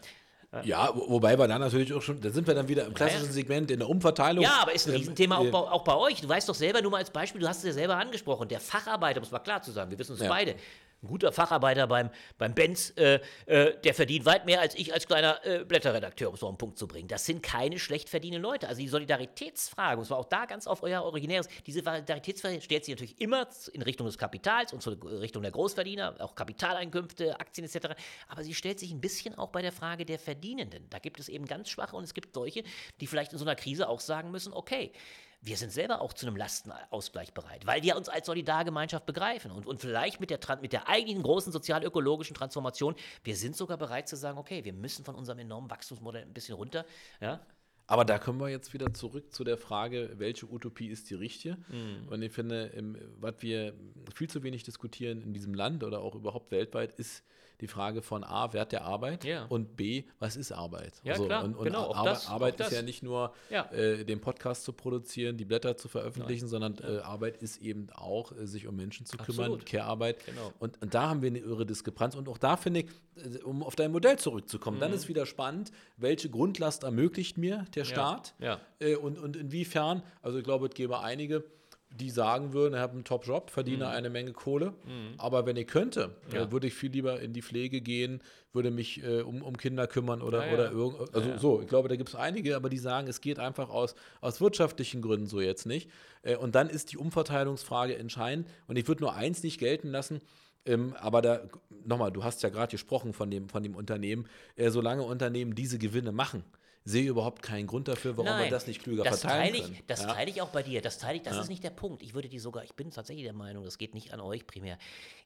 Ja, wo- wobei wir dann natürlich auch schon, da sind wir dann wieder im klassischen ja. Segment in der Umverteilung. Ja, aber ist ein Ähm, Riesenthema auch, äh, bei, auch bei euch. Du weißt doch selber, nur mal als Beispiel, du hast es ja selber angesprochen, der Facharbeiter, um es mal klar zu sagen, wir wissen es Ja. beide. Ein guter Facharbeiter beim, beim Benz, äh, äh, der verdient weit mehr als ich als kleiner äh, Blätterredakteur, um es auf den Punkt zu bringen. Das sind keine schlecht verdienenden Leute. Also die Solidaritätsfrage, und zwar auch da ganz auf euer Originäres, diese Solidaritätsfrage stellt sich natürlich immer in Richtung des Kapitals und zur Richtung der Großverdiener, auch Kapitaleinkünfte, Aktien etc. Aber sie stellt sich ein bisschen auch bei der Frage der Verdienenden. Da gibt es eben ganz schwache und es gibt solche, die vielleicht in so einer Krise auch sagen müssen, okay, wir sind selber auch zu einem Lastenausgleich bereit, weil wir uns als Solidargemeinschaft begreifen und, und vielleicht mit der, mit der eigenen großen sozial-ökologischen Transformation, wir sind sogar bereit zu sagen, okay, wir müssen von unserem enormen Wachstumsmodell ein bisschen runter. Ja? Aber da kommen wir jetzt wieder zurück zu der Frage, welche Utopie ist die richtige? Mhm. Und ich finde, was wir viel zu wenig diskutieren in diesem Land oder auch überhaupt weltweit, ist die Frage von A, Wert der Arbeit ja. und B, was ist Arbeit? Ja, also, klar, und, und genau, Ar das, Arbeit ist ja nicht nur ja. Äh, den Podcast zu produzieren, die Blätter zu veröffentlichen, Nein. sondern äh, Arbeit ist eben auch, äh, sich um Menschen zu kümmern, Care-Arbeit. Genau. Und, und, da haben wir eine irre Diskrepanz. Und auch da finde ich, äh, um auf dein Modell zurückzukommen, mhm. dann ist wieder spannend, welche Grundlast ermöglicht mir der Staat äh, und, und inwiefern, also ich glaube, es gäbe einige, die sagen würden, ich habe einen Top-Job, verdiene mhm. eine Menge Kohle, mhm. aber wenn ich könnte, ja. äh, würde ich viel lieber in die Pflege gehen, würde mich äh, um, um Kinder kümmern oder, ja, oder irgend, also ja, so, ich glaube, da gibt es einige, aber die sagen, es geht einfach aus, aus wirtschaftlichen Gründen so jetzt nicht. Äh, und dann ist die Umverteilungsfrage entscheidend und ich würde nur eins nicht gelten lassen, ähm, aber da, nochmal, du hast ja gerade gesprochen von dem, von dem Unternehmen, äh, solange Unternehmen diese Gewinne machen, sehe überhaupt keinen Grund dafür, warum Nein, wir das nicht klüger das verteilen teile ich, können. Das ja? teile ich auch bei dir. Das teile ich, das ja. ist nicht der Punkt. Ich würde die sogar, ich bin tatsächlich der Meinung, das geht nicht an euch primär.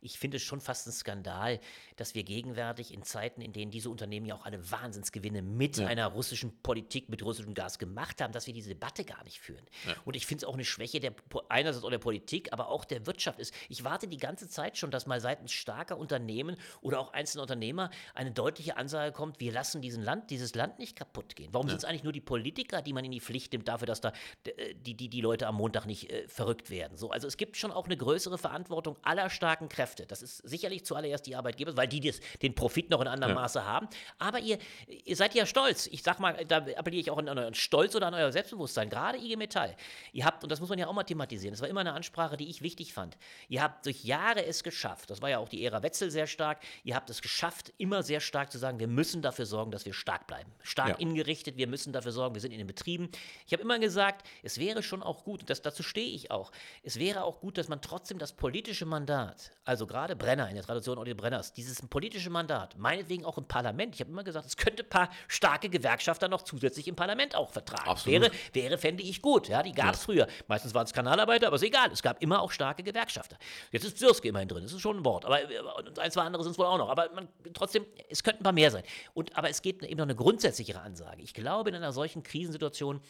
Ich finde es schon fast ein Skandal, dass wir gegenwärtig in Zeiten, in denen diese Unternehmen ja auch alle Wahnsinnsgewinne mit ja. einer russischen Politik, mit russischem Gas gemacht haben, dass wir diese Debatte gar nicht führen. Und ich finde es auch eine Schwäche der einerseits auch der Politik, aber auch der Wirtschaft ist. Ich warte die ganze Zeit schon, dass mal seitens starker Unternehmen oder auch einzelner Unternehmer eine deutliche Ansage kommt, wir lassen diesen Land, dieses Land nicht kaputt gehen. Warum sind es eigentlich nur die Politiker, die man in die Pflicht nimmt dafür, dass da äh, die, die, die Leute am Montag nicht äh, verrückt werden? So, also es gibt schon auch eine größere Verantwortung aller starken Kräfte. Das ist sicherlich zuallererst die Arbeitgeber, weil die das, den Profit noch in anderem ja. Maße haben. Aber ihr, ihr seid ja stolz. Ich sag mal, da appelliere ich auch an euren Stolz oder an euer Selbstbewusstsein. Gerade IG Metall. Ihr habt, und das muss man ja auch mal thematisieren, das war immer eine Ansprache, die ich wichtig fand. Ihr habt durch Jahre es geschafft, das war ja auch die Ära Wetzel sehr stark, ihr habt es geschafft, immer sehr stark zu sagen, wir müssen dafür sorgen, dass wir stark bleiben. Stark ja. ingerichtet, wir müssen dafür sorgen, wir sind in den Betrieben. Ich habe immer gesagt, es wäre schon auch gut, und das, dazu stehe ich auch, es wäre auch gut, dass man trotzdem das politische Mandat, also gerade Brenner in der Tradition Olli Brenners, dieses politische Mandat, meinetwegen auch im Parlament, ich habe immer gesagt, es könnte ein paar starke Gewerkschafter noch zusätzlich im Parlament auch vertragen. Absolut. Wäre, wäre fände ich gut. Ja, die gab es ja. früher. Meistens waren es Kanalarbeiter, aber ist egal. Es gab immer auch starke Gewerkschafter. Jetzt ist Bsirske immerhin drin, das ist schon ein Wort. Aber ein, zwei andere sind es wohl auch noch. Aber man, trotzdem, es könnten ein paar mehr sein. Und, aber es geht eben noch eine grundsätzlichere Ansage. Ich glaube, in einer solchen Krisensituation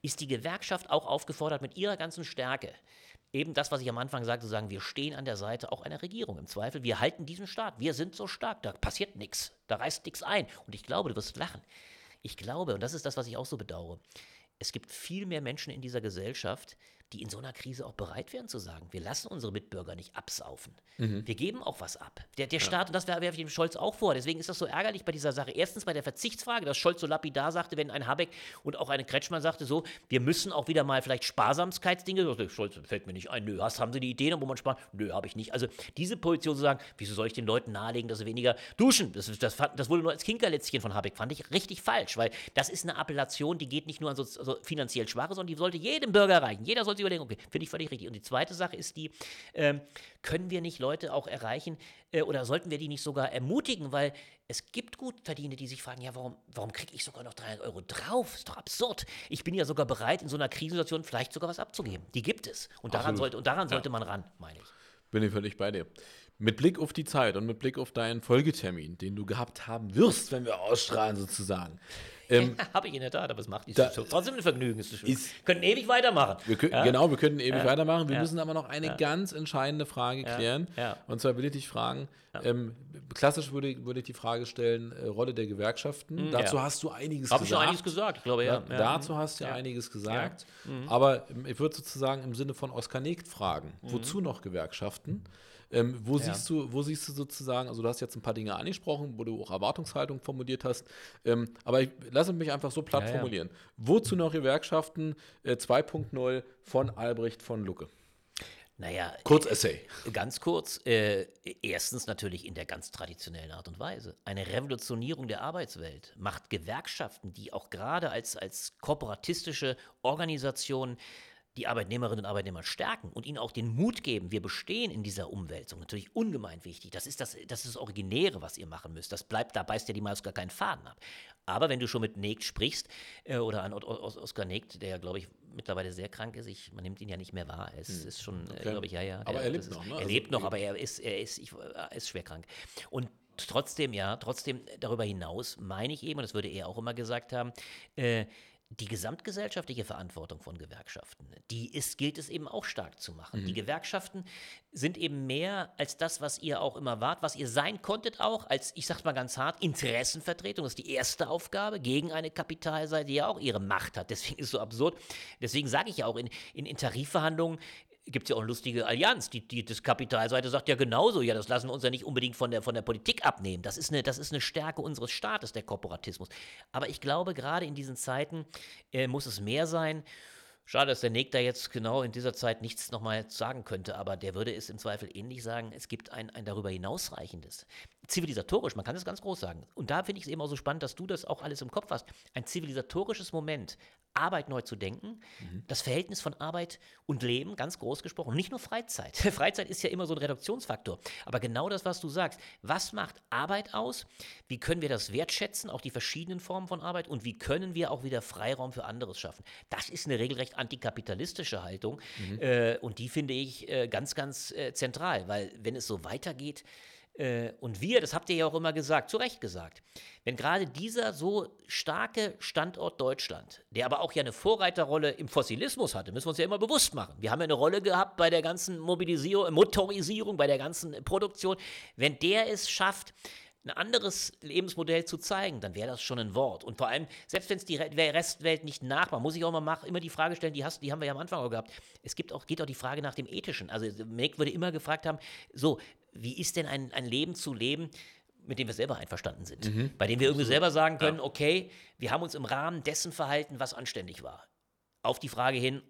ist die Gewerkschaft auch aufgefordert, mit ihrer ganzen Stärke eben das, was ich am Anfang sagte, zu sagen, wir stehen an der Seite auch einer Regierung im Zweifel. Wir halten diesen Staat. Wir sind so stark. Da passiert nichts. Da reißt nichts ein. Und ich glaube, du wirst lachen. Ich glaube, und das ist das, was ich auch so bedauere, es gibt viel mehr Menschen in dieser Gesellschaft, die in so einer Krise auch bereit wären zu sagen, wir lassen unsere Mitbürger nicht absaufen. Mhm. Wir geben auch was ab. Der, der ja. Staat, und das werfe ich dem Scholz auch vor, deswegen ist das so ärgerlich bei dieser Sache. Erstens bei der Verzichtsfrage, dass Scholz so lapidar sagte, wenn ein Habeck und auch eine Kretschmann sagte so, wir müssen auch wieder mal vielleicht Sparsamkeitsdinge, Scholz fällt mir nicht ein, nö, hast, haben Sie die Ideen, wo man spart? Nö, habe ich nicht. Also diese Position zu sagen, wieso soll ich den Leuten nahelegen, dass sie weniger duschen? Das, das, das wurde nur als Kinkerlätzchen von Habeck, fand ich richtig falsch, weil das ist eine Appellation, die geht nicht nur an so, so finanziell Schwache, sondern die sollte jedem Bürger erreichen. Jeder sollte sich überlegen, okay, finde ich völlig richtig. Und die zweite Sache ist die, ähm, können wir nicht Leute auch erreichen äh, oder sollten wir die nicht sogar ermutigen, weil es gibt Gutverdienende, die sich fragen, ja, warum, warum kriege ich sogar noch 300 Euro drauf? Ist doch absurd. Ich bin ja sogar bereit, in so einer Krisensituation vielleicht sogar was abzugeben. Die gibt es. Und daran, sollte, und daran sollte man ran, meine ich. Bin ich völlig bei dir. Mit Blick auf die Zeit und mit Blick auf deinen Folgetermin, den du gehabt haben wirst, wenn wir ausstrahlen sozusagen, ähm, Habe ich in der Tat, aber es macht nicht da. Trotzdem ein Vergnügen. Ist schön. Ist, können ewig weitermachen. Wir können, ja? Genau, wir können ewig ja. weitermachen. Wir müssen aber noch eine ganz entscheidende Frage klären. Und zwar will ich dich fragen, ähm, klassisch würde, würde ich die Frage stellen, äh, Rolle der Gewerkschaften. Mhm, dazu hast du einiges Hab gesagt. Habe ich schon einiges gesagt, ich glaube, ja. Dazu hast du ja einiges gesagt. Mhm. Aber ähm, ich würde sozusagen im Sinne von Oskar Negt fragen, mhm. wozu noch Gewerkschaften? Ähm, wo, ja. siehst du, wo siehst du sozusagen, also du hast jetzt ein paar Dinge angesprochen, wo du auch Erwartungshaltung formuliert hast, ähm, aber ich lasse mich einfach so platt ja, formulieren. Ja. Wozu noch Gewerkschaften äh, 2.0 von Albrecht von Lucke? Naja, Kurz Essay. Ganz kurz, äh, erstens natürlich in der ganz traditionellen Art und Weise. Eine Revolutionierung der Arbeitswelt macht Gewerkschaften, die auch gerade als, als kooperatistische Organisationen die Arbeitnehmerinnen und Arbeitnehmer stärken und ihnen auch den Mut geben, wir bestehen in dieser Umwälzung, natürlich ungemein wichtig. Das ist das, das ist das Originäre, was ihr machen müsst. Das bleibt, da beißt ja die Maus gar keinen Faden ab. Aber wenn du schon mit Negt sprichst, äh, oder an Oskar Negt, der ja, glaube ich, mittlerweile sehr krank ist, ich, man nimmt ihn ja nicht mehr wahr. Er ist, hm. ist schon, äh, okay. glaube ich, ja, ja. Aber der, er lebt noch, ne? Er also, lebt noch, aber er ist, er ist, ich, er ist schwer krank. Und trotzdem, ja, trotzdem darüber hinaus meine ich eben, und das würde er auch immer gesagt haben, äh, die gesamtgesellschaftliche Verantwortung von Gewerkschaften, die ist, gilt es eben auch stark zu machen. Mhm. Die Gewerkschaften sind eben mehr als das, was ihr auch immer wart, was ihr sein konntet auch, als, ich sag's mal ganz hart, Interessenvertretung. Das ist die erste Aufgabe gegen eine Kapitalseite, die ja auch ihre Macht hat. Deswegen ist es so absurd. Deswegen sage ich ja auch, in, in, in Tarifverhandlungen gibt es ja auch eine lustige Allianz. Die, die das Kapitalseite sagt ja genauso, ja, das lassen wir uns ja nicht unbedingt von der, von der Politik abnehmen. Das ist, eine, das ist eine Stärke unseres Staates, der Korporatismus. Aber ich glaube, gerade in diesen Zeiten äh, muss es mehr sein. Schade, dass der Nick da jetzt genau in dieser Zeit nichts nochmal sagen könnte, aber der würde es im Zweifel ähnlich sagen. Es gibt ein, ein darüber hinausreichendes. Zivilisatorisch, man kann das ganz groß sagen. Und da finde ich es eben auch so spannend, dass du das auch alles im Kopf hast. Ein zivilisatorisches Moment, Arbeit neu zu denken, mhm. das Verhältnis von Arbeit und Leben, ganz groß gesprochen, und nicht nur Freizeit. Freizeit ist ja immer so ein Reduktionsfaktor, aber genau das, was du sagst. Was macht Arbeit aus? Wie können wir das wertschätzen, auch die verschiedenen Formen von Arbeit, und wie können wir auch wieder Freiraum für anderes schaffen? Das ist eine regelrecht antikapitalistische Haltung, mhm. äh, und die finde ich äh, ganz, ganz äh, zentral, weil wenn es so weitergeht, und wir, das habt ihr ja auch immer gesagt, zu Recht gesagt, wenn gerade dieser so starke Standort Deutschland, der aber auch ja eine Vorreiterrolle im Fossilismus hatte, müssen wir uns ja immer bewusst machen. Wir haben ja eine Rolle gehabt bei der ganzen Mobilisierung, Motorisierung, bei der ganzen Produktion. Wenn der es schafft, ein anderes Lebensmodell zu zeigen, dann wäre das schon ein Wort. Und vor allem, selbst wenn es die Restwelt nicht nachmacht, muss ich auch mal immer die Frage stellen, die, hast, die haben wir ja am Anfang auch gehabt. Es gibt auch, geht auch die Frage nach dem Ethischen. Also Meg würde immer gefragt haben, so, wie ist denn ein, ein Leben zu leben, mit dem wir selber einverstanden sind? Mhm. Bei dem wir irgendwie selber sagen können, ja. okay, wir haben uns im Rahmen dessen verhalten, was anständig war. Auf die Frage hin,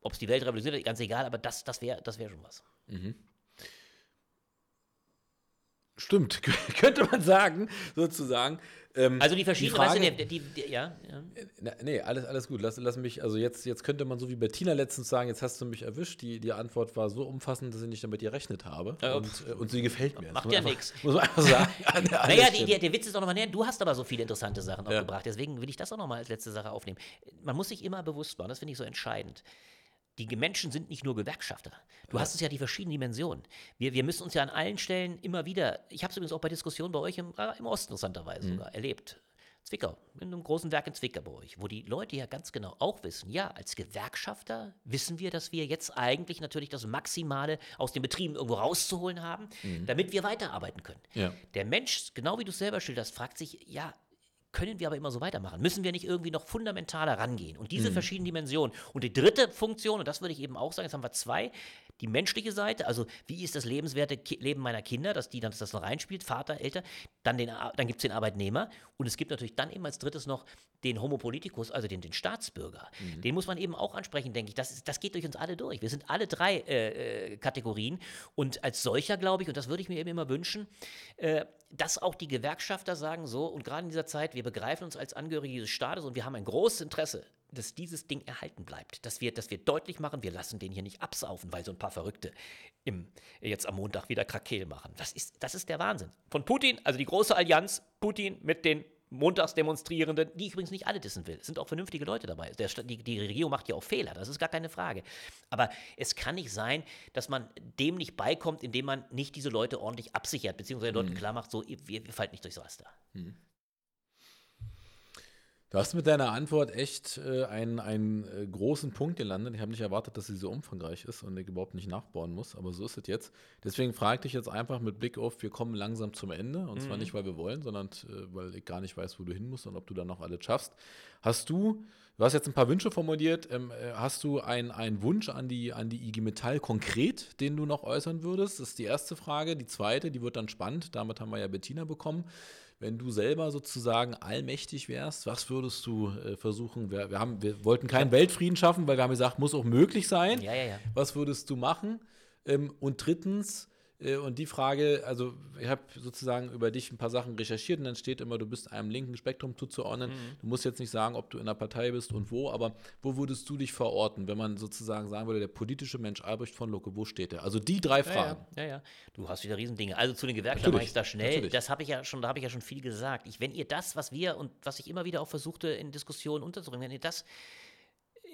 ob es die Welt revolutioniert, ganz egal, aber das, das wäre das wär schon was. Mhm. Stimmt, könnte man sagen, sozusagen. Ähm, also die verschiedenen, die, Frage, weißt du, die, die, ja, ja. Na, nee, alles, alles gut. Lass, lass mich, also jetzt, jetzt könnte man so wie Bettina letztens sagen, jetzt hast du mich erwischt. Die, die Antwort war so umfassend, dass ich nicht damit gerechnet habe. Ja, und, äh, und sie gefällt mir. Macht ja nichts. Muss man einfach sagen. naja, die, der Witz ist auch nochmal näher. Du hast aber so viele interessante Sachen ja. gebracht. Deswegen will ich das auch nochmal als letzte Sache aufnehmen. Man muss sich immer bewusst machen, das finde ich so entscheidend. Die Menschen sind nicht nur Gewerkschafter. Du ja. hast es ja die verschiedenen Dimensionen. Wir, wir müssen uns ja an allen Stellen immer wieder, ich habe es übrigens auch bei Diskussionen bei euch im, äh, im Osten interessanterweise mhm. sogar erlebt. Zwickau, in einem großen Werk in Zwickau bei euch, wo die Leute ja ganz genau auch wissen, ja, als Gewerkschafter wissen wir, dass wir jetzt eigentlich natürlich das Maximale aus den Betrieben irgendwo rauszuholen haben, mhm. damit wir weiterarbeiten können. Ja. Der Mensch, genau wie du es selber schilderst, fragt sich, ja, können wir aber immer so weitermachen? Müssen wir nicht irgendwie noch fundamentaler rangehen? Und diese mhm. verschiedenen Dimensionen. Und die dritte Funktion, und das würde ich eben auch sagen, jetzt haben wir zwei, die menschliche Seite, also wie ist das lebenswerte Ki Leben meiner Kinder, dass die dann dass das noch reinspielt, Vater, Eltern, dann, dann gibt es den Arbeitnehmer und es gibt natürlich dann eben als drittes noch den Homo politicus, also den, den Staatsbürger. Mhm. Den muss man eben auch ansprechen, denke ich. Das, ist, das geht durch uns alle durch. Wir sind alle drei äh, äh, Kategorien und als solcher glaube ich, und das würde ich mir eben immer wünschen, äh, dass auch die Gewerkschafter sagen so, und gerade in dieser Zeit, wir begreifen uns als Angehörige dieses Staates und wir haben ein großes Interesse dass dieses Ding erhalten bleibt. Dass wir, dass wir deutlich machen, wir lassen den hier nicht absaufen, weil so ein paar Verrückte im, jetzt am Montag wieder Krakel machen. Das ist, das ist der Wahnsinn. Von Putin, also die große Allianz, Putin mit den Montagsdemonstrierenden, die ich übrigens nicht alle dissen will. Es sind auch vernünftige Leute dabei. Der, die, die, Regierung macht ja auch Fehler, das ist gar keine Frage. Aber es kann nicht sein, dass man dem nicht beikommt, indem man nicht diese Leute ordentlich absichert, beziehungsweise den Leuten mhm. klar macht, so, wir, wir fallen nicht durchs Raster. Mhm. Du hast mit deiner Antwort echt äh, einen, einen äh, großen Punkt gelandet. Ich habe nicht erwartet, dass sie so umfangreich ist und ich überhaupt nicht nachbauen muss, aber so ist es jetzt. Deswegen frage ich dich jetzt einfach mit Blick auf, wir kommen langsam zum Ende. Und mhm. zwar nicht, weil wir wollen, sondern äh, weil ich gar nicht weiß, wo du hin musst und ob du dann noch alles schaffst. Hast du, du hast jetzt ein paar Wünsche formuliert, ähm, äh, hast du einen Wunsch an die, an die IG Metall konkret, den du noch äußern würdest? Das ist die erste Frage. Die zweite, die wird dann spannend. Damit haben wir ja Bettina bekommen wenn du selber sozusagen allmächtig wärst, was würdest du äh, versuchen? Wir, wir, haben, wir wollten keinen Weltfrieden schaffen, weil wir haben gesagt, muss auch möglich sein. Ja, ja, ja. Was würdest du machen? Ähm, und drittens, und die Frage, also ich habe sozusagen über dich ein paar Sachen recherchiert und dann steht immer, du bist einem linken Spektrum zuzuordnen. Mhm. Du musst jetzt nicht sagen, ob du in der Partei bist und wo, aber wo würdest du dich verorten, wenn man sozusagen sagen würde, der politische Mensch Albrecht von Lucke, wo steht er? Also die drei Fragen. Ja, ja, ja. Du hast wieder Riesendinge. Also zu den Gewerkschaften mache ich da schnell. Natürlich. Das habe ich ja schon, da habe ich ja schon viel gesagt. Ich, wenn ihr das, was wir und was ich immer wieder auch versuchte in Diskussionen unterzubringen, wenn ihr das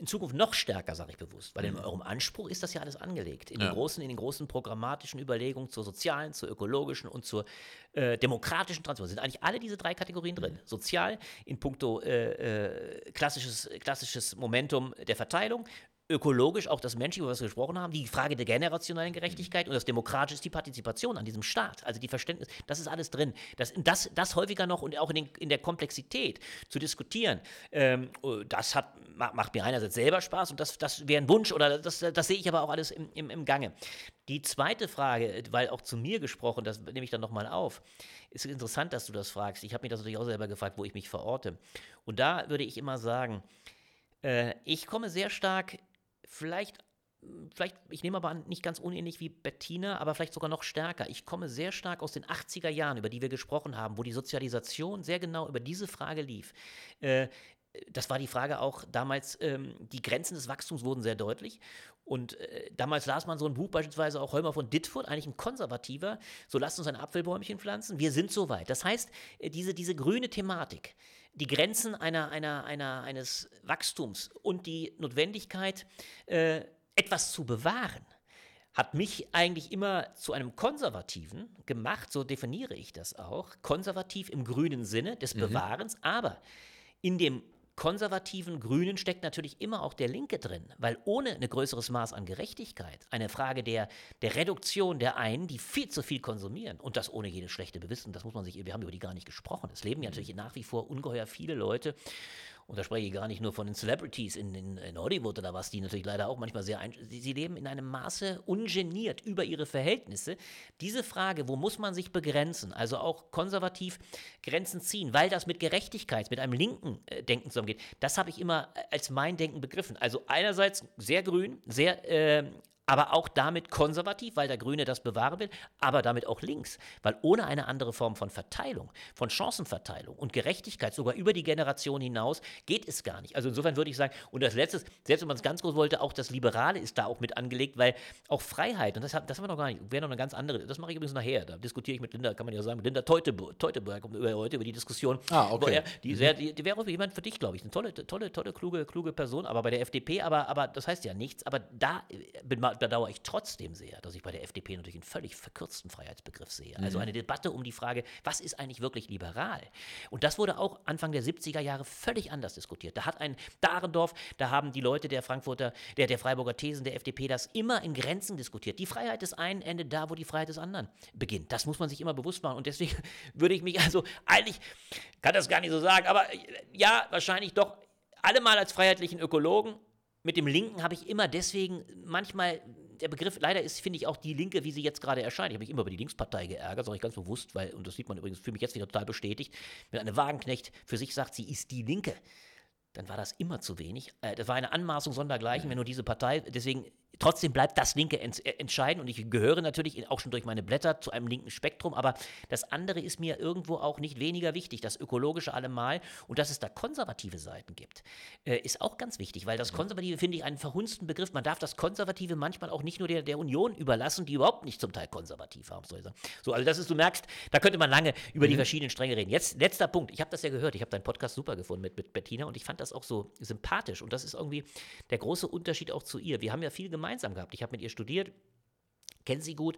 in Zukunft noch stärker, sage ich bewusst, weil in mhm. eurem Anspruch ist das ja alles angelegt. In, ja. den, großen, in den großen programmatischen Überlegungen zur sozialen, zur ökologischen und zur äh, demokratischen Transformation sind eigentlich alle diese drei Kategorien drin. Mhm. Sozial in puncto äh, äh, klassisches, klassisches Momentum der Verteilung, ökologisch auch das Menschliche, über was wir gesprochen haben, die Frage der generationellen Gerechtigkeit und das Demokratische ist die Partizipation an diesem Staat. Also die Verständnis, das ist alles drin. Das, das, das häufiger noch und auch in, den, in der Komplexität zu diskutieren, ähm, das hat, macht mir einerseits selber Spaß und das, das wäre ein Wunsch oder das, das sehe ich aber auch alles im, im, im Gange. Die zweite Frage, weil auch zu mir gesprochen, das nehme ich dann nochmal auf, ist interessant, dass du das fragst. Ich habe mich das natürlich auch selber gefragt, wo ich mich verorte. Und da würde ich immer sagen, äh, ich komme sehr stark vielleicht, vielleicht, ich nehme aber an, nicht ganz unähnlich wie Bettina, aber vielleicht sogar noch stärker. Ich komme sehr stark aus den 80er Jahren, über die wir gesprochen haben, wo die Sozialisation sehr genau über diese Frage lief. Äh, das war die Frage auch damals, ähm, die Grenzen des Wachstums wurden sehr deutlich. Und äh, damals las man so ein Buch, beispielsweise auch Holmer von Ditfurth, eigentlich ein konservativer, so lasst uns ein Apfelbäumchen pflanzen, wir sind soweit. Das heißt, äh, diese, diese grüne Thematik, die Grenzen einer, einer, einer, eines Wachstums und die Notwendigkeit, äh, etwas zu bewahren, hat mich eigentlich immer zu einem Konservativen gemacht, so definiere ich das auch, konservativ im grünen Sinne des mhm. Bewahrens, aber in dem konservativen Grünen steckt natürlich immer auch der Linke drin, weil ohne ein größeres Maß an Gerechtigkeit, eine Frage der, der Reduktion der einen, die viel zu viel konsumieren und das ohne jedes schlechte Bewissen, das muss man sich, wir haben über die gar nicht gesprochen. Es leben ja natürlich nach wie vor ungeheuer viele Leute und da spreche ich gar nicht nur von den Celebrities in, in, in Hollywood oder was, die natürlich leider auch manchmal sehr, ein, sie, sie leben in einem Maße ungeniert über ihre Verhältnisse. Diese Frage, wo muss man sich begrenzen, also auch konservativ Grenzen ziehen, weil das mit Gerechtigkeit, mit einem linken äh, Denken zusammengeht, das habe ich immer äh, als mein Denken begriffen. Also einerseits sehr grün, sehr äh, aber auch damit konservativ, weil der Grüne das bewahren will, aber damit auch links, weil ohne eine andere Form von Verteilung, von Chancenverteilung und Gerechtigkeit, sogar über die Generation hinaus, geht es gar nicht. Also insofern würde ich sagen, und das Letzte, selbst wenn man es ganz groß wollte, auch das Liberale ist da auch mit angelegt, weil auch Freiheit, und das, das haben wir noch gar nicht, wäre noch eine ganz andere, das mache ich übrigens nachher, da diskutiere ich mit Linda, kann man ja sagen, mit Linda Teuteberg, Teuteberg über, heute über die Diskussion. Ah, okay. Er, die, mhm. die, die wäre auch jemand für dich, glaube ich, eine tolle, tolle, tolle, kluge, kluge Person, aber bei der FDP, aber, aber das heißt ja nichts, aber da bin mal bedauere ich trotzdem sehr, dass ich bei der FDP natürlich einen völlig verkürzten Freiheitsbegriff sehe. Also mhm. eine Debatte um die Frage, was ist eigentlich wirklich liberal? Und das wurde auch Anfang der 70er Jahre völlig anders diskutiert. Da hat ein Dahrendorf, da haben die Leute der Frankfurter, der, der Freiburger Thesen der FDP das immer in Grenzen diskutiert. Die Freiheit des einen endet da, wo die Freiheit des anderen beginnt. Das muss man sich immer bewusst machen. Und deswegen würde ich mich also eigentlich, kann das gar nicht so sagen, aber ja, wahrscheinlich doch alle mal als freiheitlichen Ökologen mit dem Linken habe ich immer deswegen manchmal der Begriff, leider ist, finde ich, auch die Linke, wie sie jetzt gerade erscheint. Ich habe mich immer über die Linkspartei geärgert, sage ich ganz bewusst, weil, und das sieht man übrigens für mich jetzt wieder total bestätigt, wenn eine Wagenknecht für sich sagt, sie ist die Linke, dann war das immer zu wenig. Äh, das war eine Anmaßung sondergleichen, wenn nur diese Partei, deswegen Trotzdem bleibt das Linke äh, entscheiden und ich gehöre natürlich auch schon durch meine Blätter zu einem linken Spektrum, aber das andere ist mir irgendwo auch nicht weniger wichtig, das Ökologische allemal und dass es da konservative Seiten gibt, äh, ist auch ganz wichtig, weil das Konservative finde ich einen verhunzten Begriff. Man darf das Konservative manchmal auch nicht nur der, der Union überlassen, die überhaupt nicht zum Teil konservativ haben. Soll ich sagen. So, also das ist, du merkst, da könnte man lange über mhm. die verschiedenen Stränge reden. Jetzt letzter Punkt, ich habe das ja gehört, ich habe deinen Podcast super gefunden mit, mit Bettina und ich fand das auch so sympathisch und das ist irgendwie der große Unterschied auch zu ihr. Wir haben ja viel gemeinsam gemeinsam gehabt. Ich habe mit ihr studiert, kenne sie gut.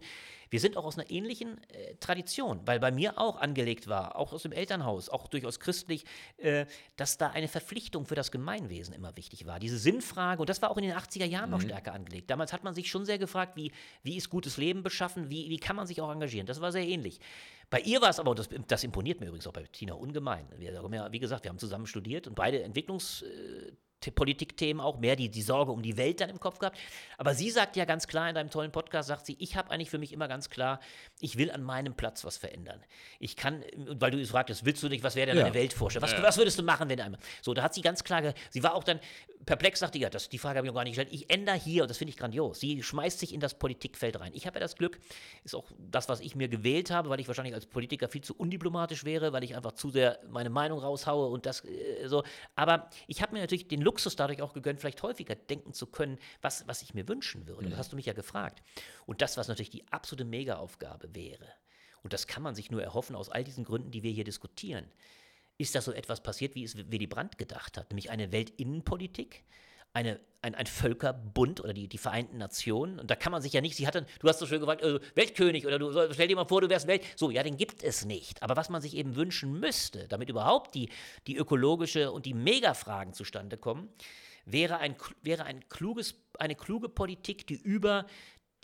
Wir sind auch aus einer ähnlichen äh, Tradition, weil bei mir auch angelegt war, auch aus dem Elternhaus, auch durchaus christlich, äh, dass da eine Verpflichtung für das Gemeinwesen immer wichtig war. Diese Sinnfrage, und das war auch in den 80er Jahren mhm. noch stärker angelegt. Damals hat man sich schon sehr gefragt, wie, wie ist gutes Leben beschaffen, wie, wie kann man sich auch engagieren. Das war sehr ähnlich. Bei ihr war es aber, das, das imponiert mir übrigens auch bei Tina ungemein. Wir, wie gesagt, wir haben zusammen studiert und beide Entwicklungs- äh, Politikthemen auch, mehr die, die Sorge um die Welt dann im Kopf gehabt. Aber sie sagt ja ganz klar in deinem tollen Podcast, sagt sie, ich habe eigentlich für mich immer ganz klar, ich will an meinem Platz was verändern. Ich kann, weil du fragtest, willst du nicht, was wäre denn ja. deine Weltvorstellung? Was, ja. was würdest du machen, wenn einmal? So, da hat sie ganz klar, sie war auch dann perplex, sagte, ja, das, die Frage habe ich noch gar nicht gestellt. Ich ändere hier, und das finde ich grandios, sie schmeißt sich in das Politikfeld rein. Ich habe ja das Glück, ist auch das, was ich mir gewählt habe, weil ich wahrscheinlich als Politiker viel zu undiplomatisch wäre, weil ich einfach zu sehr meine Meinung raushaue und das äh, so. Aber ich habe mir natürlich den Luxus dadurch auch gegönnt, vielleicht häufiger denken zu können, was, was ich mir wünschen würde. Mhm. Das hast du mich ja gefragt. Und das, was natürlich die absolute Mega-Aufgabe wäre, und das kann man sich nur erhoffen aus all diesen Gründen, die wir hier diskutieren, ist, dass so etwas passiert, wie es Willy Brandt gedacht hat, nämlich eine Weltinnenpolitik, eine, ein, ein Völkerbund oder die, die Vereinten Nationen. Und da kann man sich ja nicht, sie hat dann, du hast so schön gesagt, äh, Weltkönig oder du stell dir mal vor, du wärst Welt. So, ja, den gibt es nicht. Aber was man sich eben wünschen müsste, damit überhaupt die, die ökologische und die Megafragen zustande kommen, wäre, ein, wäre ein kluges, eine kluge Politik, die über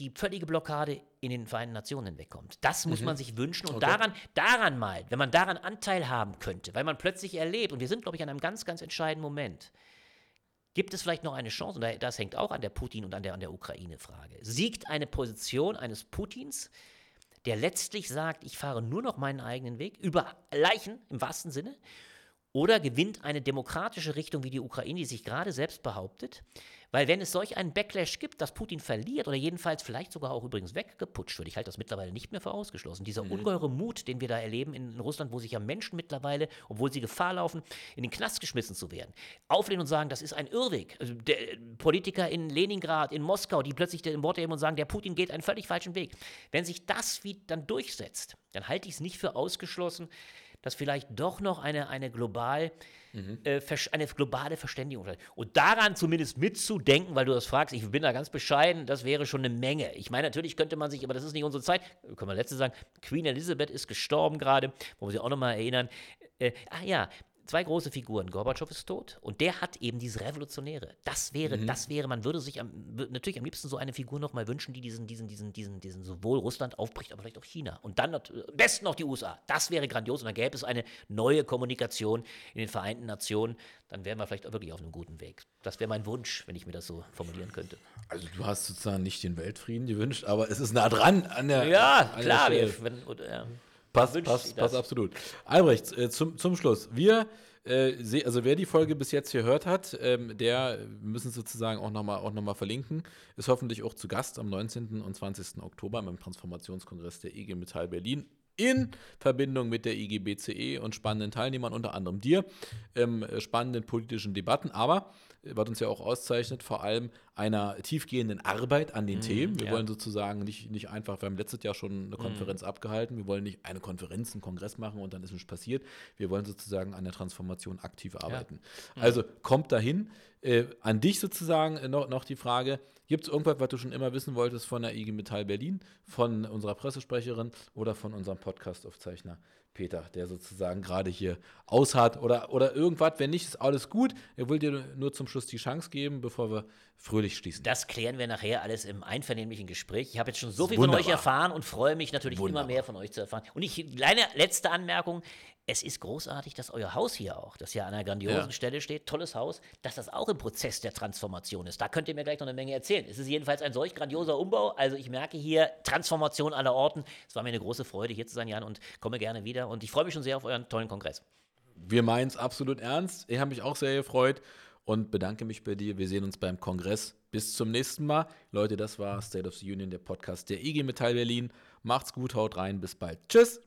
die völlige Blockade in den Vereinten Nationen wegkommt. Das muss mhm. man sich wünschen und okay. daran, daran mal, wenn man daran Anteil haben könnte, weil man plötzlich erlebt, und wir sind, glaube ich, an einem ganz, ganz entscheidenden Moment, Gibt es vielleicht noch eine Chance, und das hängt auch an der Putin- und an der, an der Ukraine-Frage, siegt eine Position eines Putins, der letztlich sagt, ich fahre nur noch meinen eigenen Weg, über Leichen im wahrsten Sinne, oder gewinnt eine demokratische Richtung wie die Ukraine, die sich gerade selbst behauptet, weil wenn es solch einen Backlash gibt, dass Putin verliert oder jedenfalls vielleicht sogar auch übrigens weggeputscht wird, ich halte das mittlerweile nicht mehr für ausgeschlossen, dieser mhm. ungeheure Mut, den wir da erleben in Russland, wo sich ja Menschen mittlerweile, obwohl sie Gefahr laufen, in den Knast geschmissen zu werden, auflehnen und sagen, das ist ein Irrweg. Also der, Politiker in Leningrad, in Moskau, die plötzlich den Wort erheben und sagen, der Putin geht einen völlig falschen Weg. Wenn sich das wie dann durchsetzt, dann halte ich es nicht für ausgeschlossen, dass vielleicht doch noch eine, eine, global, mhm. äh, eine globale Verständigung Und daran zumindest mitzudenken, weil du das fragst, ich bin da ganz bescheiden, das wäre schon eine Menge. Ich meine, natürlich könnte man sich, aber das ist nicht unsere Zeit, können wir letzte sagen, Queen Elizabeth ist gestorben gerade, wo wir sie auch nochmal erinnern. Äh, ah ja, zwei große Figuren. Gorbatschow ist tot und der hat eben dieses Revolutionäre. Das wäre, mhm. das wäre, man würde sich am, natürlich am liebsten so eine Figur nochmal wünschen, die diesen, diesen, diesen, diesen, diesen sowohl Russland aufbricht, aber vielleicht auch China. Und dann am besten noch die USA. Das wäre grandios und dann gäbe es eine neue Kommunikation in den Vereinten Nationen. Dann wären wir vielleicht auch wirklich auf einem guten Weg. Das wäre mein Wunsch, wenn ich mir das so formulieren könnte. Also du hast sozusagen nicht den Weltfrieden gewünscht, aber es ist nah dran an der. Ja, an klar. Der wenn, oder, ja. Passt, passt, passt absolut. Albrecht, äh, zum, zum Schluss. Wir, äh, also wer die Folge bis jetzt gehört hat, ähm, der müssen sozusagen auch nochmal noch mal verlinken, ist hoffentlich auch zu Gast am 19. und 20. Oktober beim Transformationskongress der IG Metall Berlin in Verbindung mit der IGBCE und spannenden Teilnehmern, unter anderem dir, ähm, spannenden politischen Debatten, aber was uns ja auch auszeichnet, vor allem einer tiefgehenden Arbeit an den mm, Themen. Wir ja. wollen sozusagen nicht, nicht einfach, wir haben letztes Jahr schon eine Konferenz mm. abgehalten, wir wollen nicht eine Konferenz, einen Kongress machen und dann ist nichts passiert. Wir wollen sozusagen an der Transformation aktiv arbeiten. Ja. Also kommt dahin. Äh, an dich sozusagen äh, noch, noch die Frage, gibt es irgendwas, was du schon immer wissen wolltest von der IG Metall Berlin, von unserer Pressesprecherin oder von unserem Podcast-Aufzeichner? Peter, der sozusagen gerade hier aushat oder, oder irgendwas. Wenn nicht, ist alles gut. Er will dir nur zum Schluss die Chance geben, bevor wir fröhlich schließen. Das klären wir nachher alles im einvernehmlichen Gespräch. Ich habe jetzt schon so viel Wunderbar. von euch erfahren und freue mich natürlich Wunderbar. immer mehr von euch zu erfahren. Und ich, kleine letzte Anmerkung es ist großartig, dass euer Haus hier auch, das ja an einer grandiosen ja. Stelle steht, tolles Haus, dass das auch im Prozess der Transformation ist. Da könnt ihr mir gleich noch eine Menge erzählen. Es ist jedenfalls ein solch grandioser Umbau. Also ich merke hier Transformation aller Orten. Es war mir eine große Freude, hier zu sein, Jan, und komme gerne wieder. Und ich freue mich schon sehr auf euren tollen Kongress. Wir meinen es absolut ernst. Ich habe mich auch sehr gefreut und bedanke mich bei dir. Wir sehen uns beim Kongress. Bis zum nächsten Mal. Leute, das war State of the Union, der Podcast der IG Metall Berlin. Macht's gut, haut rein, bis bald. Tschüss.